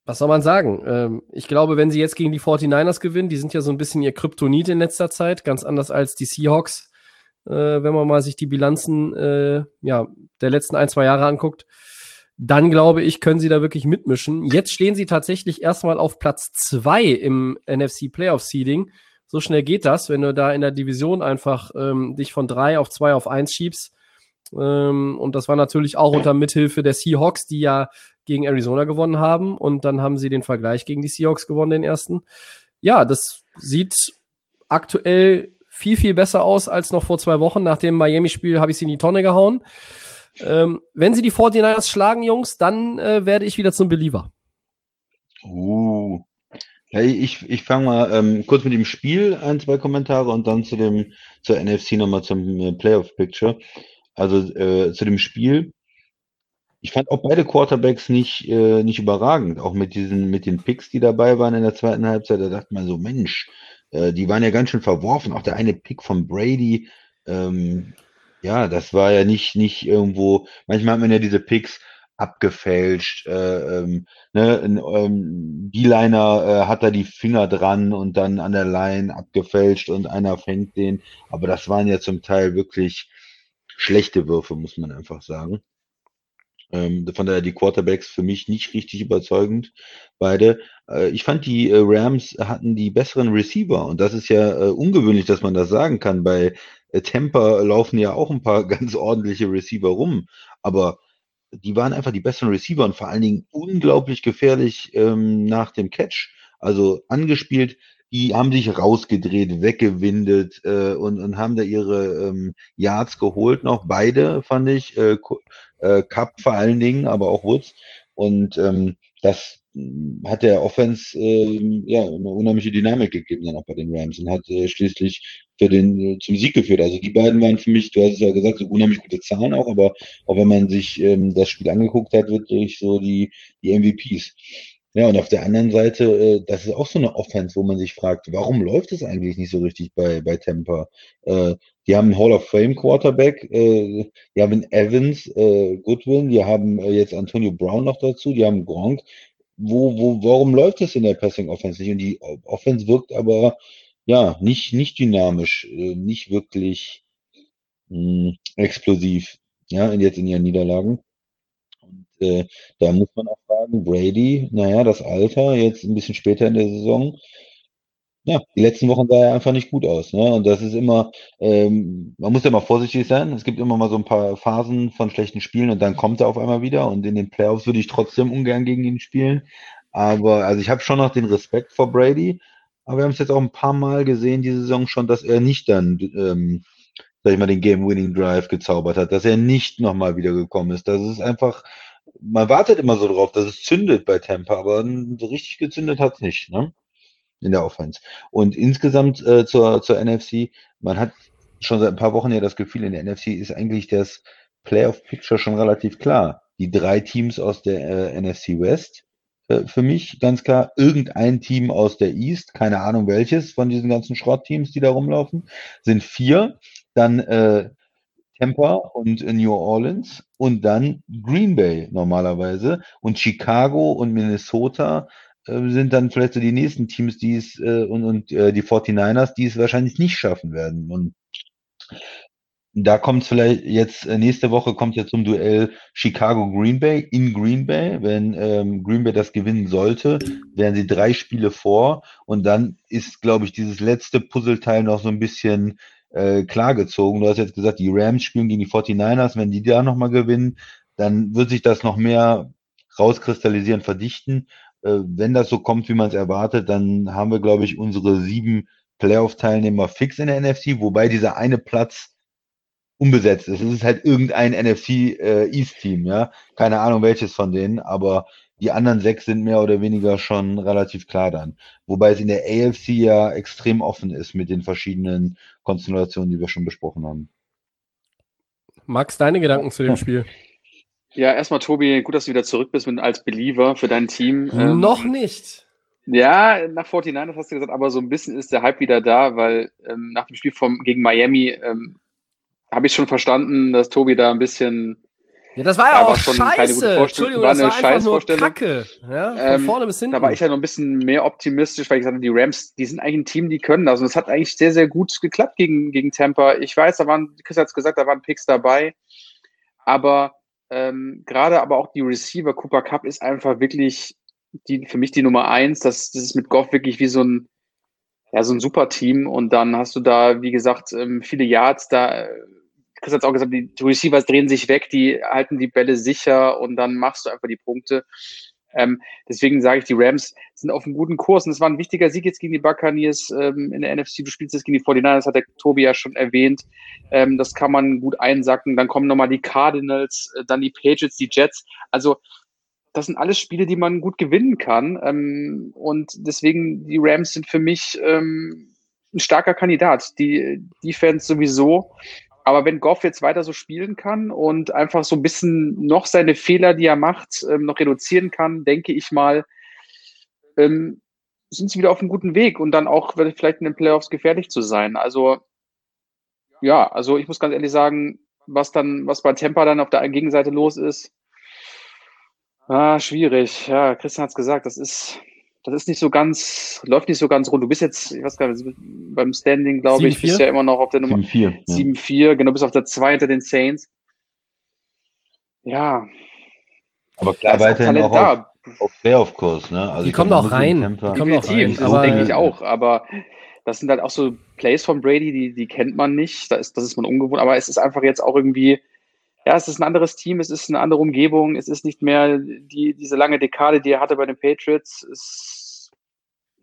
was soll man sagen? Ähm, ich glaube, wenn sie jetzt gegen die 49ers gewinnen, die sind ja so ein bisschen ihr Kryptonit in letzter Zeit, ganz anders als die Seahawks, äh, wenn man mal sich die Bilanzen der letzten ein, zwei Jahre anguckt, dann glaube ich, können sie da wirklich mitmischen. Jetzt stehen sie tatsächlich erstmal auf Platz zwei im NFC Playoff Seeding. So schnell geht das, wenn du da in der Division einfach ähm, dich von drei auf zwei auf eins schiebst. Ähm, und das war natürlich auch unter Mithilfe der Seahawks, die ja gegen Arizona gewonnen haben. Und dann haben sie den Vergleich gegen die Seahawks gewonnen, den ersten. Ja, das sieht aktuell viel, viel besser aus als noch vor zwei Wochen. Nach dem Miami-Spiel habe ich sie in die Tonne gehauen. Ähm, wenn sie die 49ers schlagen, Jungs, dann äh, werde ich wieder zum Believer. Uh. Hey, ich, ich fange mal ähm, kurz mit dem Spiel ein, zwei Kommentare und dann zu dem zur NFC nochmal zum äh, Playoff Picture. Also äh, zu dem Spiel. Ich fand auch beide Quarterbacks nicht, äh, nicht überragend. Auch mit diesen, mit den Picks, die dabei waren in der zweiten Halbzeit, da dachte man so, Mensch, äh, die waren ja ganz schön verworfen. Auch der eine Pick von Brady, ähm, ja, das war ja nicht, nicht irgendwo, manchmal hat man ja diese Picks abgefälscht, äh, ähm, ne, ähm, D-Liner äh, hat da die Finger dran und dann an der Line abgefälscht und einer fängt den. Aber das waren ja zum Teil wirklich schlechte Würfe, muss man einfach sagen. Ähm, von daher die Quarterbacks für mich nicht richtig überzeugend, beide. Äh, ich fand, die äh, Rams hatten die besseren Receiver und das ist ja äh, ungewöhnlich, dass man das sagen kann. Bei äh, Tampa laufen ja auch ein paar *laughs* ganz ordentliche Receiver rum, aber die waren einfach die besseren Receiver und vor allen Dingen unglaublich gefährlich ähm, nach dem Catch. Also angespielt, die haben sich rausgedreht, weggewindet äh, und, und haben da ihre ähm, Yards geholt noch. Beide fand ich, äh, äh, Cup vor allen Dingen, aber auch Woods. Und ähm, das hat der Offense äh, ja eine unheimliche Dynamik gegeben dann auch bei den Rams und hat äh, schließlich für den äh, zum Sieg geführt. Also die beiden waren für mich, du hast es ja gesagt, so unheimlich gute Zahlen auch, aber auch wenn man sich ähm, das Spiel angeguckt hat, wirklich so die die MVPs. Ja, und auf der anderen Seite, äh, das ist auch so eine Offense, wo man sich fragt, warum läuft es eigentlich nicht so richtig bei, bei Tampa? Äh, die haben einen Hall of Fame Quarterback, äh, die haben Evans, äh, Goodwin, die haben äh, jetzt Antonio Brown noch dazu, die haben Gronk. Wo, wo, warum läuft es in der Passing Offense nicht? Und die Offense wirkt aber ja nicht, nicht dynamisch, äh, nicht wirklich mh, hm, explosiv, ja, jetzt in ihren Niederlagen. Und äh, da muss man auch fragen, Brady, naja, das Alter, jetzt ein bisschen später in der Saison, ja, die letzten Wochen sah er einfach nicht gut aus. Ne? Und das ist immer, ähm, man muss ja mal vorsichtig sein. Es gibt immer mal so ein paar Phasen von schlechten Spielen und dann kommt er auf einmal wieder. Und in den Playoffs würde ich trotzdem ungern gegen ihn spielen. Aber also ich habe schon noch den Respekt vor Brady. Aber wir haben es jetzt auch ein paar Mal gesehen, diese Saison schon, dass er nicht dann, ähm, sag ich mal, den Game-Winning-Drive gezaubert hat, dass er nicht nochmal wiedergekommen ist. Das ist einfach, man wartet immer so drauf, dass es zündet bei Tampa, aber so richtig gezündet hat es nicht. Ne? In der Offense. Und insgesamt äh, zur, zur NFC, man hat schon seit ein paar Wochen ja das Gefühl, in der NFC ist eigentlich das Playoff-Picture schon relativ klar. Die drei Teams aus der äh, NFC West, äh, für mich ganz klar, irgendein Team aus der East, keine Ahnung welches von diesen ganzen Schrottteams, die da rumlaufen, sind vier. Dann äh, Tampa und New Orleans und dann Green Bay normalerweise und Chicago und Minnesota äh, sind dann vielleicht so die nächsten Teams, die es äh, und, und äh, die 49ers, die es wahrscheinlich nicht schaffen werden. Und da kommt vielleicht jetzt, äh, nächste Woche kommt ja zum Duell Chicago Green Bay in Green Bay. Wenn ähm, Green Bay das gewinnen sollte, wären sie drei Spiele vor. Und dann ist, glaube ich, dieses letzte Puzzleteil noch so ein bisschen äh, klargezogen. Du hast jetzt gesagt, die Rams spielen gegen die 49ers. Wenn die da nochmal gewinnen, dann wird sich das noch mehr rauskristallisieren, verdichten. Äh, wenn das so kommt, wie man es erwartet, dann haben wir, glaube ich, unsere sieben Playoff-Teilnehmer fix in der NFC, wobei dieser eine Platz unbesetzt ist. Es ist halt irgendein NFC äh, East-Team, ja. Keine Ahnung welches von denen, aber die anderen sechs sind mehr oder weniger schon relativ klar dann. Wobei es in der AFC ja extrem offen ist mit den verschiedenen Konstellationen, die wir schon besprochen haben. Max, deine Gedanken zu dem *laughs* Spiel? Ja, erstmal Tobi, gut, dass du wieder zurück bist mit, als Believer für dein Team. Ähm, Noch nicht. Ja, nach 49 hast du gesagt, aber so ein bisschen ist der Hype wieder da, weil ähm, nach dem Spiel vom, gegen Miami ähm, habe ich schon verstanden, dass Tobi da ein bisschen Ja, das war ja, war auch schon keine gute scheiße. Vorstellung. Entschuldigung, War das war einfach nur. Kacke. Ja, von Ähm, vorne bis hinten. Da war ich ja noch ein bisschen mehr optimistisch, weil ich gesagt habe, die Rams, die sind eigentlich ein Team, die können das. Und es hat eigentlich sehr, sehr gut geklappt gegen, gegen Tampa. Ich weiß, da waren, Chris hat es gesagt, da waren Picks dabei. Aber ähm, gerade aber auch die Receiver, Cooper Cup ist einfach wirklich die, für mich die Nummer eins. Das, das ist mit Goff wirklich wie so ein, ja, so ein super Team. Und dann hast du da, wie gesagt, ähm, viele Yards da. äh, Chris hat es auch gesagt, die Receivers drehen sich weg, die halten die Bälle sicher und dann machst du einfach die Punkte. Ähm, deswegen sage ich, die Rams sind auf einem guten Kurs und es war ein wichtiger Sieg jetzt gegen die Buccaneers ähm, in der NFC. Du spielst jetzt gegen die 49ers, das hat der Tobi ja schon erwähnt. Ähm, das kann man gut einsacken. Dann kommen nochmal die Cardinals, äh, dann die Patriots, die Jets. Also das sind alles Spiele, die man gut gewinnen kann. Ähm, und deswegen, die Rams sind für mich ähm, ein starker Kandidat. Die Defense sowieso. Aber wenn Goff jetzt weiter so spielen kann und einfach so ein bisschen noch seine Fehler, die er macht, ähm, noch reduzieren kann, denke ich mal, ähm, sind sie wieder auf einem guten Weg und dann auch vielleicht in den Playoffs gefährlich zu sein. Also ja, also ich muss ganz ehrlich sagen, was dann, was bei Tampa dann auf der Gegenseite los ist, ah, schwierig. Ja, Christian hat es gesagt, das ist, das ist nicht so ganz, läuft nicht so ganz rund. Du bist jetzt, ich weiß gar nicht, beim Standing, glaube ich, 7-4? bist ja immer noch auf der Nummer 7-4. Ja. 7-4, genau, bis auf der 2 hinter den Saints. Ja, Aber klar, ist auch weiterhin Talent auch auf, da. auf Playoff-Kurs, ne? Also Die kommen auch rein. Die kommen auch rein. Das denke ich auch. Aber das sind halt auch so Plays von Brady, die, die kennt man nicht. Da ist, das ist man ungewohnt. Aber es ist einfach jetzt auch irgendwie, ja, es ist ein anderes Team, es ist eine andere Umgebung, es ist nicht mehr die, diese lange Dekade, die er hatte bei den Patriots. Es,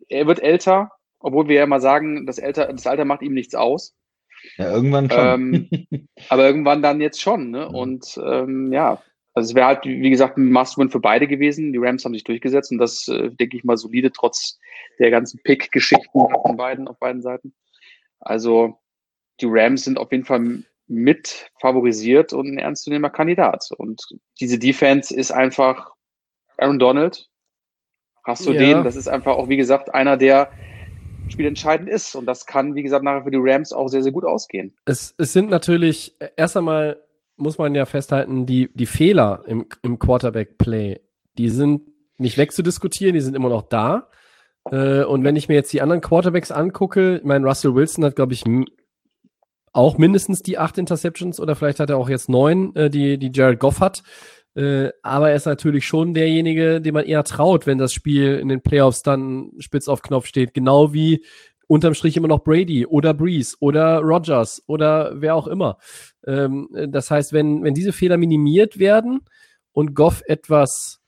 er wird älter, obwohl wir ja mal sagen, das, Alter, das Alter macht ihm nichts aus. Ja, irgendwann schon. Ähm, aber irgendwann dann jetzt schon. Ne? Mhm. Und ähm, ja, also es wäre halt, wie gesagt, ein Must-Win für beide gewesen. Die Rams haben sich durchgesetzt und das, äh, denke ich mal, solide, trotz der ganzen Pick-Geschichten von beiden, auf beiden Seiten. Also die Rams sind auf jeden Fall mit favorisiert und ein ernstzunehmender Kandidat. Und diese Defense ist einfach Aaron Donald. Hast du Ja. den? Das ist einfach auch, wie gesagt, einer, der spielentscheidend ist. Und das kann, wie gesagt, nachher für die Rams auch sehr, sehr gut ausgehen. es, es sind natürlich, erst einmal muss man ja festhalten, die, die Fehler im, im Quarterback-Play, die sind nicht wegzudiskutieren, die sind immer noch da. Äh, und wenn ich mir jetzt die anderen Quarterbacks angucke, ich meine, Russell Wilson hat, glaube ich, auch mindestens die acht Interceptions oder vielleicht hat er auch jetzt neun, äh, die, die Jared Goff hat. Äh, aber er ist natürlich schon derjenige, dem man eher traut, wenn das Spiel in den Playoffs dann spitz auf Knopf steht. Genau wie unterm Strich immer noch Brady oder Breeze oder Rogers oder wer auch immer. Ähm, das heißt, wenn, wenn diese Fehler minimiert werden und Goff etwas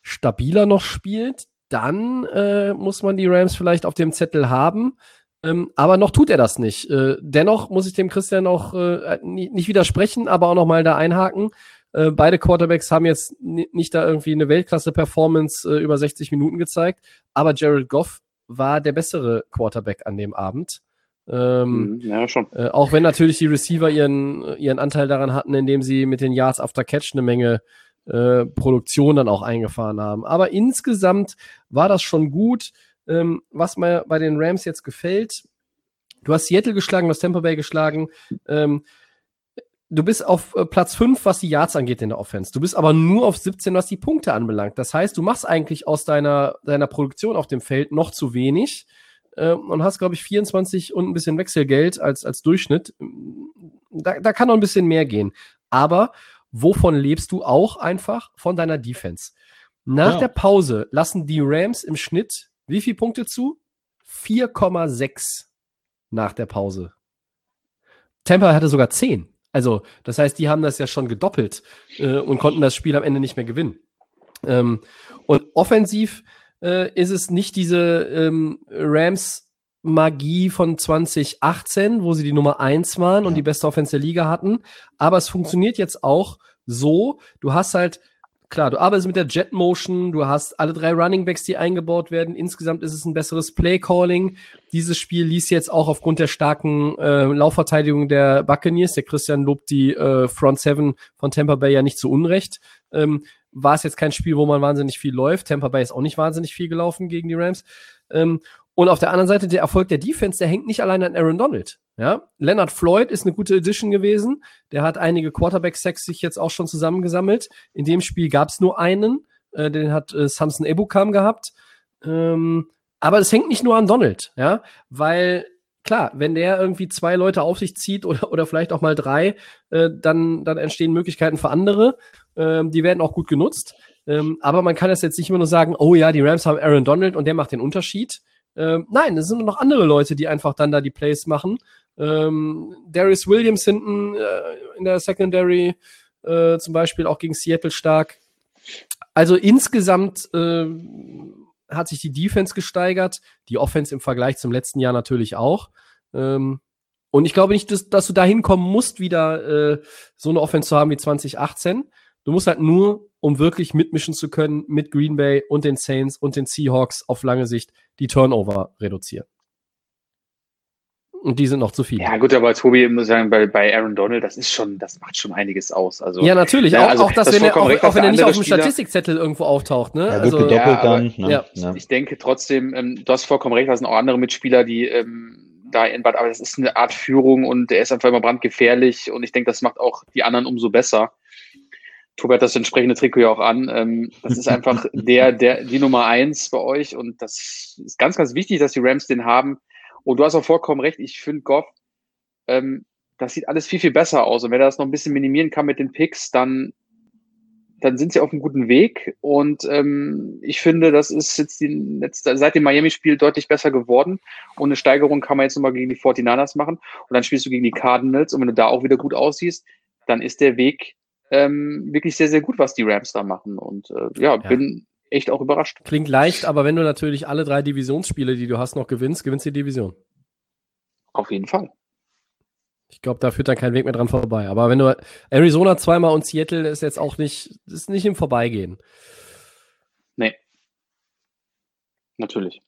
stabiler noch spielt, dann äh, muss man die Rams vielleicht auf dem Zettel haben. Ähm, aber noch tut er das nicht. Äh, dennoch muss ich dem Christian auch äh, nicht widersprechen, aber auch noch mal da einhaken. Äh, beide Quarterbacks haben jetzt ni- nicht da irgendwie eine Weltklasse-Performance äh, über 60 Minuten gezeigt, aber Jared Goff war der bessere Quarterback an dem Abend. Ähm, Mhm, Ja, schon. äh, auch wenn natürlich die Receiver ihren, ihren Anteil daran hatten, indem sie mit den Yards after Catch eine Menge äh, Produktion dann auch eingefahren haben. Aber insgesamt war das schon gut. Ähm, was mir bei den Rams jetzt gefällt, du hast Seattle geschlagen, du hast Tampa Bay geschlagen. Ähm, du bist auf äh, Platz 5, was die Yards angeht in der Offense. Du bist aber nur auf 17, was die Punkte anbelangt. Das heißt, du machst eigentlich aus deiner, deiner Produktion auf dem Feld noch zu wenig äh, und hast, glaube ich, 24 und ein bisschen Wechselgeld als, als Durchschnitt. Da, da kann noch ein bisschen mehr gehen. Aber wovon lebst du auch einfach? Von deiner Defense. Nach Ja. der Pause lassen die Rams im Schnitt wie viele Punkte zu? 4,6 nach der Pause. Tampa hatte sogar 10. Also, das heißt, die haben das ja schon gedoppelt äh, und konnten das Spiel am Ende nicht mehr gewinnen. Ähm, und offensiv äh, ist es nicht diese ähm, Rams Magie von 2018, wo sie die Nummer 1 waren und die beste Offense der Liga hatten. Aber es funktioniert jetzt auch so. Du hast halt, klar, du arbeitest mit der Jet Motion, du hast alle drei Running Backs, die eingebaut werden. Insgesamt ist es ein besseres Play Calling. Dieses Spiel ließ jetzt auch aufgrund der starken äh, Laufverteidigung der Buccaneers, der Christian lobt die äh, Front Seven von Tampa Bay ja nicht zu Unrecht. Ähm, war es jetzt kein Spiel, wo man wahnsinnig viel läuft. Tampa Bay ist auch nicht wahnsinnig viel gelaufen gegen die Rams. Ähm, und auf der anderen Seite, der Erfolg der Defense, der hängt nicht allein an Aaron Donald. Ja, Leonard Floyd ist eine gute Edition gewesen. Der hat einige Quarterback-Sacks sich jetzt auch schon zusammengesammelt. In dem Spiel gab es nur einen. Äh, den hat äh, Samson Ebukam gehabt. Ähm, aber es hängt nicht nur an Donald, ja, weil klar, wenn der irgendwie zwei Leute auf sich zieht oder, oder vielleicht auch mal drei, äh, dann, dann entstehen Möglichkeiten für andere. Ähm, die werden auch gut genutzt. Ähm, aber man kann es jetzt nicht immer nur sagen, oh ja, die Rams haben Aaron Donald und der macht den Unterschied. Ähm, nein, es sind noch andere Leute, die einfach dann da die Plays machen. Ähm, Darius Williams hinten äh, in der Secondary, äh, zum Beispiel auch gegen Seattle stark. Also insgesamt äh, hat sich die Defense gesteigert, die Offense im Vergleich zum letzten Jahr natürlich auch. Ähm, und ich glaube nicht, dass, dass du da hinkommen musst, wieder äh, so eine Offense zu haben wie 2018. Du musst halt nur, um wirklich mitmischen zu können mit Green Bay und den Saints und den Seahawks auf lange Sicht, die Turnover reduzieren. Und die sind noch zu viel. Ja, gut, aber Tobi muss sagen, bei, bei Aaron Donald, das ist schon, das macht schon einiges aus. Also, ja, natürlich. Ja, auch, also, auch, dass das wenn er, auch, recht, auch wenn er nicht auf dem Spieler- Statistikzettel irgendwo auftaucht. Ne? Ja, wird also, gedoppelt ja, aber- dann. Ne? ja. Ja. Ich denke trotzdem, ähm, du hast vollkommen recht, da sind auch andere Mitspieler, die ähm, da in Bad, aber das ist eine Art Führung und der ist einfach immer brandgefährlich und ich denke, das macht auch die anderen umso besser. Hat das entsprechende Trikot ja auch an. Ähm, das ist einfach *laughs* der, der, die Nummer eins bei euch und das ist ganz, ganz wichtig, dass die Rams den haben. Und du hast auch vollkommen recht, ich finde Goff, ähm, das sieht alles viel, viel besser aus. Und wenn er das noch ein bisschen minimieren kann mit den Picks, dann, dann sind sie auf einem guten Weg. Und ähm, ich finde, das ist jetzt die letzte, seit dem Miami-Spiel deutlich besser geworden. Und eine Steigerung kann man jetzt nochmal gegen die 49ers machen. Und dann spielst du gegen die Cardinals. Und wenn du da auch wieder gut aussiehst, dann ist der Weg ähm, wirklich sehr, sehr gut, was die Rams da machen. Und äh, ja, Ja. bin echt auch überrascht. Klingt leicht, aber wenn du natürlich alle drei Divisionsspiele, die du hast, noch gewinnst, gewinnst du die Division. Auf jeden Fall. Ich glaube, da führt dann kein Weg mehr dran vorbei. Aber wenn du Arizona zweimal und Seattle ist jetzt auch nicht, ist nicht im Vorbeigehen. Nee. Natürlich.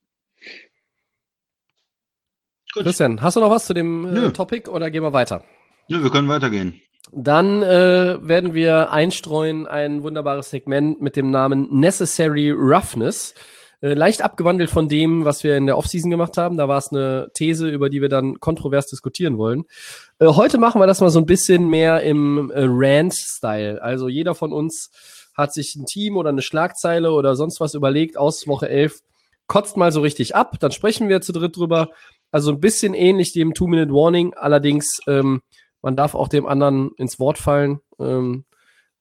Gut. Christian, hast du noch was zu dem äh. Topic oder gehen wir weiter? Nö, wir können weitergehen. Dann äh, werden wir einstreuen ein wunderbares Segment mit dem Namen Necessary Roughness. Äh, leicht abgewandelt von dem, was wir in der Offseason gemacht haben. Da war es eine These, über die wir dann kontrovers diskutieren wollen. Äh, heute machen wir das mal so ein bisschen mehr im äh, Rant-Style. Also jeder von uns hat sich ein Team oder eine Schlagzeile oder sonst was überlegt aus Woche 11, kotzt mal so richtig ab, dann sprechen wir zu dritt drüber. Also ein bisschen ähnlich dem Two-Minute-Warning, allerdings ähm, man darf auch dem anderen ins Wort fallen, ähm,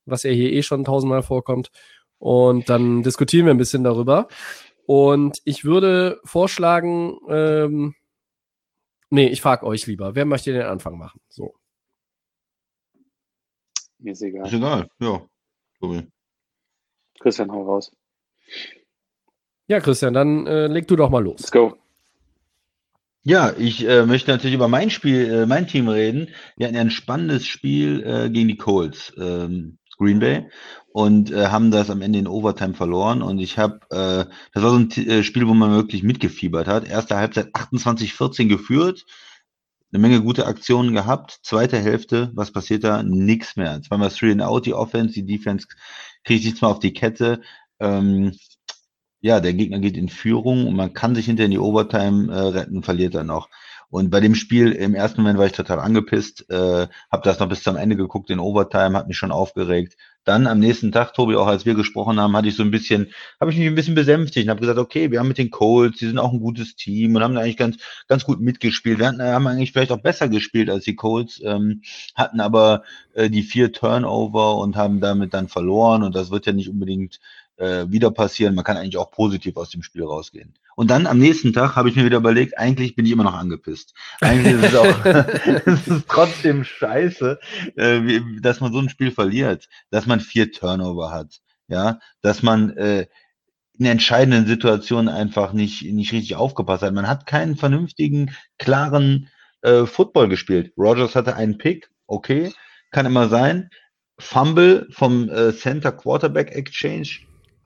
was ja hier eh schon tausendmal vorkommt. Und dann diskutieren wir ein bisschen darüber. Und ich würde vorschlagen, ähm, nee, ich frage euch lieber, wer möchte den Anfang machen? So. Mir ist Ist egal. egal. Ja. Tobi. Christian, hau raus. Ja, Christian, dann äh, leg du doch mal los. Let's go. Ja, ich äh, möchte natürlich über mein Spiel, äh, mein Team reden. Wir hatten ja ein spannendes Spiel äh, gegen die Colts, ähm, Green Bay, und äh, haben das am Ende in Overtime verloren. Und ich habe, äh, das war so ein T äh, Spiel, wo man wirklich mitgefiebert hat. Erste Halbzeit 28-14 geführt, eine Menge gute Aktionen gehabt. Zweite Hälfte, was passiert da? Nix mehr. Zweimal Three and Out, die Offense, die Defense kriegt nichts mehr auf die Kette. Ähm, ja, der Gegner geht in Führung und man kann sich hinter in die Overtime äh, retten, verliert dann noch. Und bei dem Spiel im ersten Moment war ich total angepisst, äh, habe das noch bis zum Ende geguckt in Overtime, hat mich schon aufgeregt. Dann am nächsten Tag, Tobi, auch als wir gesprochen haben, hatte ich so ein bisschen, habe ich mich ein bisschen besänftigt und habe gesagt, okay, wir haben mit den Colts, die sind auch ein gutes Team und haben da eigentlich ganz, ganz gut mitgespielt. Wir hatten, haben eigentlich vielleicht auch besser gespielt als die Colts, ähm, hatten aber äh, die vier Turnover und haben damit dann verloren und das wird ja nicht unbedingt äh, wieder passieren. Man kann eigentlich auch positiv aus dem Spiel rausgehen. Und dann am nächsten Tag habe ich mir wieder überlegt, eigentlich bin ich immer noch angepisst. Eigentlich ist es auch *laughs* *laughs* es ist trotzdem scheiße, äh, wie, dass man so ein Spiel verliert, dass man vier Turnover hat, ja, dass man äh, in entscheidenden Situationen einfach nicht, nicht richtig aufgepasst hat. Man hat keinen vernünftigen, klaren äh, Football gespielt. Rogers hatte einen Pick, okay, kann immer sein. Fumble vom äh, Center Quarterback Exchange,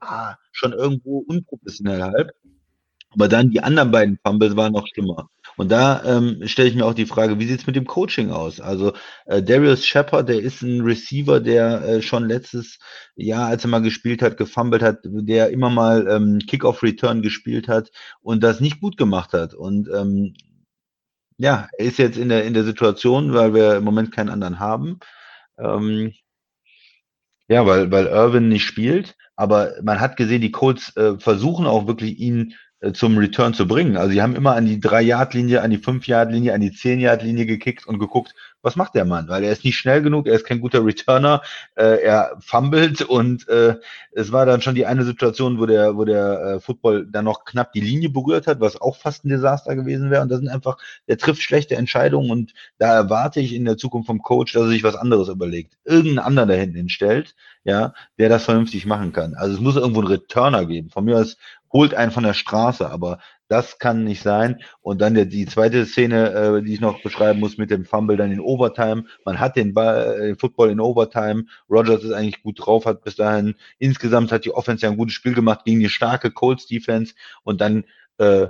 ah, schon irgendwo unprofessionell halb. Aber dann die anderen beiden Fumbles waren noch schlimmer. Und da ähm, stelle ich mir auch die Frage, wie sieht's mit dem Coaching aus? Also äh, Darius Shepard, der ist ein Receiver, der äh, schon letztes Jahr, als er mal gespielt hat, gefumbled hat, der immer mal ähm, Kickoff-Return gespielt hat und das nicht gut gemacht hat. Und ähm, ja, er ist jetzt in der, in der Situation, weil wir im Moment keinen anderen haben. Ähm, ja, weil, weil Irvin nicht spielt, aber man hat gesehen, die Colts äh, versuchen auch wirklich ihn äh, zum Return zu bringen. Also sie haben immer an die 3-Yard-Linie, an die 5-Yard-Linie, an die 10-Yard-Linie gekickt und geguckt, was macht der Mann? Weil er ist nicht schnell genug, er ist kein guter Returner, äh, er fummelt und äh, es war dann schon die eine Situation, wo der, wo der äh, Football dann noch knapp die Linie berührt hat, was auch fast ein Desaster gewesen wäre. Und das sind einfach, der trifft schlechte Entscheidungen und da erwarte ich in der Zukunft vom Coach, dass er sich was anderes überlegt. Irgendeinen anderen da hinten hinstellt, ja, der das vernünftig machen kann. Also es muss irgendwo einen Returner geben. Von mir aus holt einen von der Straße, aber das kann nicht sein. Und dann die, die zweite Szene, äh, die ich noch beschreiben muss mit dem Fumble dann in Overtime. Man hat den Ball, äh, Football in Overtime. Rogers ist eigentlich gut drauf, hat bis dahin insgesamt hat die Offense ja ein gutes Spiel gemacht gegen die starke Colts Defense und dann äh,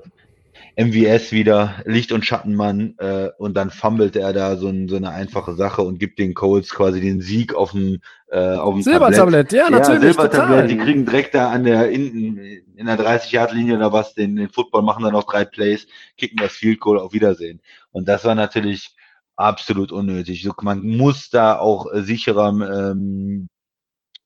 MVS wieder, Licht- und Schattenmann, äh, und dann fummelt er da so, ein, so eine einfache Sache und gibt den Colts quasi den Sieg auf dem, äh, auf dem Silbertablett, ja, natürlich. Silbertablett, total. die kriegen direkt da an der, in, in der 30-Yard-Linie oder was, den, den Football machen dann noch drei Plays, kicken das Field Goal, auf Wiedersehen. Und das war natürlich absolut unnötig. Man muss da auch äh, sicherer ähm,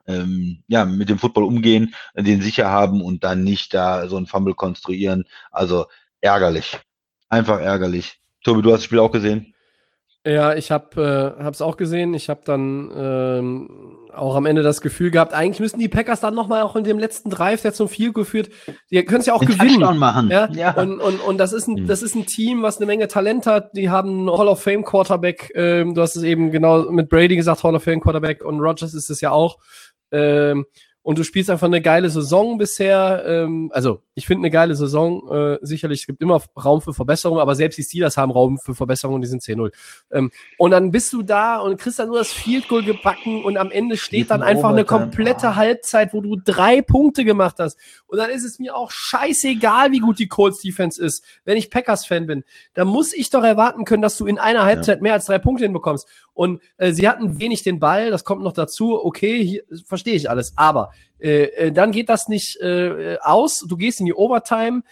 ähm, ja, mit dem Football umgehen, den sicher haben und dann nicht da so ein Fumble konstruieren. Also ärgerlich. Einfach ärgerlich. Tobi, du hast das Spiel auch gesehen? Ja, ich habe äh, es auch gesehen. Ich habe dann ähm, auch am Ende das Gefühl gehabt, eigentlich müssen die Packers dann nochmal auch in dem letzten Drive, der zum Field geführt, die können es ja auch Den gewinnen. Touchdown machen. Ja, Ja. Und, und, und das, ist ein, Hm. das ist ein Team, was eine Menge Talent hat. Die haben einen Hall of Fame Quarterback. Ähm, du hast es eben genau mit Brady gesagt, Hall of Fame Quarterback. Und Rogers ist es ja auch. Ähm, und du spielst einfach eine geile Saison bisher. Ähm, also, ich finde eine geile Saison. Äh, sicherlich, es gibt immer Raum für Verbesserungen, aber selbst die Steelers haben Raum für Verbesserungen, die sind 10-0. Ähm, und dann bist du da und kriegst dann nur das Field Goal gebacken und am Ende steht dann einfach eine komplette Ah. Halbzeit, wo du drei Punkte gemacht hast. Und dann ist es mir auch scheißegal, wie gut die Colts Defense ist. Wenn ich Packers-Fan bin, dann muss ich doch erwarten können, dass du in einer Halbzeit mehr als drei Punkte hinbekommst. Und äh, sie hatten wenig den Ball, das kommt noch dazu. Okay, hier, verstehe ich alles. Aber äh, äh, dann geht das nicht äh, aus. Du gehst in die Overtime,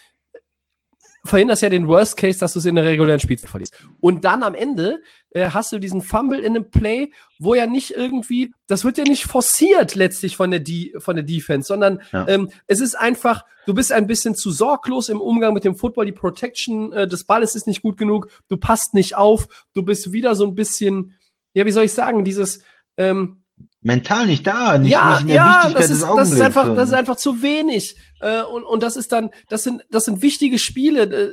verhinderst ja den Worst Case, dass du es in der regulären Spielzeit verlierst. Und dann am Ende äh, hast du diesen Fumble in einem Play, wo ja nicht irgendwie, das wird ja nicht forciert letztlich von der, Die- von der Defense, sondern Ja. ähm, es ist einfach, du bist ein bisschen zu sorglos im Umgang mit dem Football, die Protection äh, des Balles ist nicht gut genug, du passt nicht auf, du bist wieder so ein bisschen, ja, wie soll ich sagen, dieses, ähm, Mental nicht da, nicht, ja, nicht in der ja, Wichtigkeit das des ist, das Augenblicks. ist einfach, das ist einfach zu wenig. Äh, und, und das ist dann, das sind, das sind wichtige Spiele. Äh,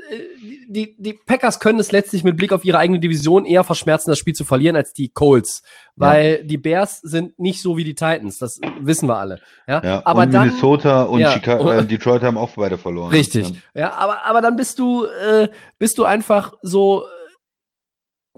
Die, die Packers können es letztlich mit Blick auf ihre eigene Division eher verschmerzen, das Spiel zu verlieren, als die Colts. Weil die Bears sind nicht so wie die Titans. Das wissen wir alle. Ja, ja, aber und dann, Minnesota und Ja. Chicago, äh, Detroit haben auch beide verloren. Richtig. Ja, aber, aber dann bist du, äh, bist du einfach so,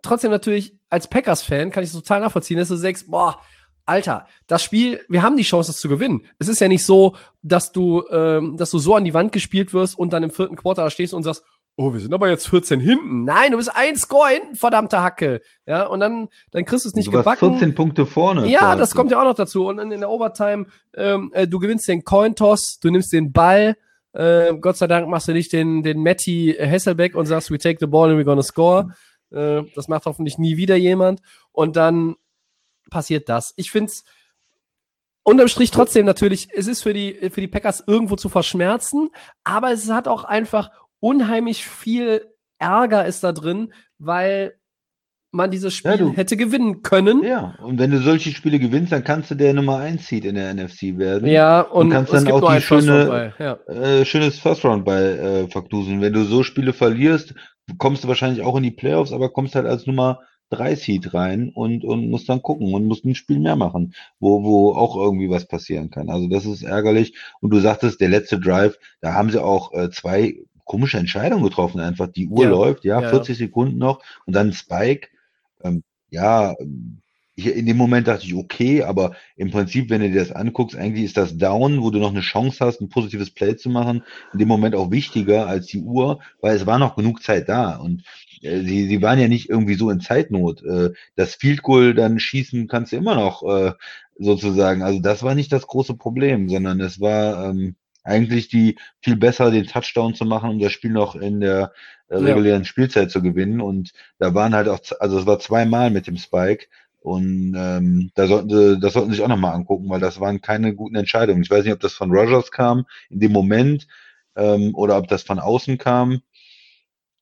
trotzdem natürlich als Packers-Fan kann ich es total nachvollziehen, dass du sagst, boah, Alter, das Spiel, wir haben die Chance, das zu gewinnen. Es ist ja nicht so, dass du, ähm, dass du so an die Wand gespielt wirst und dann im vierten Quarter da stehst und sagst, oh, wir sind aber jetzt 14 hinten. Nein, du bist ein Score hinten, verdammte Hacke. Ja, und dann, dann kriegst du es nicht du gebacken. 14 Punkte vorne. Ja, quasi. das kommt ja auch noch dazu. Und in, in der Overtime, ähm, äh, du gewinnst den Cointoss, du nimmst den Ball. Äh, Gott sei Dank machst du nicht den, den Matty Hasselbeck und sagst, we take the ball and we're gonna score. Äh, das macht hoffentlich nie wieder jemand. Und dann passiert das. Ich find's unterm Strich trotzdem natürlich, es ist für die, für die Packers irgendwo zu verschmerzen, aber es hat auch einfach unheimlich viel Ärger ist da drin, weil man dieses Spiel Ja, du- hätte gewinnen können. Ja, und wenn du solche Spiele gewinnst, dann kannst du der Nummer 1 Seed in der NFC werden. Ja, und kannst es dann auch die First schöne- bei. Ja. Äh, schönes First Round bei äh, verknusen. Wenn du so Spiele verlierst, kommst du wahrscheinlich auch in die Playoffs, aber kommst halt als Nummer 3 Seed rein und, und musst dann gucken und musst ein Spiel mehr machen, wo, wo auch irgendwie was passieren kann. Also das ist ärgerlich. Und du sagtest, der letzte Drive, da haben sie auch äh, zwei komische Entscheidungen getroffen. Einfach die Uhr Ja. läuft, ja, Ja, ja. 40 Sekunden noch und dann Spike. Ähm, ja, ich, in dem Moment dachte ich, okay, aber im Prinzip, wenn du dir das anguckst, eigentlich ist das Down, wo du noch eine Chance hast, ein positives Play zu machen, in dem Moment auch wichtiger als die Uhr, weil es war noch genug Zeit da und äh, sie, sie waren ja nicht irgendwie so in Zeitnot. Äh, das Field Goal dann schießen kannst du immer noch äh, sozusagen. Also das war nicht das große Problem, sondern es war ähm, eigentlich die viel besser den Touchdown zu machen, um das Spiel noch in der äh, Ja. regulären Spielzeit zu gewinnen. Und da waren halt auch, also es war zweimal mit dem Spike. Und ähm, da sollten sie, das sollten sie sich auch nochmal angucken, weil das waren keine guten Entscheidungen. Ich weiß nicht, ob das von Rogers kam in dem Moment ähm, oder ob das von außen kam.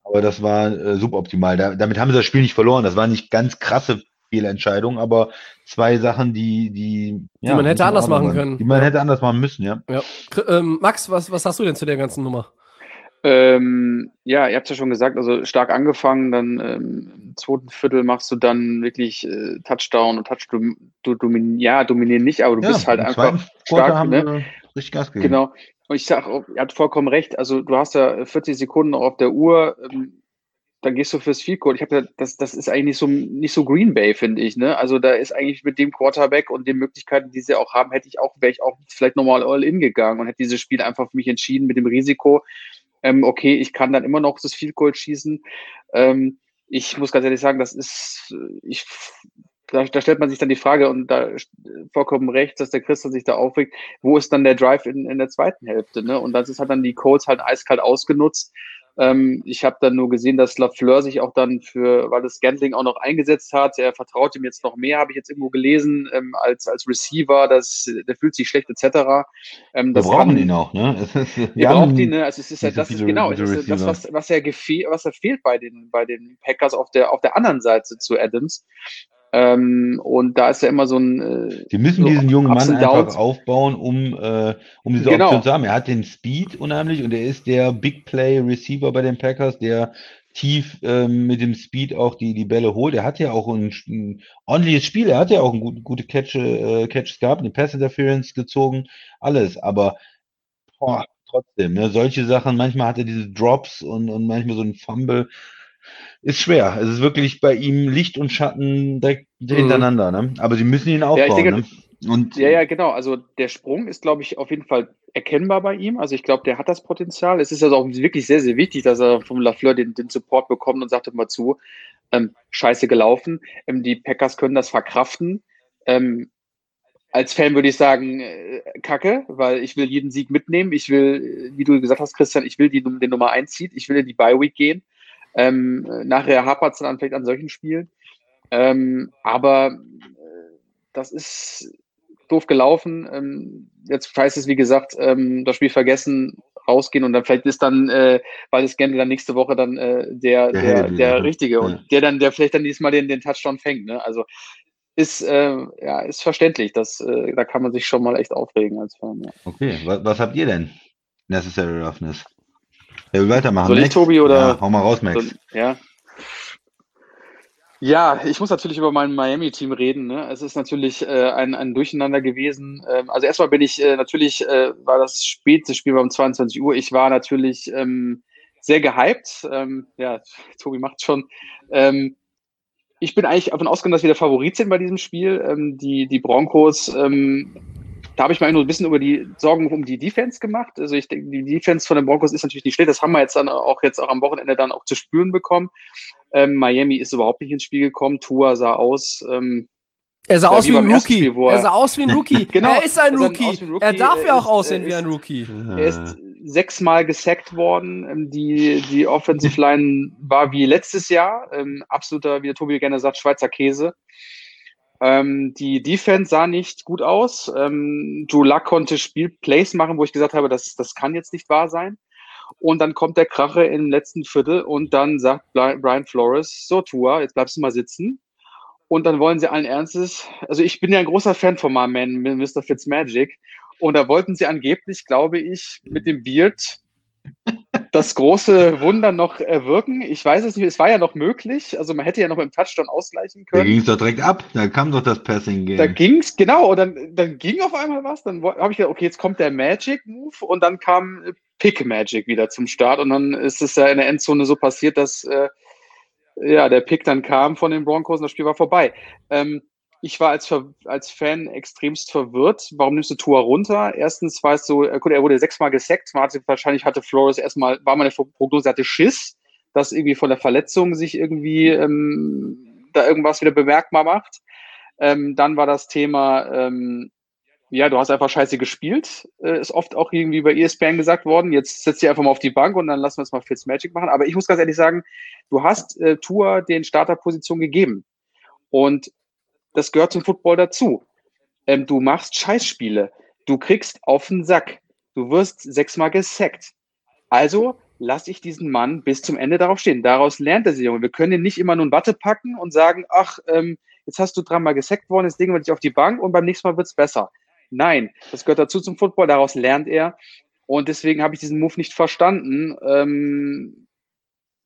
Aber das war äh, suboptimal. Da, damit haben sie das Spiel nicht verloren. Das waren nicht ganz krasse Fehlentscheidungen, aber zwei Sachen, die, die, Die man hätte anders machen können. Die man hätte anders machen müssen, ja. Ja. Ähm, Max, was, was hast du denn zu der ganzen Nummer? Ähm, ja, ihr habt ja schon gesagt, also stark angefangen, dann ähm, im zweiten Viertel machst du dann wirklich äh, Touchdown und Touchdown, du domin ja, dominieren nicht, aber du bist halt einfach stark, ne? richtig Gas gegeben. Genau. Und ich sag, ihr habt vollkommen recht. Also du hast ja 40 Sekunden noch auf der Uhr, ähm, dann gehst du fürs Field Goal. Ich habe ja, das, das ist eigentlich nicht so, nicht so Green Bay, finde ich. Ne? Also da ist eigentlich mit dem Quarterback und den Möglichkeiten, die sie auch haben, hätte ich auch, wäre ich auch vielleicht nochmal all in gegangen und hätte dieses Spiel einfach für mich entschieden mit dem Risiko. Ähm, okay, ich kann dann immer noch das Field Goal schießen. Ähm, ich muss ganz ehrlich sagen, das ist, äh, ich, da, da stellt man sich dann die Frage und da vollkommen recht, dass der Christian sich da aufregt, wo ist dann der Drive in, in der zweiten Hälfte? Ne? Und das ist hat dann die Colts halt eiskalt ausgenutzt. Ähm, ich habe dann nur gesehen, dass Lafleur sich auch dann für, weil das Scantling auch noch eingesetzt hat, er vertraut ihm jetzt noch mehr, habe ich jetzt irgendwo gelesen, ähm, als, als Receiver, das, der fühlt sich schlecht etc. Ähm, Wir brauchen kann- ihn auch, ne? Es wir braucht haben- ihn, ne? Also es ist ja, das ist genau, das, ist das Receiver. was, was er was er fehlt bei den, bei den Packers auf der, auf der anderen Seite zu Adams. Ähm, und da ist ja immer so ein, äh, Die müssen so diesen jungen Mann einfach aufbauen, um, äh, um diese Genau. Option zu haben. Er hat den Speed unheimlich und er ist der Big Play Receiver bei den Packers, der tief ähm, mit dem Speed auch die, die Bälle holt. Er hat ja auch ein, ein ordentliches Spiel, er hat ja auch ein gut, gute Catch, äh, Catches gehabt, eine Pass Interference gezogen, alles. Aber boah, trotzdem, ne, solche Sachen, manchmal hat er diese Drops und, und manchmal so ein Fumble. Ist schwer. Es ist wirklich bei ihm Licht und Schatten direkt hintereinander, ne? Aber sie müssen ihn aufbauen, denke, ne? Und Ja, ja, genau. Also der Sprung ist, glaube ich, auf jeden Fall erkennbar bei ihm. Also ich glaube, der hat das Potenzial. Es ist also auch wirklich sehr, sehr wichtig, dass er vom Lafleur den, den Support bekommt und sagt immer zu, ähm, scheiße gelaufen. Ähm, die Packers können das verkraften. Ähm, als Fan würde ich sagen, äh, Kacke, weil ich will jeden Sieg mitnehmen. Ich will, äh, wie du gesagt hast, Christian, ich will die, den Nummer 1 Seed. Ich will in die Bye Week gehen. Ähm, äh, nachher hapert es dann vielleicht an solchen Spielen. Ähm, aber äh, das ist doof gelaufen. Ähm, jetzt heißt es, wie gesagt, ähm, das Spiel vergessen, rausgehen und dann vielleicht ist dann, äh, weil es gerne dann nächste Woche dann äh, der, Der der, der, ne? Richtige Ja. und der dann, der vielleicht dann diesmal den, den Touchdown fängt. Ne? Also ist, äh, ja, ist verständlich. Das, äh, da kann man sich schon mal echt aufregen als Fan. Ja. Okay, was, was habt ihr denn? Necessary Roughness. Wer will weitermachen? Soll ich, Max? Tobi, oder- Ja, hau mal raus, Max. So, ja. Ja, ich muss natürlich über mein Miami-Team reden. Ne? Es ist natürlich äh, ein, ein Durcheinander gewesen. Ähm, also erstmal bin ich äh, natürlich, äh, war das späte Spiel um 22 Uhr. Ich war natürlich ähm, sehr gehypt. Ähm, ja, Tobi macht schon. Ähm, ich bin eigentlich davon ausgegangen, dass wir der Favorit sind bei diesem Spiel. Ähm, die, die Broncos, ähm, da habe ich mir eigentlich nur ein bisschen über die Sorgen um die Defense gemacht. Also ich denke, die Defense von den Broncos ist natürlich nicht schlecht. Das haben wir jetzt dann auch jetzt auch am Wochenende dann auch zu spüren bekommen. Ähm, Miami ist überhaupt nicht ins Spiel gekommen. Tua sah aus. Ähm, Er sah Ja, aus wie ein Rookie. Spiel, er er- sah aus wie ein Rookie. *laughs* Genau, Er ist ein er Rookie. ein Rookie. Er darf ja auch aussehen wie ein Rookie. er ist sechsmal gesackt worden. Ähm, Die, die Offensive Line war wie letztes Jahr. Ähm, absoluter, wie der Tobi gerne sagt, Schweizer Käse. Ähm, die Defense sah nicht gut aus. Ähm, Luck konnte Spielplays machen, wo ich gesagt habe, das, das kann jetzt nicht wahr sein. Und dann kommt der Krache im letzten Viertel und dann sagt Brian Flores, so Tua, jetzt bleibst du mal sitzen. Und dann wollen sie allen Ernstes, also ich bin ja ein großer Fan von meinem Man, Mr. Fitzmagic. Und da wollten sie angeblich, glaube ich, mit dem Beard das große Wunder noch erwirken. Ich weiß es nicht, es war ja noch möglich. Also man hätte ja noch mit dem Touchdown ausgleichen Da können. ging es doch direkt ab. Da kam doch das Passing Game. Da ging's, genau, und dann, dann ging auf einmal was. Dann habe ich gedacht, okay, jetzt kommt der Magic Move und dann kam Pick Magic wieder zum Start. Und dann ist es ja in der Endzone so passiert, dass äh, ja, der Pick dann kam von den Broncos und das Spiel war vorbei. Ähm, ich war als, als Fan extremst verwirrt. Warum nimmst du Tua runter? Erstens weißt du, äh, gut, er wurde sechsmal gesackt. Wahrscheinlich hatte Flores erstmal, war meine Prognose, hatte Schiss, dass irgendwie von der Verletzung sich irgendwie ähm, da irgendwas wieder bemerkbar macht. Ähm, dann war das Thema, ähm, ja, du hast einfach scheiße gespielt, äh, ist oft auch irgendwie bei ESPN gesagt worden. Jetzt setzt dich einfach mal auf die Bank und dann lassen wir es mal Fitzmagic machen. Aber ich muss ganz ehrlich sagen, du hast äh, Tour den Starterposition gegeben. Und das gehört zum Football dazu. Ähm, du machst Scheißspiele. Du kriegst auf den Sack. Du wirst sechsmal gesackt. Also lasse ich diesen Mann bis zum Ende darauf stehen. Daraus lernt er sich, Junge. Wir können ihn nicht immer nur in Watte packen und sagen, ach, ähm, jetzt hast du dreimal gesackt worden, jetzt legen wir dich auf die Bank und beim nächsten Mal wird's besser. Nein, das gehört dazu zum Football, daraus lernt er. Und deswegen habe ich diesen Move nicht verstanden. Ähm,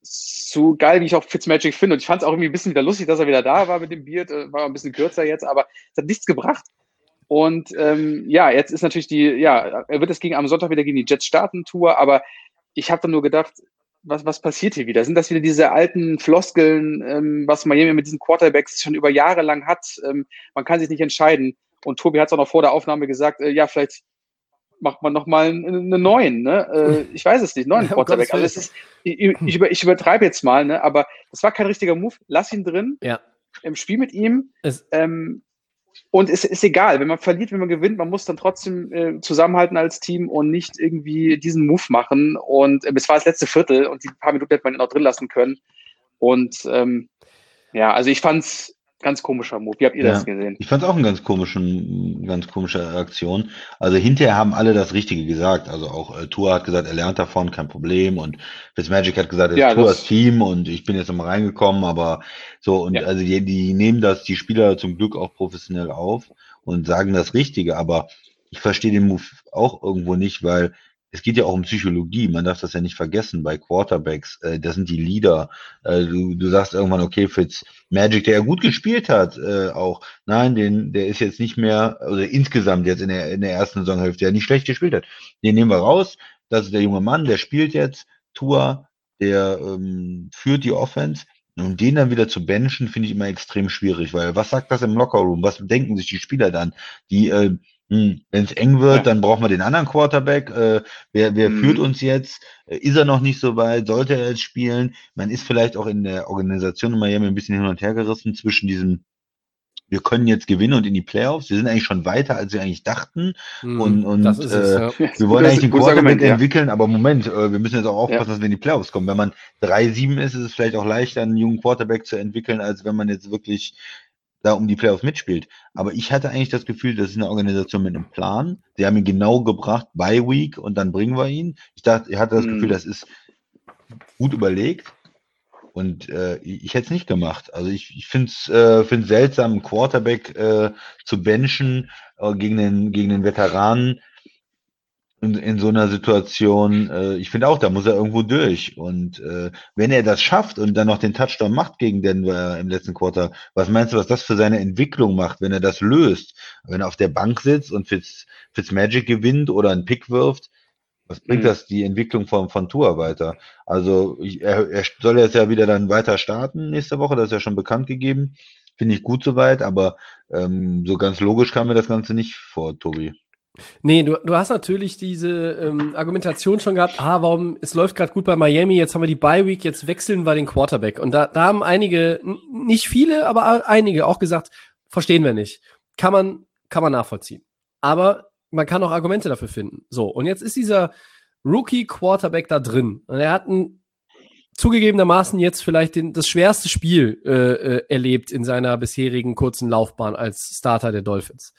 so geil, wie ich auch Fitzmagic finde. Und ich fand es auch irgendwie ein bisschen wieder lustig, dass er wieder da war mit dem Beard. Äh, war ein bisschen kürzer jetzt, aber es hat nichts gebracht. Und ähm, ja, jetzt ist natürlich die, ja, er wird es gegen am Sonntag wieder gegen die Jets starten Tour, aber ich habe dann nur gedacht, was, was passiert hier wieder? Sind das wieder diese alten Floskeln, ähm, was Miami mit diesen Quarterbacks schon über Jahre lang hat? Ähm, man kann sich nicht entscheiden. Und Tobi hat es auch noch vor der Aufnahme gesagt, äh, ja, vielleicht macht man nochmal einen, einen neuen, ne? Äh, ich weiß es nicht, neuen *laughs* Quarterback. Also es ist, ich, ich, über, ich übertreibe jetzt mal, ne? Aber das war kein richtiger Move. Lass ihn drin. Ja. Im Spiel mit ihm. Ähm, und es ist egal, wenn man verliert, wenn man gewinnt, man muss dann trotzdem äh, zusammenhalten als Team und nicht irgendwie diesen Move machen. Und äh, es war das letzte Viertel und die paar Minuten hätte man noch drin lassen können. Und ähm, ja, also ich fand's Ganz komischer Move. Wie habt ihr ja, das gesehen? Ich fand es auch eine ganz komischen, ganz komische Aktion. Also hinterher haben alle das Richtige gesagt. Also auch äh, Tour hat gesagt, er lernt davon, kein Problem. Und Fitzmagic hat gesagt, es ja, ist Tours Team und ich bin jetzt nochmal reingekommen, aber so, und ja. also die, die nehmen das, die Spieler zum Glück auch professionell auf und sagen das Richtige, aber ich verstehe den Move auch irgendwo nicht, weil es geht ja auch um Psychologie, man darf das ja nicht vergessen bei Quarterbacks, äh, das sind die Leader. Äh, du, du sagst irgendwann, okay, Fitz Magic, der ja gut gespielt hat, äh, auch, nein, den, der ist jetzt nicht mehr, also insgesamt jetzt in der, in der ersten Saisonhälfte, der nicht schlecht gespielt hat. Den nehmen wir raus, das ist der junge Mann, der spielt jetzt, Tour, der ähm, führt die Offense. Und den dann wieder zu benchen, finde ich immer extrem schwierig, weil was sagt das im Lockerroom? Was denken sich die Spieler dann? Die äh, Wenn es eng wird, ja. dann brauchen wir den anderen Quarterback. Äh, wer wer mhm. führt uns jetzt? Äh, ist er noch nicht so weit? Sollte er jetzt spielen? Man ist vielleicht auch in der Organisation in Miami ein bisschen hin und her gerissen zwischen diesem, wir können jetzt gewinnen und in die Playoffs. Wir sind eigentlich schon weiter, als wir eigentlich dachten. Mhm, und und äh, es, ja. wir wollen eigentlich den Quarterback Argument, entwickeln, aber Moment, äh, wir müssen jetzt auch aufpassen, dass wir in die Playoffs kommen. Wenn man 3-7 ist, ist es vielleicht auch leichter, einen jungen Quarterback zu entwickeln, als wenn man jetzt wirklich da um die Playoffs mitspielt. Aber ich hatte eigentlich das Gefühl, das ist eine Organisation mit einem Plan. Sie haben ihn genau gebracht, by Week, und dann bringen wir ihn. Ich dachte, ich hatte das mhm. Gefühl, das ist gut überlegt. Und äh, ich hätte es nicht gemacht. Also ich, ich finde es äh, find's seltsam, einen Quarterback äh, zu benchen äh, gegen, den, gegen den Veteranen in, in so einer Situation, äh, ich finde auch, da muss er irgendwo durch. Und äh, wenn er das schafft und dann noch den Touchdown macht gegen Denver im letzten Quarter, was meinst du, was das für seine Entwicklung macht, wenn er das löst? Wenn er auf der Bank sitzt und Fitz, Fitzmagic gewinnt oder einen Pick wirft, was bringt mhm. das die Entwicklung von, von Tour weiter? Also ich, er, er soll jetzt ja wieder dann weiter starten nächste Woche, das ist ja schon bekannt gegeben. Finde ich gut soweit, aber ähm, so ganz logisch kam mir das Ganze nicht vor, Tobi. Nee, du, du hast natürlich diese ähm, Argumentation schon gehabt, ah, warum, es läuft gerade gut bei Miami, jetzt haben wir die Bye Week, jetzt wechseln wir den Quarterback. Und da, da haben einige, nicht viele, aber einige auch gesagt, verstehen wir nicht. Kann man, kann man nachvollziehen. Aber man kann auch Argumente dafür finden. So, und jetzt ist dieser Rookie-Quarterback da drin. Und er hat ein, zugegebenermaßen jetzt vielleicht den, das schwerste Spiel äh, äh, erlebt in seiner bisherigen kurzen Laufbahn als Starter der Dolphins.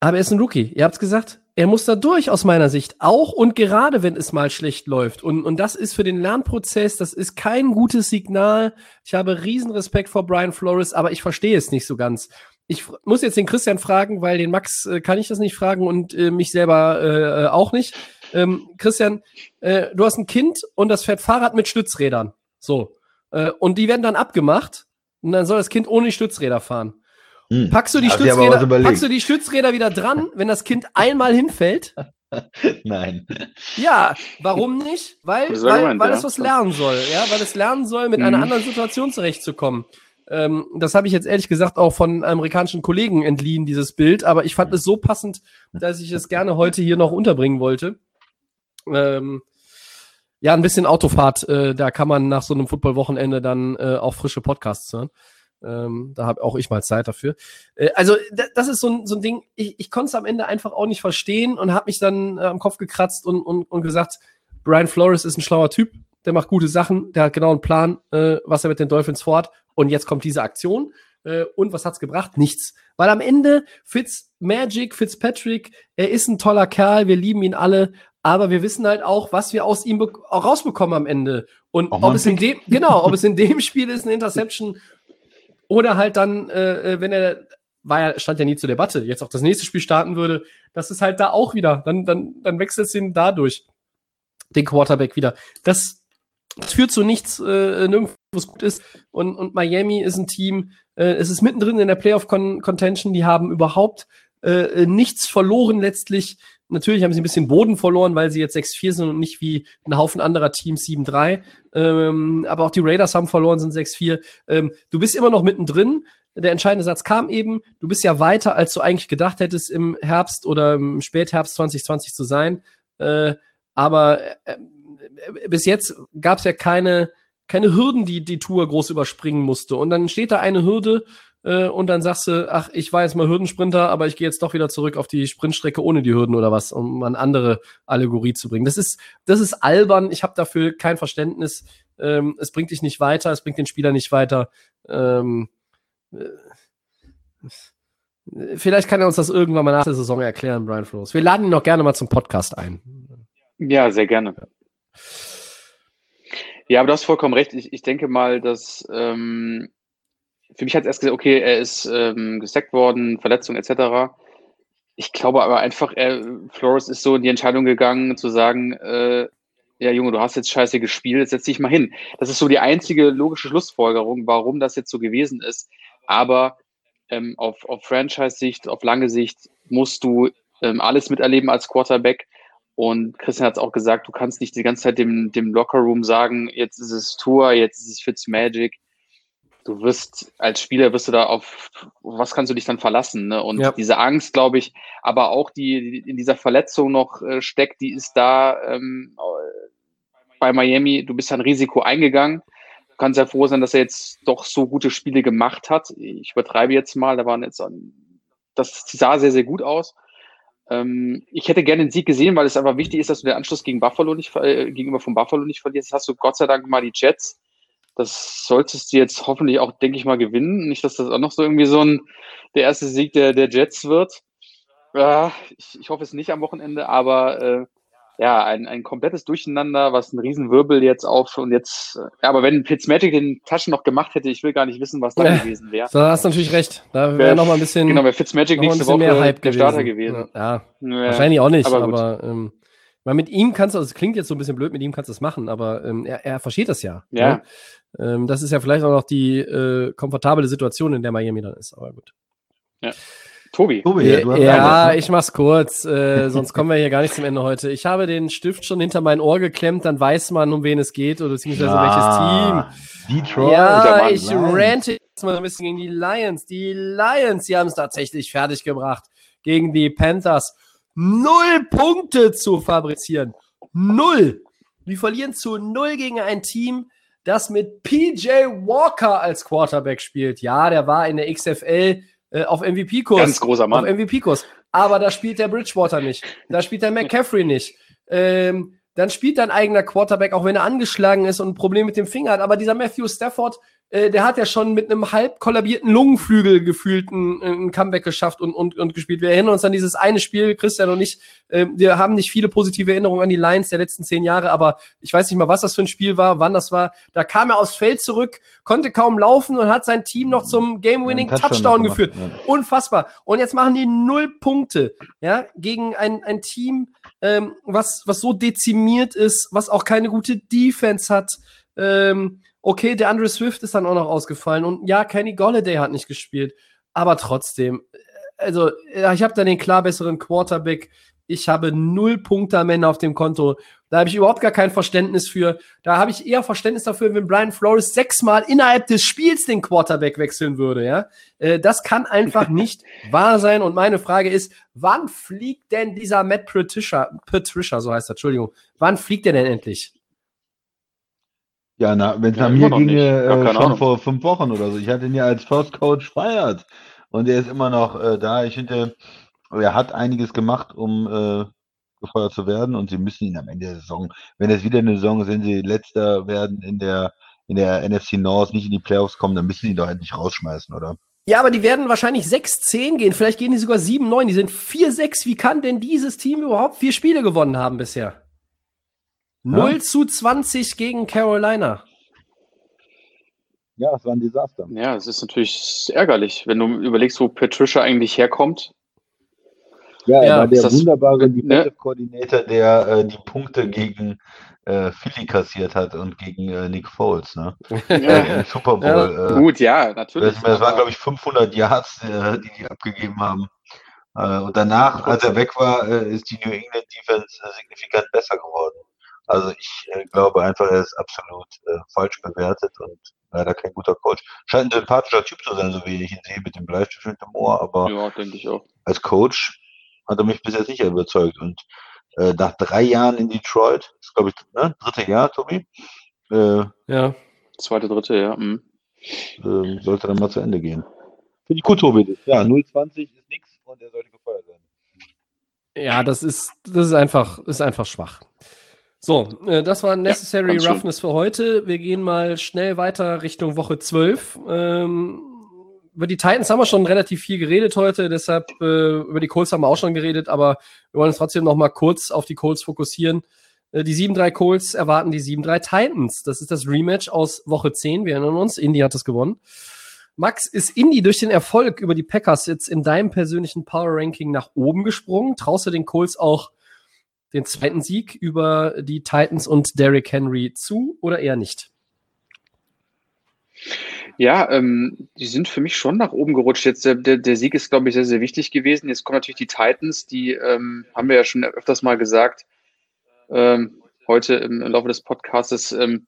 Aber er ist ein Rookie. Ihr habt's gesagt. Er muss da durch aus meiner Sicht. Auch und gerade, wenn es mal schlecht läuft. Und, und das ist für den Lernprozess, das ist kein gutes Signal. Ich habe riesen Respekt vor Brian Flores, aber ich verstehe es nicht so ganz. Ich muss jetzt den Christian fragen, weil den Max äh, kann ich das nicht fragen und äh, mich selber äh, auch nicht. Ähm, Christian, äh, du hast ein Kind und das fährt Fahrrad mit Stützrädern. So. Äh, und die werden dann abgemacht und dann soll das Kind ohne Stützräder fahren. Hm. Packst, du die Stützräder, packst du die Stützräder wieder dran, wenn das Kind einmal hinfällt? *laughs* Nein. Ja, warum nicht? Weil, weil, Moment, weil ja. es was lernen soll, ja, weil es lernen soll, mit mhm. einer anderen Situation zurechtzukommen. Ähm, das habe ich jetzt ehrlich gesagt auch von amerikanischen Kollegen entliehen, dieses Bild, aber ich fand es so passend, dass ich es gerne heute hier noch unterbringen wollte. Ähm, ja, ein bisschen Autofahrt, äh, da kann man nach so einem Football-Wochenende dann äh, auch frische Podcasts hören. Ähm, da habe auch ich mal Zeit dafür. Äh, also das ist so ein, so ein Ding, ich, ich konnte es am Ende einfach auch nicht verstehen und habe mich dann äh, am Kopf gekratzt und, und, und gesagt, Brian Flores ist ein schlauer Typ, der macht gute Sachen, der hat genau einen Plan, äh, was er mit den Dolphins fort. Und jetzt kommt diese Aktion. Äh, und was hat's gebracht? Nichts. Weil am Ende Fitz Magic, Fitzpatrick, er ist ein toller Kerl, wir lieben ihn alle, aber wir wissen halt auch, was wir aus ihm auch rausbekommen am Ende. Und ob es in dem, genau, ob es in dem *laughs* Spiel ist, eine Interception oder halt dann, äh, äh, wenn er, war ja, stand ja nie zur Debatte, jetzt auch das nächste Spiel starten würde, das ist halt da auch wieder, dann, dann, dann wechselt es ihn dadurch, den Quarterback wieder. Das, das führt zu nichts, äh, nirgendwo gut ist. Und, und Miami ist ein Team, äh, es ist mittendrin in der Playoff-Contention, die haben überhaupt äh, nichts verloren letztlich. Natürlich haben sie ein bisschen Boden verloren, weil sie jetzt 6-4 sind und nicht wie ein Haufen anderer Teams 7-3. Ähm, aber auch die Raiders haben verloren, sind 6-4. Ähm, du bist immer noch mittendrin. Der entscheidende Satz kam eben, du bist ja weiter, als du eigentlich gedacht hättest, im Herbst oder im Spätherbst 2020 zu sein. Äh, aber äh, bis jetzt gab es ja keine, keine Hürden, die die Tour groß überspringen musste. Und dann steht da eine Hürde äh, und dann sagst du, ach, ich war jetzt mal Hürdensprinter, aber ich gehe jetzt doch wieder zurück auf die Sprintstrecke ohne die Hürden oder was, um eine andere Allegorie zu bringen. Das ist, das ist albern. Ich habe dafür kein Verständnis. Ähm, es bringt dich nicht weiter, es bringt den Spieler nicht weiter. Ähm, äh, Vielleicht kann er uns das irgendwann mal nach der Saison erklären, Brian Flores. Wir laden ihn noch gerne mal zum Podcast ein. Ja, sehr gerne. Ja, aber du hast vollkommen recht. Ich, ich denke mal, dass ähm, für mich hat es erst gesagt, okay, er ist ähm, gesackt worden, Verletzung etc. Ich glaube aber einfach, er, Flores ist so in die Entscheidung gegangen, zu sagen, äh, ja Junge, du hast jetzt scheiße gespielt, jetzt setz dich mal hin. Das ist so die einzige logische Schlussfolgerung, warum das jetzt so gewesen ist. Aber ähm, auf, auf Franchise-Sicht, auf lange Sicht musst du ähm, alles miterleben als Quarterback. Und Christian hat es auch gesagt, du kannst nicht die ganze Zeit dem, dem Lockerroom sagen, jetzt ist es Tour, jetzt ist es Fitzmagic du wirst als Spieler wirst du da auf was kannst du dich dann verlassen ne? und ja. diese Angst glaube ich aber auch die, die in dieser Verletzung noch äh, steckt die ist da ähm, bei Miami du bist ein Risiko eingegangen du kannst ja froh sein dass er jetzt doch so gute Spiele gemacht hat ich übertreibe jetzt mal da waren jetzt das sah sehr sehr gut aus ähm, ich hätte gerne den Sieg gesehen, weil es einfach wichtig ist, dass du den Anschluss gegen Buffalo nicht, äh, gegenüber von Buffalo nicht verlierst. Jetzt hast du Gott sei Dank mal die Jets, das solltest du jetzt hoffentlich auch, denke ich mal, gewinnen. Nicht, dass das auch noch so irgendwie so ein der erste Sieg der, der Jets wird. Ja, ich, ich hoffe es nicht am Wochenende, aber äh, ja, ein, ein komplettes Durcheinander, was ein Riesenwirbel jetzt auf und jetzt, ja, aber wenn Fitzmagic den Taschen noch gemacht hätte, ich will gar nicht wissen, was da ja, gewesen wäre. Da hast du natürlich recht. Da wäre noch mal ein bisschen. Genau, wäre Fitzmagic nächste Woche mehr Hype der Starter gewesen. Ja, ja, wahrscheinlich auch nicht, aber, aber ähm, weil mit ihm kannst du, also es klingt jetzt so ein bisschen blöd, mit ihm kannst du es machen, aber ähm, er, er versteht das ja. Ja. Ne? Ähm, das ist ja vielleicht auch noch die äh, komfortable Situation, in der Miami dann ist, aber gut. Ja. Tobi. Tobi ja, ja, ja ich mach's kurz, äh, sonst kommen wir hier gar nicht zum Ende heute. Ich habe den Stift schon hinter mein Ohr geklemmt, dann weiß man, um wen es geht oder beziehungsweise ja, welches Team. Detroit. Ja, ich rante jetzt mal ein bisschen gegen die Lions. Die Lions, die haben es tatsächlich fertig gebracht gegen die Panthers. Null Punkte zu fabrizieren. Null. Die verlieren zu null gegen ein Team, das mit PJ Walker als Quarterback spielt. Ja, der war in der XFL äh, auf MVP-Kurs. Ganz großer Mann. Auf MVP-Kurs. Aber da spielt der Bridgewater nicht. Da spielt der *laughs* McCaffrey nicht. Ähm, dann spielt dein eigener Quarterback, auch wenn er angeschlagen ist und ein Problem mit dem Finger hat. Aber dieser Matthew Stafford, äh, der hat ja schon mit einem halb kollabierten Lungenflügel gefühlt ein, ein Comeback geschafft und, und, und gespielt. Wir erinnern uns an dieses eine Spiel, Christian und ich, äh, wir haben nicht viele positive Erinnerungen an die Lions der letzten zehn Jahre, aber ich weiß nicht mal, was das für ein Spiel war, wann das war. Da kam er aufs Feld zurück, konnte kaum laufen und hat sein Team noch zum Game-Winning Touchdown, Touchdown geführt. Ja. Unfassbar. Und jetzt machen die null Punkte, ja, gegen ein, ein Team, ähm, was, was so dezimiert ist, was auch keine gute Defense hat. Ähm, Okay, der Andre Swift ist dann auch noch ausgefallen und ja, Kenny Golladay hat nicht gespielt, aber trotzdem, äh, also ich habe da den klar besseren Quarterback. Ich habe null Punkte am Ende auf dem Konto. Da habe ich überhaupt gar kein Verständnis für. Da habe ich eher Verständnis dafür, wenn Brian Flores sechsmal innerhalb des Spiels den Quarterback wechseln würde. Ja, äh, das kann einfach *laughs* nicht wahr sein. Und meine Frage ist, wann fliegt denn dieser Matt Patricia, Patricia, so heißt er, Entschuldigung, wann fliegt er denn endlich? Ja, wenn es Ja, nach mir ginge, äh, schon Ahnung. vor fünf Wochen oder so. Ich hatte ihn ja als First Coach feiert und er ist immer noch äh, da. Ich finde, er hat einiges gemacht, um äh, gefeuert zu werden und sie müssen ihn am Ende der Saison, wenn es wieder eine Saison ist, wenn sie letzter werden in der in der NFC North, nicht in die Playoffs kommen, dann müssen sie ihn doch endlich rausschmeißen, oder? Ja, aber die werden wahrscheinlich 6-10 gehen. Vielleicht gehen die sogar 7-9. Die sind 4-6. Wie kann denn dieses Team überhaupt vier Spiele gewonnen haben bisher? 0 zu 20 gegen Carolina. Ja, es war ein Desaster. Ja, es ist natürlich ärgerlich, wenn du überlegst, wo Patricia eigentlich herkommt. Ja, er Ja, war der das- wunderbare ne? Defensive Coordinator, der äh, die Punkte gegen äh, Philly kassiert hat und gegen äh, Nick Foles, ne? *laughs* Äh, Im Super Bowl. Ja, äh, Gut, ja, natürlich. Das, das waren, glaube ich, 500 Yards, äh, die die abgegeben haben. Äh, und danach, als er weg war, äh, ist die New England Defense äh, signifikant besser geworden. Also ich äh, glaube einfach, er ist absolut äh, falsch bewertet und leider kein guter Coach. Scheint ein sympathischer Typ zu sein, so wie ich ihn sehe, mit dem Bleistift und dem Ohr, aber Ja, denke ich auch. als Coach hat er mich bis jetzt nicht überzeugt. Und äh, nach drei Jahren in Detroit, das ist glaube ich, ne, dritte Jahr, Tobi, äh, Ja. Zweite, dritte, ja. mhm. ähm, sollte dann mal zu Ende gehen. Finde ich gut, Tobi. Ja, 0,20 ist nichts und er sollte gefeuert werden. Ja, das ist, das ist einfach, ist einfach schwach. So, äh, das war Necessary schön. Roughness für heute. Wir gehen mal schnell weiter Richtung Woche 12. Ähm, über die Titans haben wir schon relativ viel geredet heute, deshalb äh, über die Colts haben wir auch schon geredet, aber wir wollen uns trotzdem noch mal kurz auf die Colts fokussieren. Äh, die 7-3 Colts erwarten die 7-3 Titans. Das ist das Rematch aus Woche 10. Wir erinnern uns, Indy hat es gewonnen. Max, ist Indy durch den Erfolg über die Packers jetzt in deinem persönlichen Power Ranking nach oben gesprungen? Traust du den Colts auch den zweiten Sieg über die Titans und Derrick Henry zu oder eher nicht? Ja, ähm, die sind für mich schon nach oben gerutscht. Jetzt der, der, der Sieg ist, glaube ich, sehr, sehr wichtig gewesen. Jetzt kommen natürlich die Titans, die ähm, haben wir ja schon öfters mal gesagt, ähm, heute im, im Laufe des Podcasts ähm,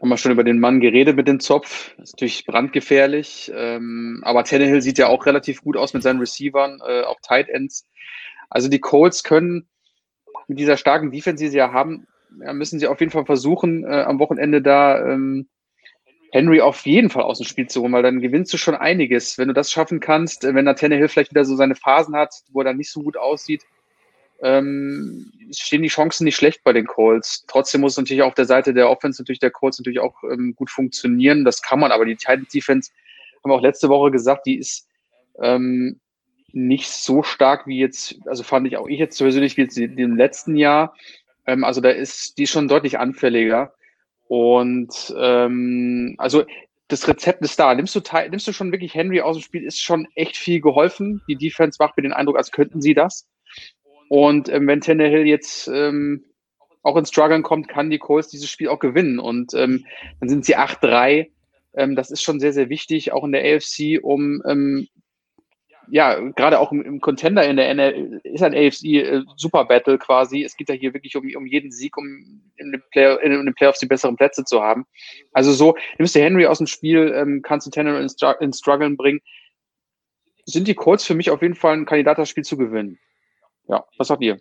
haben wir schon über den Mann geredet mit dem Zopf. Ist natürlich brandgefährlich. Ähm, aber Tannehill sieht ja auch relativ gut aus mit seinen Receivern, äh, auch Tight Ends. Also die Colts können mit dieser starken Defense, die sie ja haben, müssen sie auf jeden Fall versuchen, äh, am Wochenende da ähm, Henry auf jeden Fall aus dem Spiel zu holen, weil dann gewinnst du schon einiges. Wenn du das schaffen kannst, äh, wenn der Tannehill vielleicht wieder so seine Phasen hat, wo er dann nicht so gut aussieht, ähm, stehen die Chancen nicht schlecht bei den Colts. Trotzdem muss natürlich auf der Seite der Offense natürlich der Colts natürlich auch ähm, gut funktionieren. Das kann man, aber die Titans Defense haben wir auch letzte Woche gesagt, die ist ähm, nicht so stark wie jetzt, also fand ich auch ich jetzt persönlich wie jetzt im letzten Jahr. Ähm, also da ist die schon deutlich anfälliger. Und ähm, also das Rezept ist da. Nimmst du, Ty- nimmst du schon wirklich Henry aus dem Spiel, ist schon echt viel geholfen. Die Defense macht mir den Eindruck, als könnten sie das. Und ähm, wenn Tannehill jetzt ähm, auch ins Struggeln kommt, kann die Colts dieses Spiel auch gewinnen. Und ähm, dann sind sie 8-3. Ähm, das ist schon sehr, sehr wichtig, auch in der AFC, um ähm, ja, gerade auch im, im Contender in der NL ist ein AFC äh, Super Battle quasi. Es geht ja hier wirklich um, um jeden Sieg, um in den, Play in den Playoffs die besseren Plätze zu haben. Also so, nimmst du Henry aus dem Spiel, ähm, kannst du Tanner ins, Stru- ins Struggeln bringen. Sind die Colts für mich auf jeden Fall ein Kandidat, das Spiel zu gewinnen. Ja, was sagt ihr?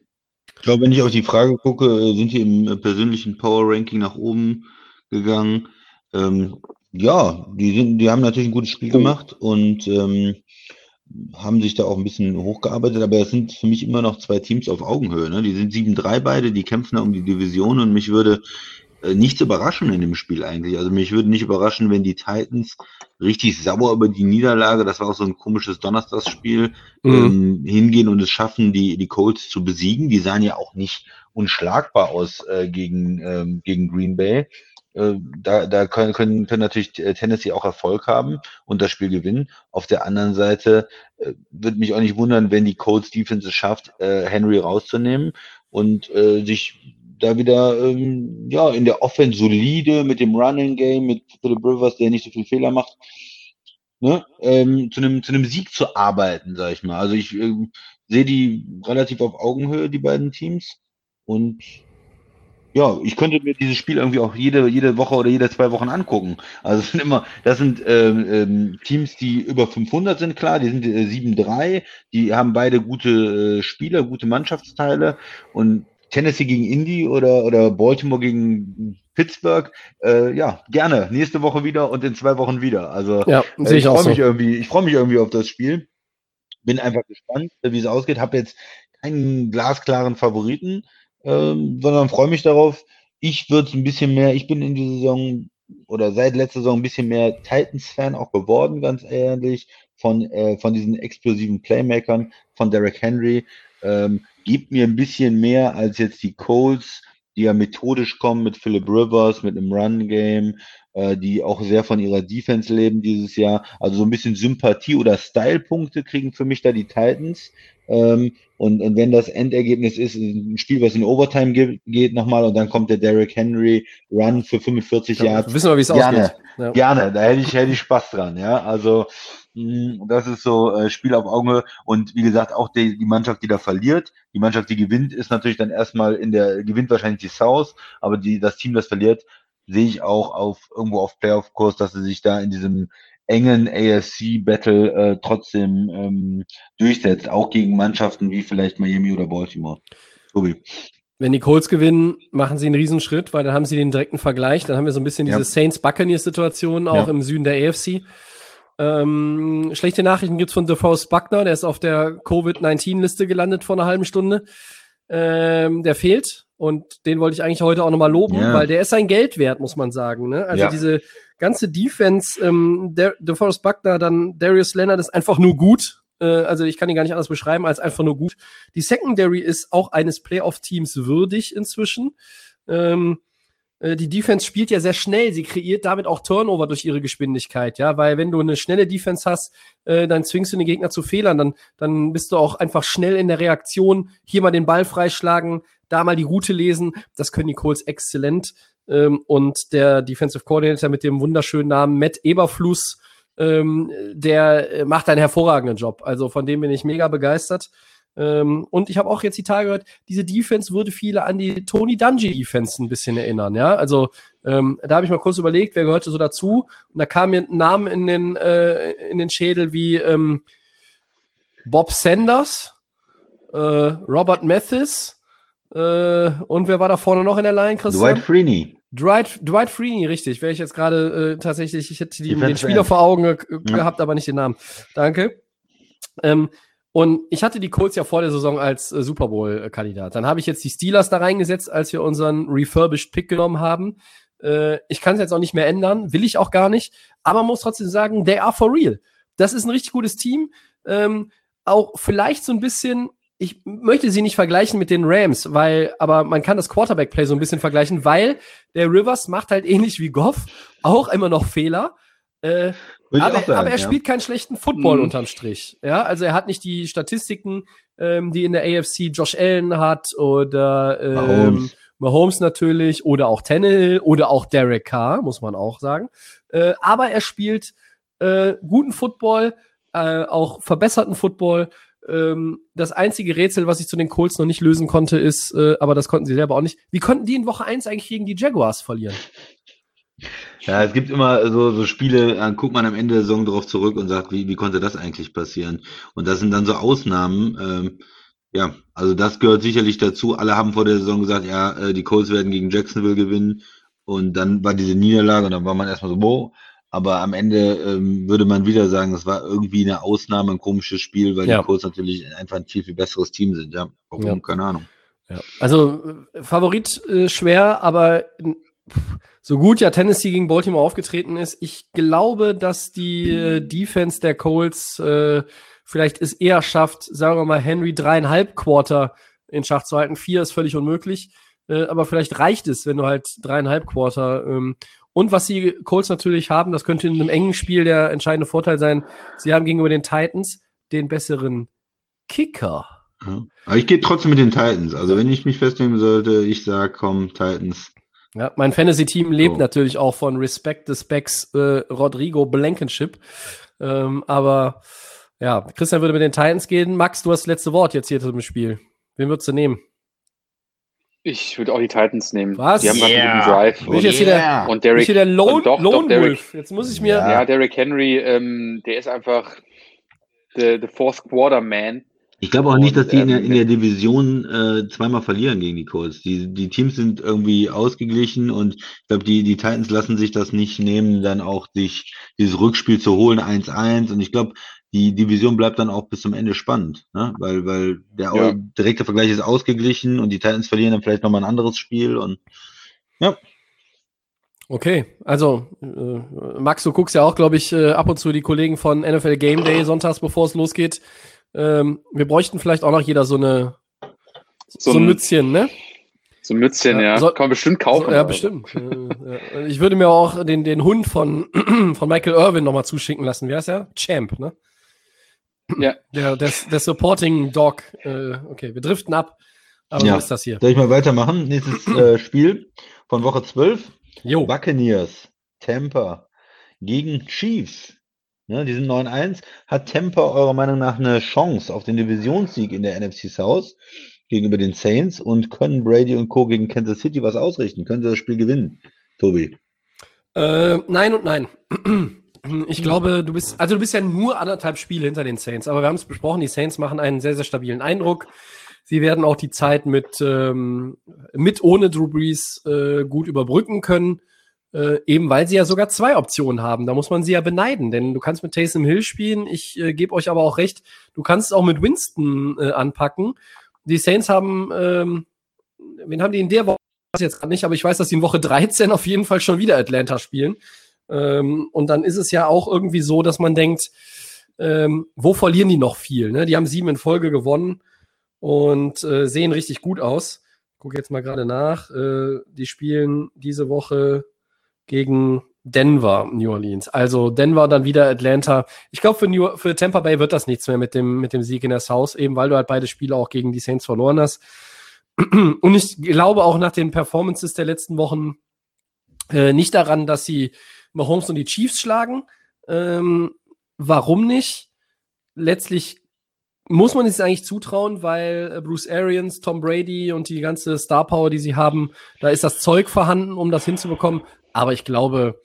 Ich glaube, wenn ich auf die Frage gucke, äh, sind die im äh, persönlichen Power Ranking nach oben gegangen. Ähm, ja, die sind, die haben natürlich ein gutes Spiel gemacht und ähm, haben sich da auch ein bisschen hochgearbeitet, aber es sind für mich immer noch zwei Teams auf Augenhöhe. Ne? Die sind 7-3 beide, die kämpfen da um die Division und mich würde äh, nichts überraschen in dem Spiel eigentlich. Also mich würde nicht überraschen, wenn die Titans richtig sauer über die Niederlage, das war auch so ein komisches Donnerstagsspiel, ähm, hingehen und es schaffen, die, die Colts zu besiegen. Die sahen ja auch nicht unschlagbar aus äh, gegen, ähm, gegen Green Bay. Äh, da da können, können, können natürlich äh, Tennessee auch Erfolg haben und das Spiel gewinnen. Auf der anderen Seite äh, würde mich auch nicht wundern, wenn die Colts Defense es schafft, äh, Henry rauszunehmen und äh, sich da wieder ähm, ja in der Offense solide mit dem Running Game, mit Philip Rivers, der nicht so viel Fehler macht, ne, ähm, zu einem zu einem Sieg zu arbeiten, sag ich mal. Also ich ähm, sehe die relativ auf Augenhöhe, die beiden Teams. Und ja, ich könnte mir dieses Spiel irgendwie auch jede, jede Woche oder jede zwei Wochen angucken. Also es sind immer, das sind ähm, ähm, Teams, die über 500 sind, klar, die sind äh, 7-3, die haben beide gute äh, Spieler, gute Mannschaftsteile und Tennessee gegen Indy oder, oder Baltimore gegen Pittsburgh, äh, ja, gerne. Nächste Woche wieder und in zwei Wochen wieder. Also Ja, äh, ich ich freue so. mich irgendwie, ich freue mich irgendwie auf das Spiel. Bin einfach gespannt, wie es ausgeht. Habe jetzt keinen glasklaren Favoriten, ähm, sondern freue mich darauf. Ich würde ein bisschen mehr, ich bin in dieser Saison oder seit letzter Saison ein bisschen mehr Titans-Fan auch geworden, ganz ehrlich, von, äh, von diesen explosiven Playmakern, von Derrick Henry. Ähm, gibt mir ein bisschen mehr als jetzt die Colts, die ja methodisch kommen mit Philip Rivers, mit einem Run-Game, äh, die auch sehr von ihrer Defense leben dieses Jahr. Also so ein bisschen Sympathie oder Style-Punkte kriegen für mich da die Titans. Ähm, und, und wenn das Endergebnis ist, ein Spiel, was in Overtime ge geht nochmal und dann kommt der Derrick Henry Run für 45 Yards. Wissen wir, wie es Gerne. ausgeht. Ja. Gerne, da hätte ich, hätte ich Spaß dran, ja. Also mh, das ist so äh, Spiel auf Augenhöhe und wie gesagt auch die, die Mannschaft, die da verliert, die Mannschaft, die gewinnt, ist natürlich dann erstmal in der gewinnt wahrscheinlich die South, aber die das Team, das verliert, sehe ich auch auf irgendwo auf Playoff-Kurs, dass sie sich da in diesem engen AFC-Battle äh, trotzdem ähm, durchsetzt, auch gegen Mannschaften wie vielleicht Miami oder Baltimore. Tobi. Wenn die Colts gewinnen, machen sie einen Riesenschritt, weil dann haben sie den direkten Vergleich. Dann haben wir so ein bisschen Ja. diese Saints-Buccaneers-Situation auch Ja. im Süden der AFC. Ähm, schlechte Nachrichten gibt's von DeForest Buckner, der ist auf der Covid-19-Liste gelandet vor einer halben Stunde. Ähm, der fehlt und den wollte ich eigentlich heute auch nochmal loben, Ja. weil der ist sein Geld wert, muss man sagen. Ne? Also Ja. diese ganze Defense, ähm, der DeForest Buckner, dann Darius Leonard ist einfach nur gut. Äh, also ich kann ihn gar nicht anders beschreiben als einfach nur gut. Die Secondary ist auch eines Playoff-Teams würdig inzwischen. Ähm, äh, die Defense spielt ja sehr schnell. Sie kreiert damit auch Turnover durch ihre Geschwindigkeit, ja, weil wenn du eine schnelle Defense hast, äh, dann zwingst du den Gegner zu Fehlern, dann, dann bist du auch einfach schnell in der Reaktion. Hier mal den Ball freischlagen, da mal die Route lesen. Das können die Colts exzellent. Ähm, und der Defensive Coordinator mit dem wunderschönen Namen Matt Eberfluss, ähm, der äh, macht einen hervorragenden Job. Also von dem bin ich mega begeistert. Ähm, und ich habe auch jetzt die Tage gehört, diese Defense würde viele an die Tony Dungy Defense ein bisschen erinnern, ja. Also ähm, da habe ich mal kurz überlegt, wer gehörte so dazu. Und da kam mir ein Name in den, äh, in den Schädel wie ähm, Bob Sanders, äh, Robert Mathis äh, und wer war da vorne noch in der Line, Christian? Dwight Freeney. Dwight, Dwight Freeney, richtig. Wäre ich jetzt gerade äh, tatsächlich, ich hätte die, den Spieler vor Augen ge Ja. gehabt, aber nicht den Namen. Danke. Ähm, und ich hatte die Colts ja vor der Saison als äh, Super Bowl-Kandidat. Dann habe ich jetzt die Steelers da reingesetzt, als wir unseren refurbished Pick genommen haben. Äh, ich kann es jetzt auch nicht mehr ändern, will ich auch gar nicht. Aber man muss trotzdem sagen, they are for real. Das ist ein richtig gutes Team. Ähm, auch vielleicht so ein bisschen, ich möchte sie nicht vergleichen mit den Rams, weil, aber man kann das Quarterback-Play so ein bisschen vergleichen, weil der Rivers macht halt ähnlich wie Goff auch immer noch Fehler. Äh, aber, sagen, aber er ja. spielt keinen schlechten Football Mhm. unterm Strich. Ja, also er hat nicht die Statistiken, ähm, die in der AFC Josh Allen hat oder ähm, Mahomes. Mahomes. natürlich oder auch Tannehill oder auch Derek Carr, muss man auch sagen. Äh, aber er spielt äh, guten Football, äh, auch verbesserten Football. Ähm, das einzige Rätsel, was ich zu den Colts noch nicht lösen konnte, ist, äh, aber das konnten sie selber auch nicht. Wie konnten die in Woche 1 eigentlich gegen die Jaguars verlieren? Ja, es gibt immer so, so Spiele, dann guckt man am Ende der Saison drauf zurück und sagt, wie, wie konnte das eigentlich passieren? Und das sind dann so Ausnahmen. Ähm, ja, also das gehört sicherlich dazu. Alle haben vor der Saison gesagt, ja, äh, die Colts werden gegen Jacksonville gewinnen. Und dann war diese Niederlage und dann war man erstmal so, wow. Aber am Ende ähm, würde man wieder sagen, es war irgendwie eine Ausnahme, ein komisches Spiel, weil Ja. die Colts natürlich einfach ein viel, viel besseres Team sind. Ja, warum? Ja. Keine Ahnung. Ja. Also äh, Favorit äh, schwer, aber äh, so gut ja Tennessee gegen Baltimore aufgetreten ist, ich glaube, dass die äh, Defense der Colts äh, vielleicht es eher schafft, sagen wir mal, Henry dreieinhalb Quarter in Schach zu halten. Vier ist völlig unmöglich, äh, aber vielleicht reicht es, wenn du halt dreieinhalb Quarter ähm, und was die Colts natürlich haben, das könnte in einem engen Spiel der entscheidende Vorteil sein. Sie haben gegenüber den Titans den besseren Kicker. Ja. Aber ich gehe trotzdem mit den Titans. Also wenn ich mich festnehmen sollte, ich sag, komm, Titans. Ja, mein Fantasy-Team lebt So. natürlich auch von Respect the Specs äh, Rodrigo Blankenship. Ähm, aber ja, Christian würde mit den Titans gehen. Max, du hast das letzte Wort jetzt hier zum Spiel. Wen würdest du nehmen? Ich würde auch die Titans nehmen. Was? Die haben gerade einen guten Drive. Bin ich jetzt hier der, Und Derrick, ich hier der Lone, und doch, Lone doch, Derrick, Wolf? Jetzt muss ich mir. Ja. Ja, Derrick Henry, ähm, der ist einfach the, the fourth quarter man. Ich glaube auch nicht, dass die in der, ähm, in der Division äh, zweimal verlieren gegen die Colts. Die, die Teams sind irgendwie ausgeglichen und ich glaube, die, die Titans lassen sich das nicht nehmen, dann auch sich dieses Rückspiel zu holen, 1-1. Und ich glaube, die Division bleibt dann auch bis zum Ende spannend, ne? weil, weil der Ja. direkte Vergleich ist ausgeglichen und die Titans verlieren dann vielleicht nochmal ein anderes Spiel und ja, Okay, also äh, Max, du guckst ja auch, glaube ich, äh, ab und zu die Kollegen von NFL Game Day sonntags, bevor es losgeht. Ähm, wir bräuchten vielleicht auch noch jeder so eine so, So ein Mützchen, ne? So ein Mützchen, Ja, ja. soll- Kann man bestimmt kaufen. So, ja, aber- bestimmt. Ja. Ich würde mir auch den, den Hund von, *clears throat* von Michael Irvin nochmal zuschicken lassen. Wie heißt er? Champ, ne? Ja. Der, der, der Supporting Dog. Äh, okay, wir driften ab. Aber Ja. so ist das hier. soll ich mal weitermachen? Nächstes äh, *clears throat* Spiel von Woche 12. Jo. Buccaneers, Tampa gegen Chiefs. Ne, die sind 9-1. Hat Tampa eurer Meinung nach eine Chance auf den Divisionssieg in der NFC South gegenüber den Saints und können Brady und Co. gegen Kansas City was ausrichten? Können sie das Spiel gewinnen, Tobi? Äh, nein und nein. *clears throat* Ich glaube, du bist, also du bist ja nur anderthalb Spiele hinter den Saints, aber wir haben es besprochen, die Saints machen einen sehr, sehr stabilen Eindruck. Sie werden auch die Zeit mit, ähm, mit ohne Drew Brees äh, gut überbrücken können, äh, eben weil sie ja sogar zwei Optionen haben. Da muss man sie ja beneiden, denn du kannst mit Taysom Hill spielen. Ich äh, gebe euch aber auch recht, du kannst es auch mit Winston äh, anpacken. Die Saints haben, ähm, wen haben die in der Woche? Ich weiß jetzt gerade nicht, aber ich weiß, dass sie in Woche 13 auf jeden Fall schon wieder Atlanta spielen. Ähm, und dann ist es ja auch irgendwie so, dass man denkt, ähm, wo verlieren die noch viel? Ne? Die haben sieben in Folge gewonnen und äh, sehen richtig gut aus. Guck jetzt mal gerade nach. Äh, die spielen diese Woche gegen Denver, New Orleans. Also Denver, dann wieder Atlanta. Ich glaube, für, New- für Tampa Bay wird das nichts mehr mit dem, mit dem Sieg in der South, eben weil du halt beide Spiele auch gegen die Saints verloren hast. *clears throat* Und ich glaube auch nach den Performances der letzten Wochen äh, nicht daran, dass sie Mahomes und die Chiefs schlagen. Ähm, warum nicht? Letztlich muss man es eigentlich zutrauen, weil äh, Bruce Arians, Tom Brady und die ganze Star Power, die sie haben, da ist das Zeug vorhanden, um das hinzubekommen. Aber ich glaube,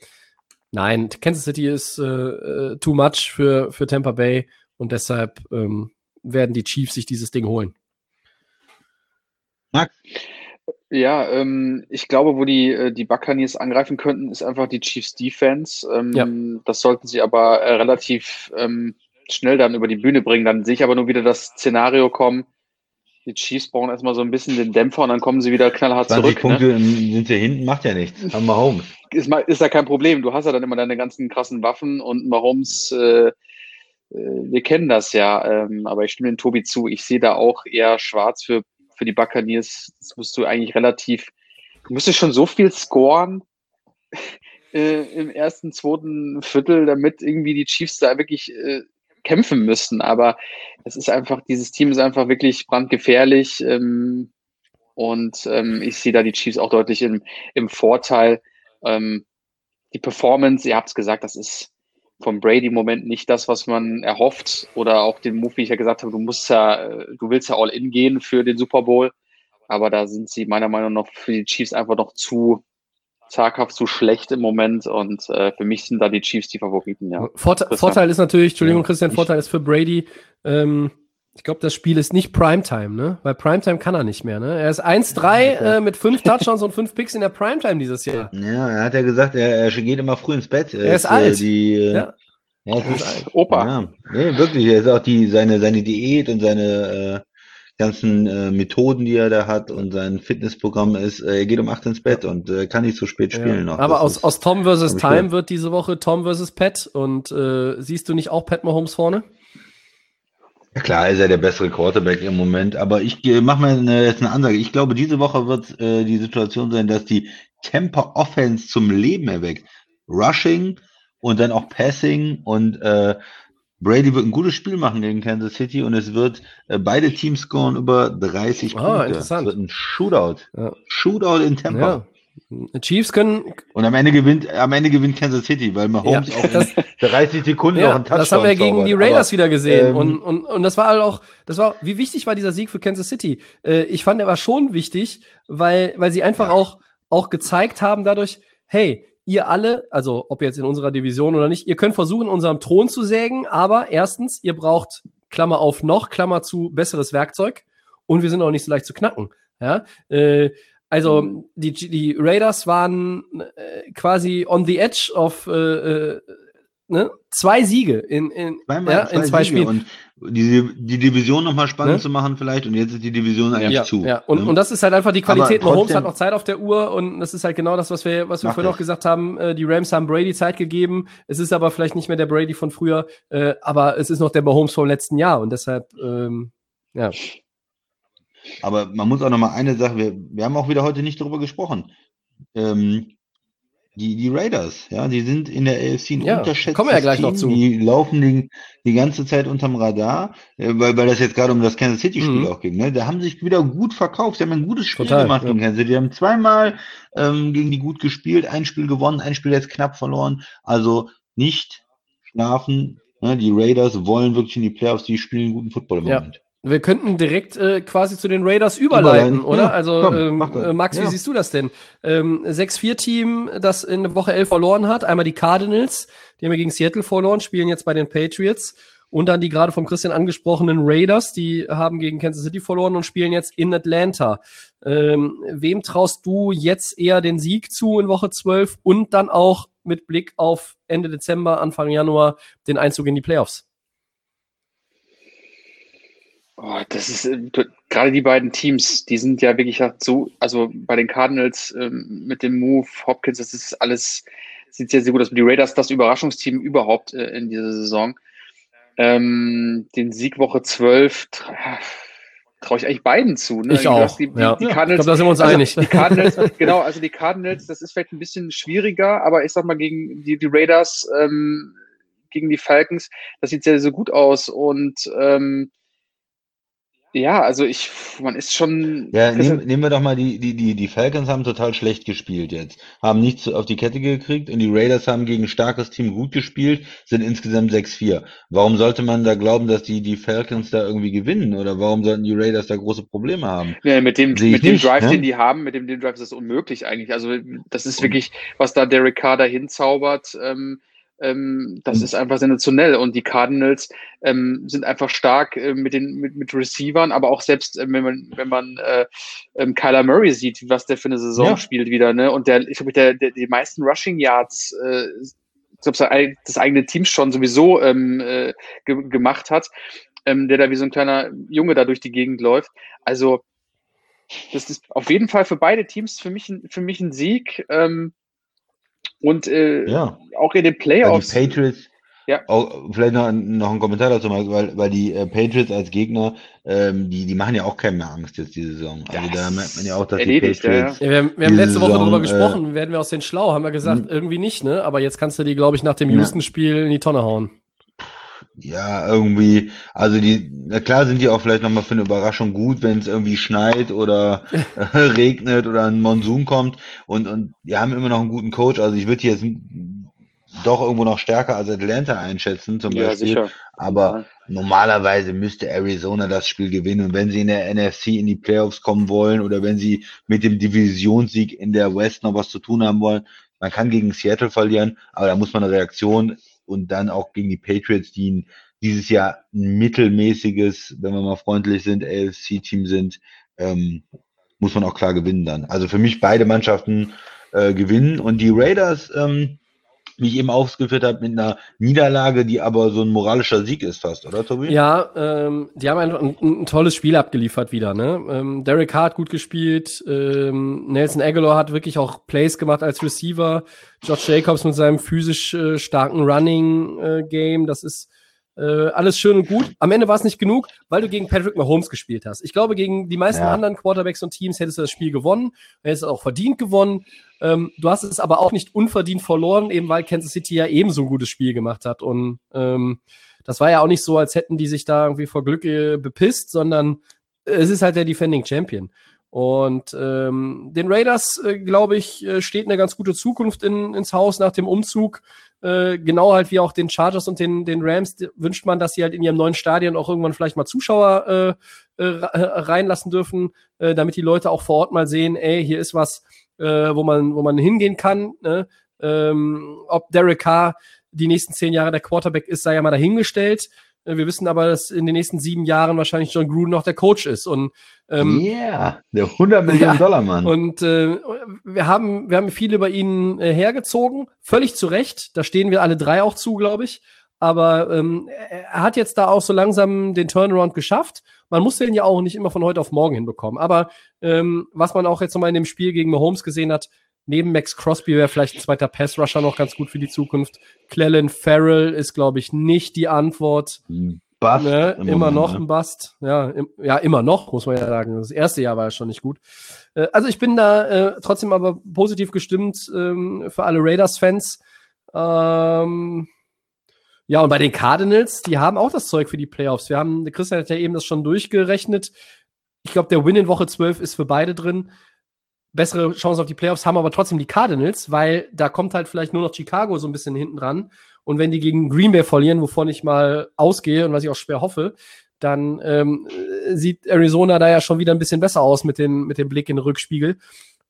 nein, Kansas City ist äh, äh, too much für, für Tampa Bay und deshalb ähm, werden die Chiefs sich dieses Ding holen. Max? Ja, ähm, ich glaube, wo die, äh, die Buccaneers angreifen könnten, ist einfach die Chiefs Defense. Ähm, Ja. Das sollten sie aber relativ ähm, schnell dann über die Bühne bringen. Dann sehe ich aber nur wieder das Szenario kommen. Die Chiefs brauchen erstmal so ein bisschen den Dämpfer und dann kommen sie wieder knallhart 20 zurück. Punkte Ne? sind sie hinten, macht ja nichts. Haben wir Holmes. Ist, ist ja kein Problem. Du hast ja dann immer deine ganzen krassen Waffen und Mahomes, äh, äh, wir kennen das ja. Ähm, aber ich stimme den Tobi zu. Ich sehe da auch eher schwarz für, für die Buccaneers. Das musst du eigentlich relativ, du müsstest schon so viel scoren *laughs* äh, im ersten, zweiten Viertel, damit irgendwie die Chiefs da wirklich äh, kämpfen müssten. Aber es ist einfach, dieses Team ist einfach wirklich brandgefährlich. Ähm, und ähm, ich sehe da die Chiefs auch deutlich im, im Vorteil. Ähm, die Performance, ihr habt es gesagt, das ist vom Brady im Moment nicht das, was man erhofft. Oder auch den Move, wie ich ja gesagt habe, du musst ja, äh, du willst ja all in gehen für den Super Bowl. Aber da sind sie meiner Meinung nach für die Chiefs einfach noch zu zaghaft, zu schlecht im Moment. Und äh, für mich sind da die Chiefs die Favoriten, ja. Vorteil, Christian. Vorteil ist natürlich, Entschuldigung, Ja, Christian, Vorteil ist für Brady, ähm, ich glaube, das Spiel ist nicht Primetime, ne? Weil Primetime kann er nicht mehr, ne? Er ist 1-3 äh, mit fünf Touchdowns und fünf Picks in der Primetime dieses Jahr. Ja, er hat ja gesagt, er, er geht immer früh ins Bett. Er ist äh, alt. Die, äh, Ja. Er ist ist, alt. Opa. Ja, nee, wirklich. Er ist auch die, seine, seine Diät und seine äh, ganzen äh, Methoden, die er da hat und sein Fitnessprogramm ist, äh, er geht um 8 ins Bett und äh, kann nicht so spät spielen Ja. noch. Aber Das aus, ist- aus Tom ich Time wird diese Woche Tom versus Pat und äh, siehst du nicht auch Pat Mahomes vorne? Ja, klar ist er der bessere Quarterback im Moment, aber ich mache mal eine, jetzt eine Ansage. Ich glaube, diese Woche wird äh, die Situation sein, dass die Temper Offense zum Leben erweckt. Rushing und dann auch Passing und äh, Brady wird ein gutes Spiel machen gegen Kansas City und es wird äh, beide Teams scoren über 30 Ah, Punkte. interessant. Es wird ein Shootout. Ja. Shootout in Tampa. Ja. Chiefs können, Und am Ende gewinnt, am Ende gewinnt Kansas City, weil Mahomes Ja, auch in das- 30 Sekunden noch ja, einen Touchdown das haben wir gegen die zaubert. Raiders Aber, wieder gesehen. ähm, und, und, und das war halt auch, das war, wie wichtig war dieser Sieg für Kansas City? Äh, ich fand, er war schon wichtig, weil, weil sie einfach auch, auch gezeigt haben dadurch, hey, ihr alle, also ob jetzt in unserer Division oder nicht, ihr könnt versuchen, unserem Thron zu sägen, aber erstens, ihr braucht Klammer auf noch, Klammer zu, besseres Werkzeug und wir sind auch nicht so leicht zu knacken. Ja, äh, also die, die Raiders waren äh, quasi on the edge of äh, äh, ne? zwei Siege in, in, Zweimal, ja, in zwei Siege. Spielen. Die, die Division nochmal spannend Ne? zu machen vielleicht und jetzt ist die Division eigentlich Ja, zu. ja. Und, ne? und das ist halt einfach die Aber Qualität. Mahomes trotzdem- hat noch Zeit auf der Uhr und das ist halt genau das, was wir, was wir vorhin auch gesagt haben. Äh, die Rams haben Brady Zeit gegeben. Es ist aber vielleicht nicht mehr der Brady von früher, äh, aber es ist noch der Mahomes vom letzten Jahr und deshalb, ähm, ja. Aber man muss auch noch mal eine Sache, wir, wir haben auch wieder heute nicht darüber gesprochen. Ähm, die, die Raiders, ja, die sind in der AFC ein Ja, unterschätztes kommen wir ja gleich noch Team. zu. Die laufen die, die ganze Zeit unterm Radar, äh, weil, weil das jetzt gerade um das Kansas City-Spiel Mhm. auch ging. Ne? Da haben sie sich wieder gut verkauft. Sie haben ein gutes Spiel Total, gemacht ja. gegen Kansas City. Die haben zweimal ähm, gegen die gut gespielt, ein Spiel gewonnen, ein Spiel jetzt knapp verloren. Also nicht schlafen. Ne? Die Raiders wollen wirklich in die Playoffs, die spielen guten Football im Ja. Moment. Wir könnten direkt äh, quasi zu den Raiders überleiten, Überleiten, oder? ja, also, komm, ähm, äh, Max, wie Ja. siehst du das denn? Ähm, 6-4-Team, das in Woche 11 verloren hat. Einmal die Cardinals, die haben ja gegen Seattle verloren, spielen jetzt bei den Patriots. Und dann die gerade vom Christian angesprochenen Raiders, die haben gegen Kansas City verloren und spielen jetzt in Atlanta. Ähm, wem traust du jetzt eher den Sieg zu in Woche 12 und dann auch mit Blick auf Ende Dezember, Anfang Januar den Einzug in die Playoffs? Oh, das ist äh, gerade die beiden Teams, die sind ja wirklich so, also bei den Cardinals ähm, mit dem Move Hopkins, das ist alles, sieht sehr, sehr gut aus. Die Raiders, das Überraschungsteam überhaupt äh, in dieser Saison. Ähm, den Sieg Woche 12 tra traue ich eigentlich beiden zu. Ne? Ich Du auch, Die, die, ja. die Ich Cardinals, glaube, da sind wir uns also einig. Die Cardinals, *laughs* genau, also die Cardinals, das ist vielleicht ein bisschen schwieriger, aber ich sag mal, gegen die, die Raiders, ähm, gegen die Falcons, das sieht sehr, sehr gut aus. Und ähm, ja, also ich, man ist schon. Ja, nehmen, nehmen wir doch mal die, die, die, die Falcons haben total schlecht gespielt jetzt. Haben nichts auf die Kette gekriegt und die Raiders haben gegen ein starkes Team gut gespielt, sind insgesamt 6-4. Warum sollte man da glauben, dass die, die Falcons da irgendwie gewinnen? Oder warum sollten die Raiders da große Probleme haben? Ja, mit dem, Sehe mit dem nicht, Drive, ne? den die haben, mit dem, dem Drive ist das unmöglich eigentlich. Also das ist wirklich, was da Derek Carr da hinzaubert, ähm, ähm, das Und- ist einfach sensationell. Und die Cardinals ähm, sind einfach stark äh, mit den mit, mit Receivern, aber auch selbst, äh, wenn man, wenn man äh, ähm, Kyler Murray sieht, was der für eine Saison Ja. spielt wieder, ne? Und der, ich glaube, der, der die meisten Rushing Yards äh, ich glaube, das, eigene Team schon sowieso ähm, äh, ge gemacht hat, ähm, der da wie so ein kleiner Junge da durch die Gegend läuft. Also das ist auf jeden Fall für beide Teams für mich, ein- für mich ein Sieg. Ähm, und äh, Ja. auch in den Weil Playoffs. die Patriots, Ja. auch, vielleicht noch, noch ein Kommentar dazu, weil, weil die äh, Patriots als Gegner, ähm, die, die machen ja auch keinem mehr Angst jetzt diese Saison. Also da merkt man ja auch, dass erledigt, die ja, ja. Patriots, Ja, wir haben, wir haben letzte Woche Saison, darüber äh, gesprochen, werden wir aus den Schlau, haben wir gesagt, Mhm. irgendwie nicht, ne? Aber jetzt kannst du die, glaube ich, nach dem. Houston-Spiel in die Tonne hauen. Ja, irgendwie, also die, na klar sind die auch vielleicht nochmal für eine Überraschung gut, wenn es irgendwie schneit oder *laughs* äh, regnet oder ein Monsun kommt. Und, und die haben immer noch einen guten Coach, also ich würde die jetzt doch irgendwo noch stärker als Atlanta einschätzen zum Ja, Beispiel, sicher. aber normalerweise müsste Arizona das Spiel gewinnen. Und wenn sie in der NFC in die Playoffs kommen wollen oder wenn sie mit dem Divisionssieg in der West noch was zu tun haben wollen, man kann gegen Seattle verlieren, aber da muss man eine Reaktion und dann auch gegen die Patriots, die ein, dieses Jahr ein mittelmäßiges, wenn wir mal freundlich sind, AFC-Team sind, ähm, muss man auch klar gewinnen dann. Also für mich beide Mannschaften äh, gewinnen und die Raiders, ähm, wie ich eben ausgeführt habe, mit einer Niederlage, die aber so ein moralischer Sieg ist fast, oder Tobi? Ja, ähm, die haben einfach ein, ein tolles Spiel abgeliefert wieder. Ne? Ähm, Derek hat gut gespielt, ähm, Nelson Aguilar hat wirklich auch Plays gemacht als Receiver, Josh Jacobs mit seinem physisch äh, starken Running-Game, das ist äh, alles schön und gut. Am Ende war es nicht genug, weil du gegen Patrick Mahomes gespielt hast. Ich glaube, gegen die meisten Ja. anderen Quarterbacks und Teams hättest du das Spiel gewonnen, hättest es auch verdient gewonnen. Ähm, du hast es aber auch nicht unverdient verloren, eben weil Kansas City ja ebenso ein gutes Spiel gemacht hat. Und ähm, das war ja auch nicht so, als hätten die sich da irgendwie vor Glück äh, bepisst, sondern es ist halt der Defending Champion. Und ähm, den Raiders, äh, glaube ich, äh, steht eine ganz gute Zukunft in, ins Haus nach dem Umzug. Äh, genau halt wie auch den Chargers und den, den Rams wünscht man, dass sie halt in ihrem neuen Stadion auch irgendwann vielleicht mal Zuschauer äh, äh, re- reinlassen dürfen, äh, damit die Leute auch vor Ort mal sehen, ey, hier ist was, äh, wo man, wo man hingehen kann. Ne? Ähm, ob Derek Carr die nächsten zehn Jahre der Quarterback ist, sei ja mal dahingestellt. Äh, Wir wissen aber, dass in den nächsten sieben Jahren wahrscheinlich John Gruden noch der Coach ist. Und ähm, yeah, der 100 Millionen Ja, Dollar Mann. und äh, wir haben wir haben viel über ihn äh, hergezogen, völlig zu Recht. Da stehen wir alle drei auch zu, glaube ich. Aber ähm, er er hat jetzt da auch so langsam den Turnaround geschafft. Man muss den ja auch nicht immer von heute auf morgen hinbekommen. Aber ähm, was man auch jetzt nochmal in dem Spiel gegen Mahomes gesehen hat, neben Max Crosby wäre vielleicht ein zweiter Pass-Rusher noch ganz gut für die Zukunft. Clellan Farrell ist, glaube ich, nicht die Antwort. Bast Ne, im immer Moment, noch ne? ein Bust. Ja, im, ja, immer noch, muss man ja sagen. Das erste Jahr war ja schon nicht gut. Äh, also ich bin da äh, trotzdem aber positiv gestimmt ähm, für alle Raiders-Fans. Ähm, ja, und bei den Cardinals, die haben auch das Zeug für die Playoffs. Wir haben, Christian hat ja eben das schon durchgerechnet. Ich glaube, der Win in Woche 12 ist für beide drin. Bessere Chance auf die Playoffs haben aber trotzdem die Cardinals, weil da kommt halt vielleicht nur noch Chicago so ein bisschen hinten dran. Und wenn die gegen Green Bay verlieren, wovon ich mal ausgehe und was ich auch schwer hoffe, dann ähm, äh, sieht Arizona da ja schon wieder ein bisschen besser aus mit, den, mit dem Blick in den Rückspiegel.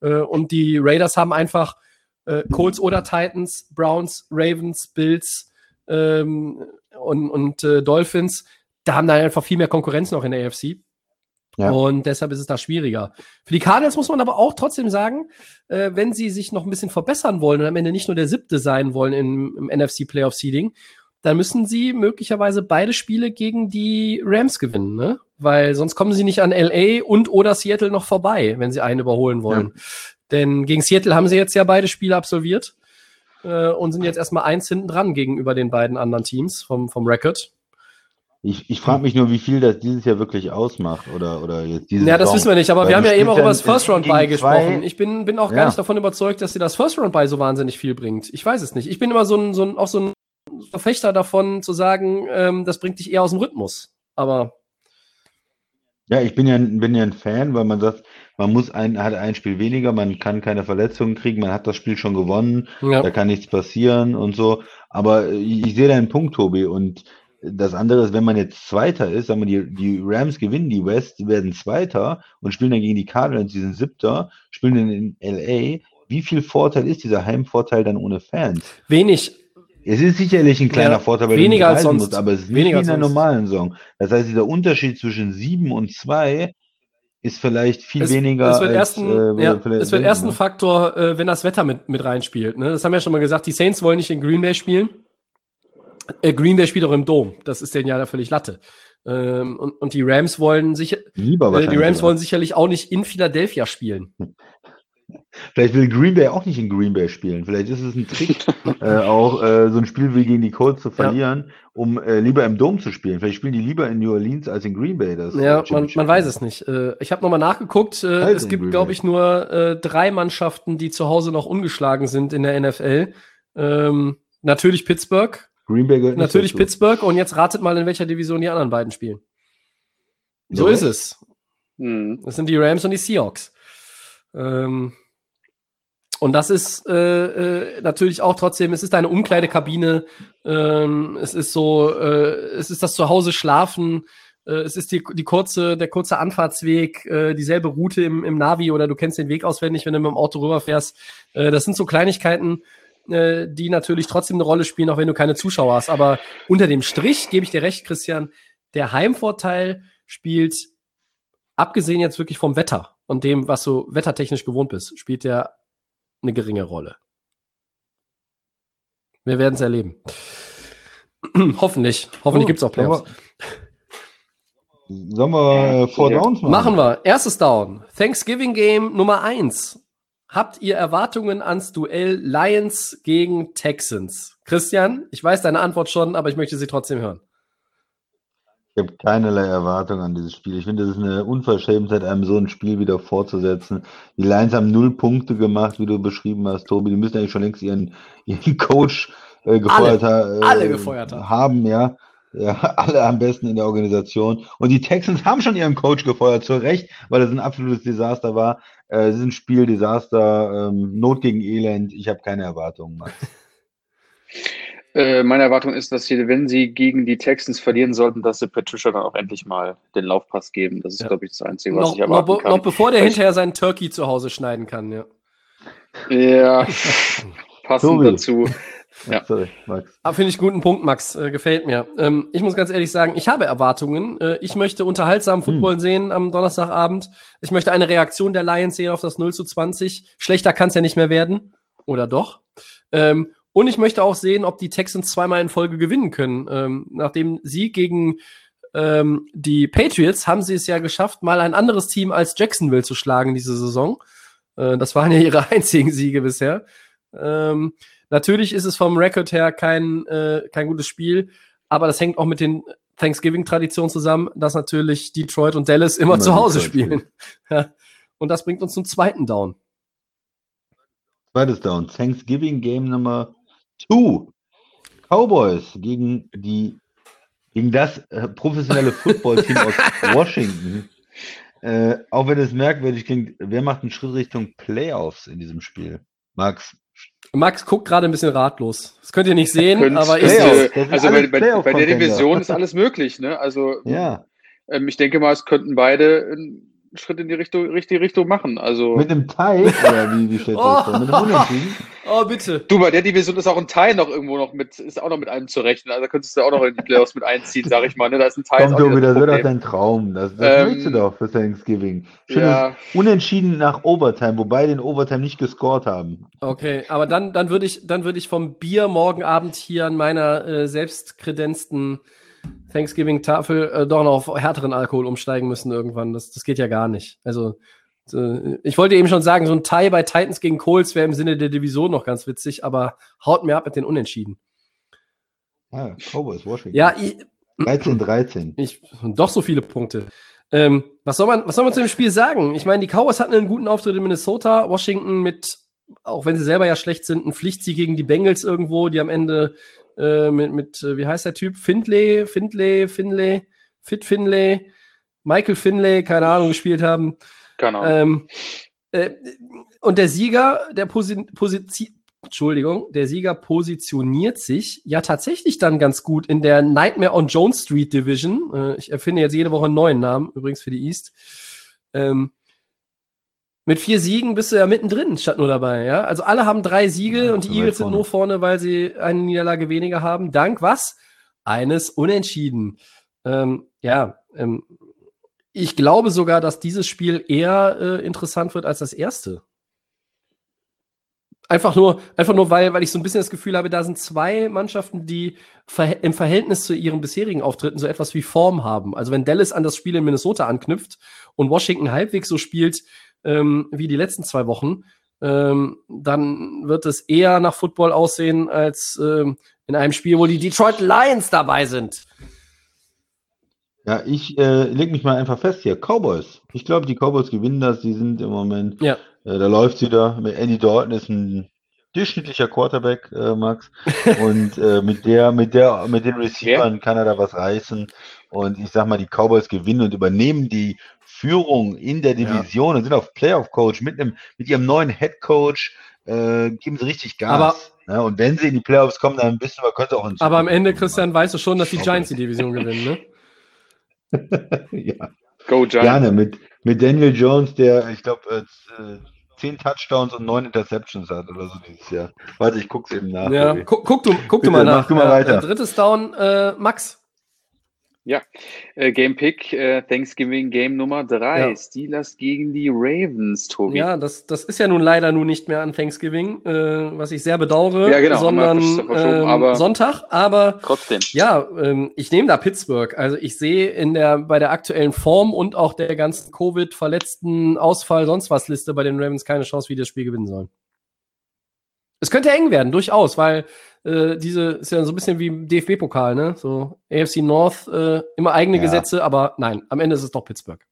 Äh, und die Raiders haben einfach äh, Colts oder Titans, Browns, Ravens, Bills ähm, und, und äh, Dolphins. Da haben da einfach viel mehr Konkurrenz noch in der AFC. Ja. Und deshalb ist es da schwieriger. Für die Cardinals muss man aber auch trotzdem sagen, äh, wenn sie sich noch ein bisschen verbessern wollen und am Ende nicht nur der siebte sein wollen im, im NFC Playoff Seeding, dann müssen sie möglicherweise beide Spiele gegen die Rams gewinnen, ne? Weil sonst kommen sie nicht an LA und oder Seattle noch vorbei, wenn sie einen überholen wollen. Denn gegen Seattle haben sie jetzt ja beide Spiele absolviert äh, und sind jetzt erstmal eins hinten dran gegenüber den beiden anderen Teams vom, vom Record. Ich, ich frage mich nur, wie viel das dieses Jahr wirklich ausmacht oder, oder jetzt dieses Ja, das wissen wir nicht, aber Weil wir haben ja eben auch über das First Round Buy gesprochen. Ich bin, bin auch gar Ja. nicht davon überzeugt, dass dir das First Round Buy so wahnsinnig viel bringt. Ich weiß es nicht. Ich bin immer so ein, so ein, auch so ein Verfechter davon zu sagen, ähm, das bringt dich eher aus dem Rhythmus. Aber Ja, ich bin ja, bin ja ein Fan, weil man sagt, man muss ein, hat ein Spiel weniger, man kann keine Verletzungen kriegen, man hat das Spiel schon gewonnen, ja. da kann nichts passieren und so. Aber ich, ich sehe deinen Punkt, Tobi. Und das andere ist, wenn man jetzt Zweiter ist, sagen wir, die, die Rams gewinnen die West, die werden Zweiter und spielen dann gegen die Cardinals, die sind Siebter, spielen dann in LA. Wie viel Vorteil ist dieser Heimvorteil dann ohne Fans? wenig. Es ist sicherlich ein kleiner Ja, Vorteil, weil weniger du nicht als sonst. musst, aber es ist nicht Weniger wie als in einer normalen Saison. Das heißt, dieser Unterschied zwischen sieben und zwei ist vielleicht viel Es, weniger es wird als, erst ein, äh, ja, es wird ne? Faktor, äh, wenn das Wetter mit, mit reinspielt. Ne? Das haben wir ja schon mal gesagt. Die Saints wollen nicht in Green Bay spielen. Äh, Green Bay spielt auch im Dom. Das ist denen ja da völlig Latte. Ähm, und, und die Rams wollen sicher, Lieber äh, die Rams wollen sicherlich auch nicht in Philadelphia spielen. *laughs* Vielleicht will Green Bay auch nicht in Green Bay spielen. Vielleicht ist es ein Trick, *laughs* äh, auch äh, so ein Spiel wie gegen die Colts zu verlieren, um äh, lieber im Dom zu spielen. Vielleicht spielen die lieber in New Orleans als in Green Bay. Das, äh, Ja, man, man weiß es nicht. Äh, ich habe nochmal nachgeguckt. Äh, Halt es gibt, glaube ich, nur äh, drei Mannschaften, die zu Hause noch ungeschlagen sind in der NFL. Ähm, natürlich Pittsburgh, Green Bay gehört nicht natürlich dazu. Pittsburgh und jetzt ratet mal, in welcher Division die anderen beiden spielen. So Ja. ist es. Hm. Das sind die Rams und die Seahawks. Ähm, und das ist äh, äh, natürlich auch trotzdem, es ist eine Umkleidekabine, ähm, es ist so, äh, es ist das Zuhause schlafen, äh, es ist die, die kurze, der kurze Anfahrtsweg, äh, dieselbe Route im, im Navi oder du kennst den Weg auswendig, wenn du mit dem Auto rüberfährst. Äh, das sind so Kleinigkeiten, äh, die natürlich trotzdem eine Rolle spielen, auch wenn du keine Zuschauer hast. Aber unter dem Strich gebe ich dir recht, Christian, der Heimvorteil spielt, abgesehen jetzt wirklich vom Wetter und dem, was du wettertechnisch gewohnt bist, spielt der eine geringe Rolle. Wir werden es erleben. *clears throat* Hoffentlich. Hoffentlich Oh, gibt's auch Playoffs. Sollen wir Four. Downs machen? Machen wir. Erstes Down. Thanksgiving Game Nummer eins. Habt ihr Erwartungen ans Duell Lions gegen Texans? Christian, ich weiß deine Antwort schon, aber ich möchte sie trotzdem hören. Ich habe keinerlei Erwartung an dieses Spiel. Ich finde, das ist eine Unverschämtheit, einem so ein Spiel wieder fortzusetzen. Die Lions haben null Punkte gemacht, wie du beschrieben hast, Tobi. Die müssen eigentlich schon längst ihren, *laughs* ihren Coach äh, gefeuert ha- äh, alle gefeuert haben. haben. Ja. ja, *laughs* alle am besten in der Organisation. Und die Texans haben schon ihren Coach gefeuert, zu Recht, weil das ein absolutes Desaster war. Äh, es ist ein Spiel, Desaster, ähm, Not gegen Elend. Ich habe keine Erwartungen. Max. Äh, meine Erwartung ist, dass sie, wenn sie gegen die Texans verlieren sollten, dass sie Patricia dann auch endlich mal den Laufpass geben. Das ist, Ja. glaube ich, das Einzige, was Noch, ich noch, erwarten be- kann. noch bevor der Weil ich- hinterher seinen Turkey zu Hause schneiden kann, ja. Ja, *laughs* passend Tobi. dazu. *laughs* Ja. Sorry, Max. Ah, Finde ich guten Punkt, Max. Äh, gefällt mir. Ähm, ich muss ganz ehrlich sagen, ich habe Erwartungen. Äh, ich möchte unterhaltsamen Football sehen am Donnerstagabend. Ich möchte eine Reaktion der Lions sehen auf das 0 zu 20. Schlechter kann es ja nicht mehr werden. Oder doch? Ähm, und ich möchte auch sehen, ob die Texans zweimal in Folge gewinnen können. Ähm, nach dem Sieg gegen ähm, die Patriots haben sie es ja geschafft, mal ein anderes Team als Jacksonville zu schlagen diese Saison. Äh, das waren ja ihre *laughs* einzigen Siege bisher. Ähm, natürlich ist es vom Record her kein, äh, kein gutes Spiel, aber das hängt auch mit den Thanksgiving-Traditionen zusammen, dass natürlich Detroit und Dallas immer, Immer zu Hause spielen. *laughs* Ja. Und das bringt uns zum zweiten Down. Zweites Down. Thanksgiving Game Nummer 2. Cowboys gegen die gegen das äh, professionelle Footballteam aus *laughs* Washington. Äh, auch wenn es merkwürdig klingt, wer macht einen Schritt Richtung Playoffs in diesem Spiel? Max. Max guckt gerade ein bisschen ratlos. Das könnt ihr nicht sehen, Könnte- aber ich Playoffs. äh, also bei, bei, bei der. Division *laughs* ist alles möglich, ne? Also Ja. ähm, ich denke mal, es könnten beide einen Schritt in die Richtung, richtige Richtung machen. Also Mit einem Tie, oder wie, wie stellst du das vor? Mit einem Unentschieden? *laughs* Oh, bitte. du, bei der Division ist auch ein Teil noch irgendwo noch mit, ist auch noch mit einem zu rechnen. Also da könntest du auch noch in die Playoffs mit einziehen, sag ich mal. Ne? Da ist ein Teil. Komm, Tobi, das ein wird doch dein Traum. Das, das Ähm, willst du doch für Thanksgiving. Schönes Ja. Unentschieden nach Overtime, wobei den Overtime nicht gescored haben. Okay, aber dann, dann würde ich, dann würde ich vom Bier morgen Abend hier an meiner äh, selbstkredenzten Thanksgiving-Tafel äh, doch noch auf härteren Alkohol umsteigen müssen irgendwann. Das, das geht ja gar nicht. Also, äh, ich wollte eben schon sagen, so ein Tie bei Titans gegen Colts wäre im Sinne der Division noch ganz witzig, aber haut mir ab mit den Unentschieden. Ja, Cowboys, Washington. Ja, ich, 13, 13. ich, doch so viele Punkte. Ähm, was, soll man, was soll man zu dem Spiel sagen? Ich meine, die Cowboys hatten einen guten Auftritt in Minnesota, Washington mit, auch wenn sie selber ja schlecht sind, ein Pflichtsieg gegen die Bengals irgendwo, die am Ende äh, mit, mit, äh, wie heißt der Typ? Findlay, Findlay, Finlay, Fit Finlay, Michael Finlay, keine Ahnung, gespielt haben. Keine Ahnung. Ähm, äh, und der Sieger, der Posi Position, Entschuldigung, der Sieger positioniert sich ja tatsächlich dann ganz gut in der Nightmare on Jones Street Division. Äh, ich erfinde jetzt jede Woche einen neuen Namen, übrigens für die East. Ähm, mit vier Siegen bist du ja mittendrin, statt nur dabei, ja. Also alle haben drei Siege Ja, und die Eagles sind vorne. nur vorne, weil sie eine Niederlage weniger haben. Dank was? Eines Unentschieden. Ähm, ja, ähm, ich glaube sogar, dass dieses Spiel eher äh, interessant wird als das erste. Einfach nur, einfach nur weil, weil ich so ein bisschen das Gefühl habe, da sind zwei Mannschaften, die verhä- im Verhältnis zu ihren bisherigen Auftritten so etwas wie Form haben. Also wenn Dallas an das Spiel in Minnesota anknüpft und Washington halbwegs so spielt ähm, wie die letzten zwei Wochen, ähm, dann wird es eher nach Football aussehen als ähm, in einem Spiel, wo die Detroit Lions dabei sind. Ja, ich äh, leg mich mal einfach fest hier. Cowboys. Ich glaube, die Cowboys gewinnen das. Die sind im Moment, Ja. äh, da läuft's wieder. Mit Andy Dalton ist ein durchschnittlicher Quarterback, äh, Max. *laughs* Und äh, mit der, mit der, mit den Receivern kann er da was reißen. Und ich sag mal, die Cowboys gewinnen und übernehmen die Führung in der Division und sind auf Playoff-Coach mit einem, mit ihrem neuen Head Coach. Äh, geben sie richtig Gas. Aber- ja, und wenn sie in die Playoffs kommen, dann wissen wir, könnte auch ein Aber am Ende, Christian, weißt du schon, dass die Giants die. Division *laughs* gewinnen, ne? ja. Go Giants. Gerne, mit, mit Daniel Jones, der, ich glaube, äh, zehn Touchdowns und neun Interceptions hat oder so dieses Jahr. Warte, ich guck's eben nach. Ja, guck, guck du, guck du Bitte, mal mach nach. du mal Ja, weiter. äh, drittes Down, äh, Max. Äh, Game Pick, äh, Thanksgiving Game Nummer 3. Ja. Steelers gegen die Ravens, Tobi. Ja, das, das ist ja nun leider nun nicht mehr an Thanksgiving, äh, was ich sehr bedauere, Ja, genau, sondern ähm, aber- Sonntag. Aber Trotzdem. ja, ähm, ich nehme da Pittsburgh. Also ich sehe in der bei der aktuellen Form und auch der ganzen Covid-Verletzten Ausfall sonst was Liste bei den Ravens keine Chance, wie die das Spiel gewinnen sollen. Es könnte eng werden, durchaus, weil äh, diese ist ja so ein bisschen wie im DFB-Pokal, ne? So AFC North, äh, immer eigene Ja. Gesetze, aber nein, am Ende ist es doch Pittsburgh.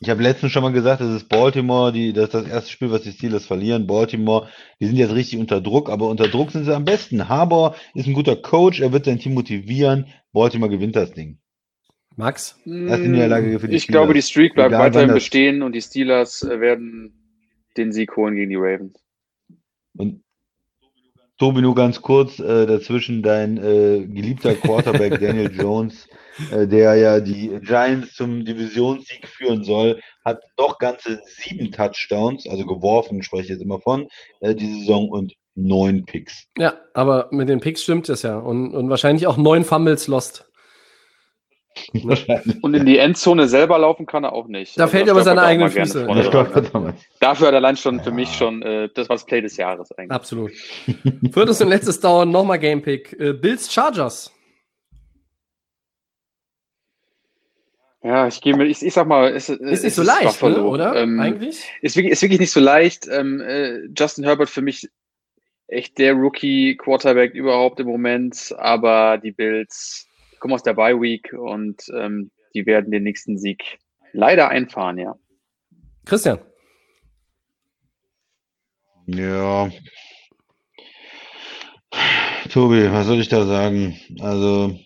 Ich habe letztens schon mal gesagt, das ist Baltimore, die, das ist das erste Spiel, was die Steelers verlieren. Baltimore, die sind jetzt richtig unter Druck, aber unter Druck sind sie am besten. Harbour ist ein guter Coach, er wird sein Team motivieren. Baltimore gewinnt das Ding. Max? Erste Niederlage für die Ich glaube, die Steelers. Streak bleibt Egal, weiterhin bestehen und die Steelers äh, werden den Sieg holen gegen die Ravens. Und Tobi, nur ganz kurz äh, dazwischen, dein äh, geliebter Quarterback *laughs* Daniel Jones, äh, der ja die Giants zum Divisionssieg führen soll, hat doch ganze sieben Touchdowns, also geworfen, spreche ich jetzt immer von, äh, die Saison und neun Picks. Ja, aber mit den Picks stimmt es ja. Und, und wahrscheinlich auch neun Fumbles lost. *laughs* Wahrscheinlich. Und in die Endzone selber laufen kann er auch nicht. Da Also fällt aber seine eigenen Füße. ne? Dafür hat er allein schon für Ja. mich schon äh, das war das Play des Jahres eigentlich. Absolut. Viertes und letztes Down, nochmal Gamepick. Äh, Bills Chargers. Ja, ich gehe mit, ich, ich sag mal, es, Ist nicht so leicht, ne, oder? Ähm, Eigentlich? Ist wirklich, ist wirklich nicht so leicht. Ähm, äh, Justin Herbert für mich echt der Rookie-Quarterback überhaupt im Moment, aber die Bills kommen aus der Bye Week und ähm, die werden den nächsten Sieg leider einfahren, ja. Christian. Ja. Tobi, was soll ich da sagen? Also,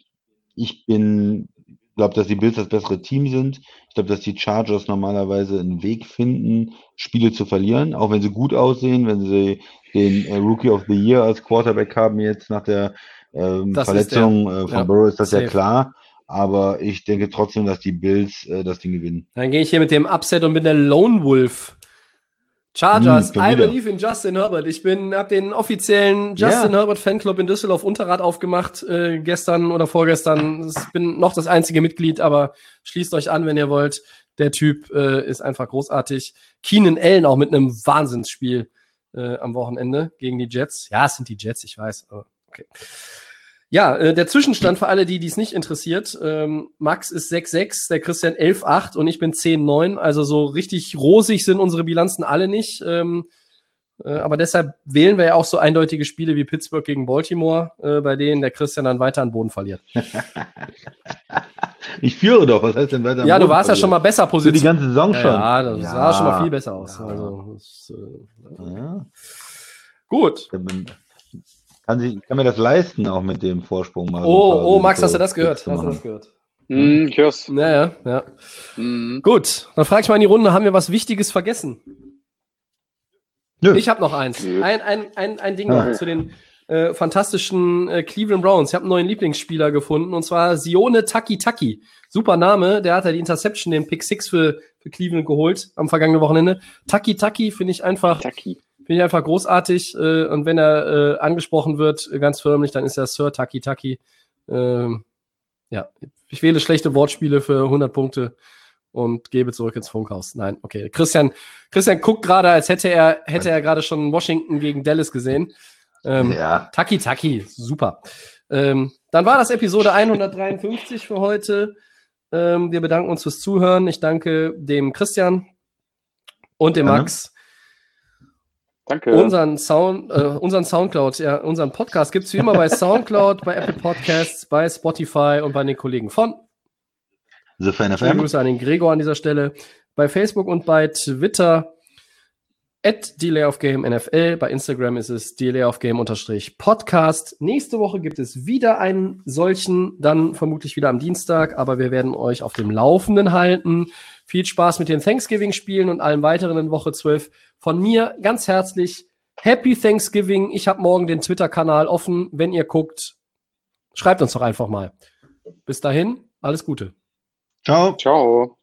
ich bin, glaube, dass die Bills das bessere Team sind. Ich glaube, dass die Chargers normalerweise einen Weg finden, Spiele zu verlieren, auch wenn sie gut aussehen, wenn sie den äh, Rookie of the Year als Quarterback haben jetzt nach der ähm, Verletzung der. äh, von Ja, Burrow, ist das safe. ja klar. Aber ich denke trotzdem, dass die Bills äh, das Ding gewinnen. Dann gehe ich hier mit dem Upset und bin der Lone Wolf. Chargers, Hm, I believe in Justin Herbert. Ich bin, hab den offiziellen Justin Ja. Herbert Fanclub in Düsseldorf Unterrad aufgemacht, äh, gestern oder vorgestern. Ich bin noch das einzige Mitglied, aber schließt euch an, wenn ihr wollt. Der Typ äh, ist einfach großartig. Keenan Allen auch mit einem Wahnsinnsspiel äh, am Wochenende gegen die Jets. Ja, es sind die Jets, ich weiß, aber okay. Ja, äh, der Zwischenstand für alle, die die es nicht interessiert. Ähm, Max ist 6-6, der Christian 11-8 und ich bin 10-9. Also so richtig rosig sind unsere Bilanzen alle nicht. Ähm, äh, aber deshalb wählen wir ja auch so eindeutige Spiele wie Pittsburgh gegen Baltimore, äh, bei denen der Christian dann weiter an Boden verliert. *laughs* Ich führe doch, was heißt denn weiter? Ja, du warst ja schon mal besser Für die positioniert. ganze Saison Ja, schon. ja, das sah schon mal viel Ja. besser aus. Ja. Also, das, äh, Ja. gut. Kann, sich, kann mir das leisten, auch mit dem Vorsprung mal. so Oh, paar oh, Max, Risiko- hast du das gehört? Hast du das gehört? Hm, ich hör's. Naja, ja. Hm. Gut, dann frage ich mal in die Runde, haben wir was Wichtiges vergessen? Nö. Ich habe noch eins. Ein, ein, ein, ein Ding Ah. noch zu den äh, fantastischen äh, Cleveland Browns. Ich habe einen neuen Lieblingsspieler gefunden und zwar Sione Taki Taki. Super Name. Der hat ja die Interception, den Pick 6 für, für Cleveland geholt am vergangenen Wochenende. Taki Taki finde ich einfach Taki. Finde ich einfach großartig. Äh, und wenn er äh, angesprochen wird, äh, ganz förmlich, dann ist er Sir Taki Taki. Ähm, ja, ich wähle schlechte Wortspiele für 100 Punkte und gebe zurück ins Funkhaus. Nein, okay. Christian, Christian guckt gerade, als hätte er, hätte er gerade schon Washington gegen Dallas gesehen. Ähm, Ja. Taki Taki, super. Ähm, dann war das Episode 153 für heute. Ähm, wir bedanken uns fürs Zuhören. Ich danke dem Christian und dem. Max. Danke. Unseren Sound, äh, unseren Soundcloud, ja, unseren Podcast gibt's wie immer bei *laughs* Soundcloud, bei Apple Podcasts, bei Spotify und bei den Kollegen von. The Fan FM. Grüße an den Gregor an dieser Stelle. Bei Facebook und bei Twitter at Delay of Game NFL. Bei Instagram ist es Delay of Game unterstrich Podcast. Nächste Woche gibt es wieder einen solchen, dann vermutlich wieder am Dienstag, aber wir werden euch auf dem Laufenden halten. Viel Spaß mit den Thanksgiving-Spielen und allem weiteren in Woche 12. Von mir ganz herzlich Happy Thanksgiving. Ich habe morgen den Twitter-Kanal offen. Wenn ihr guckt, schreibt uns doch einfach mal. Bis dahin, alles Gute. Ciao. Ciao.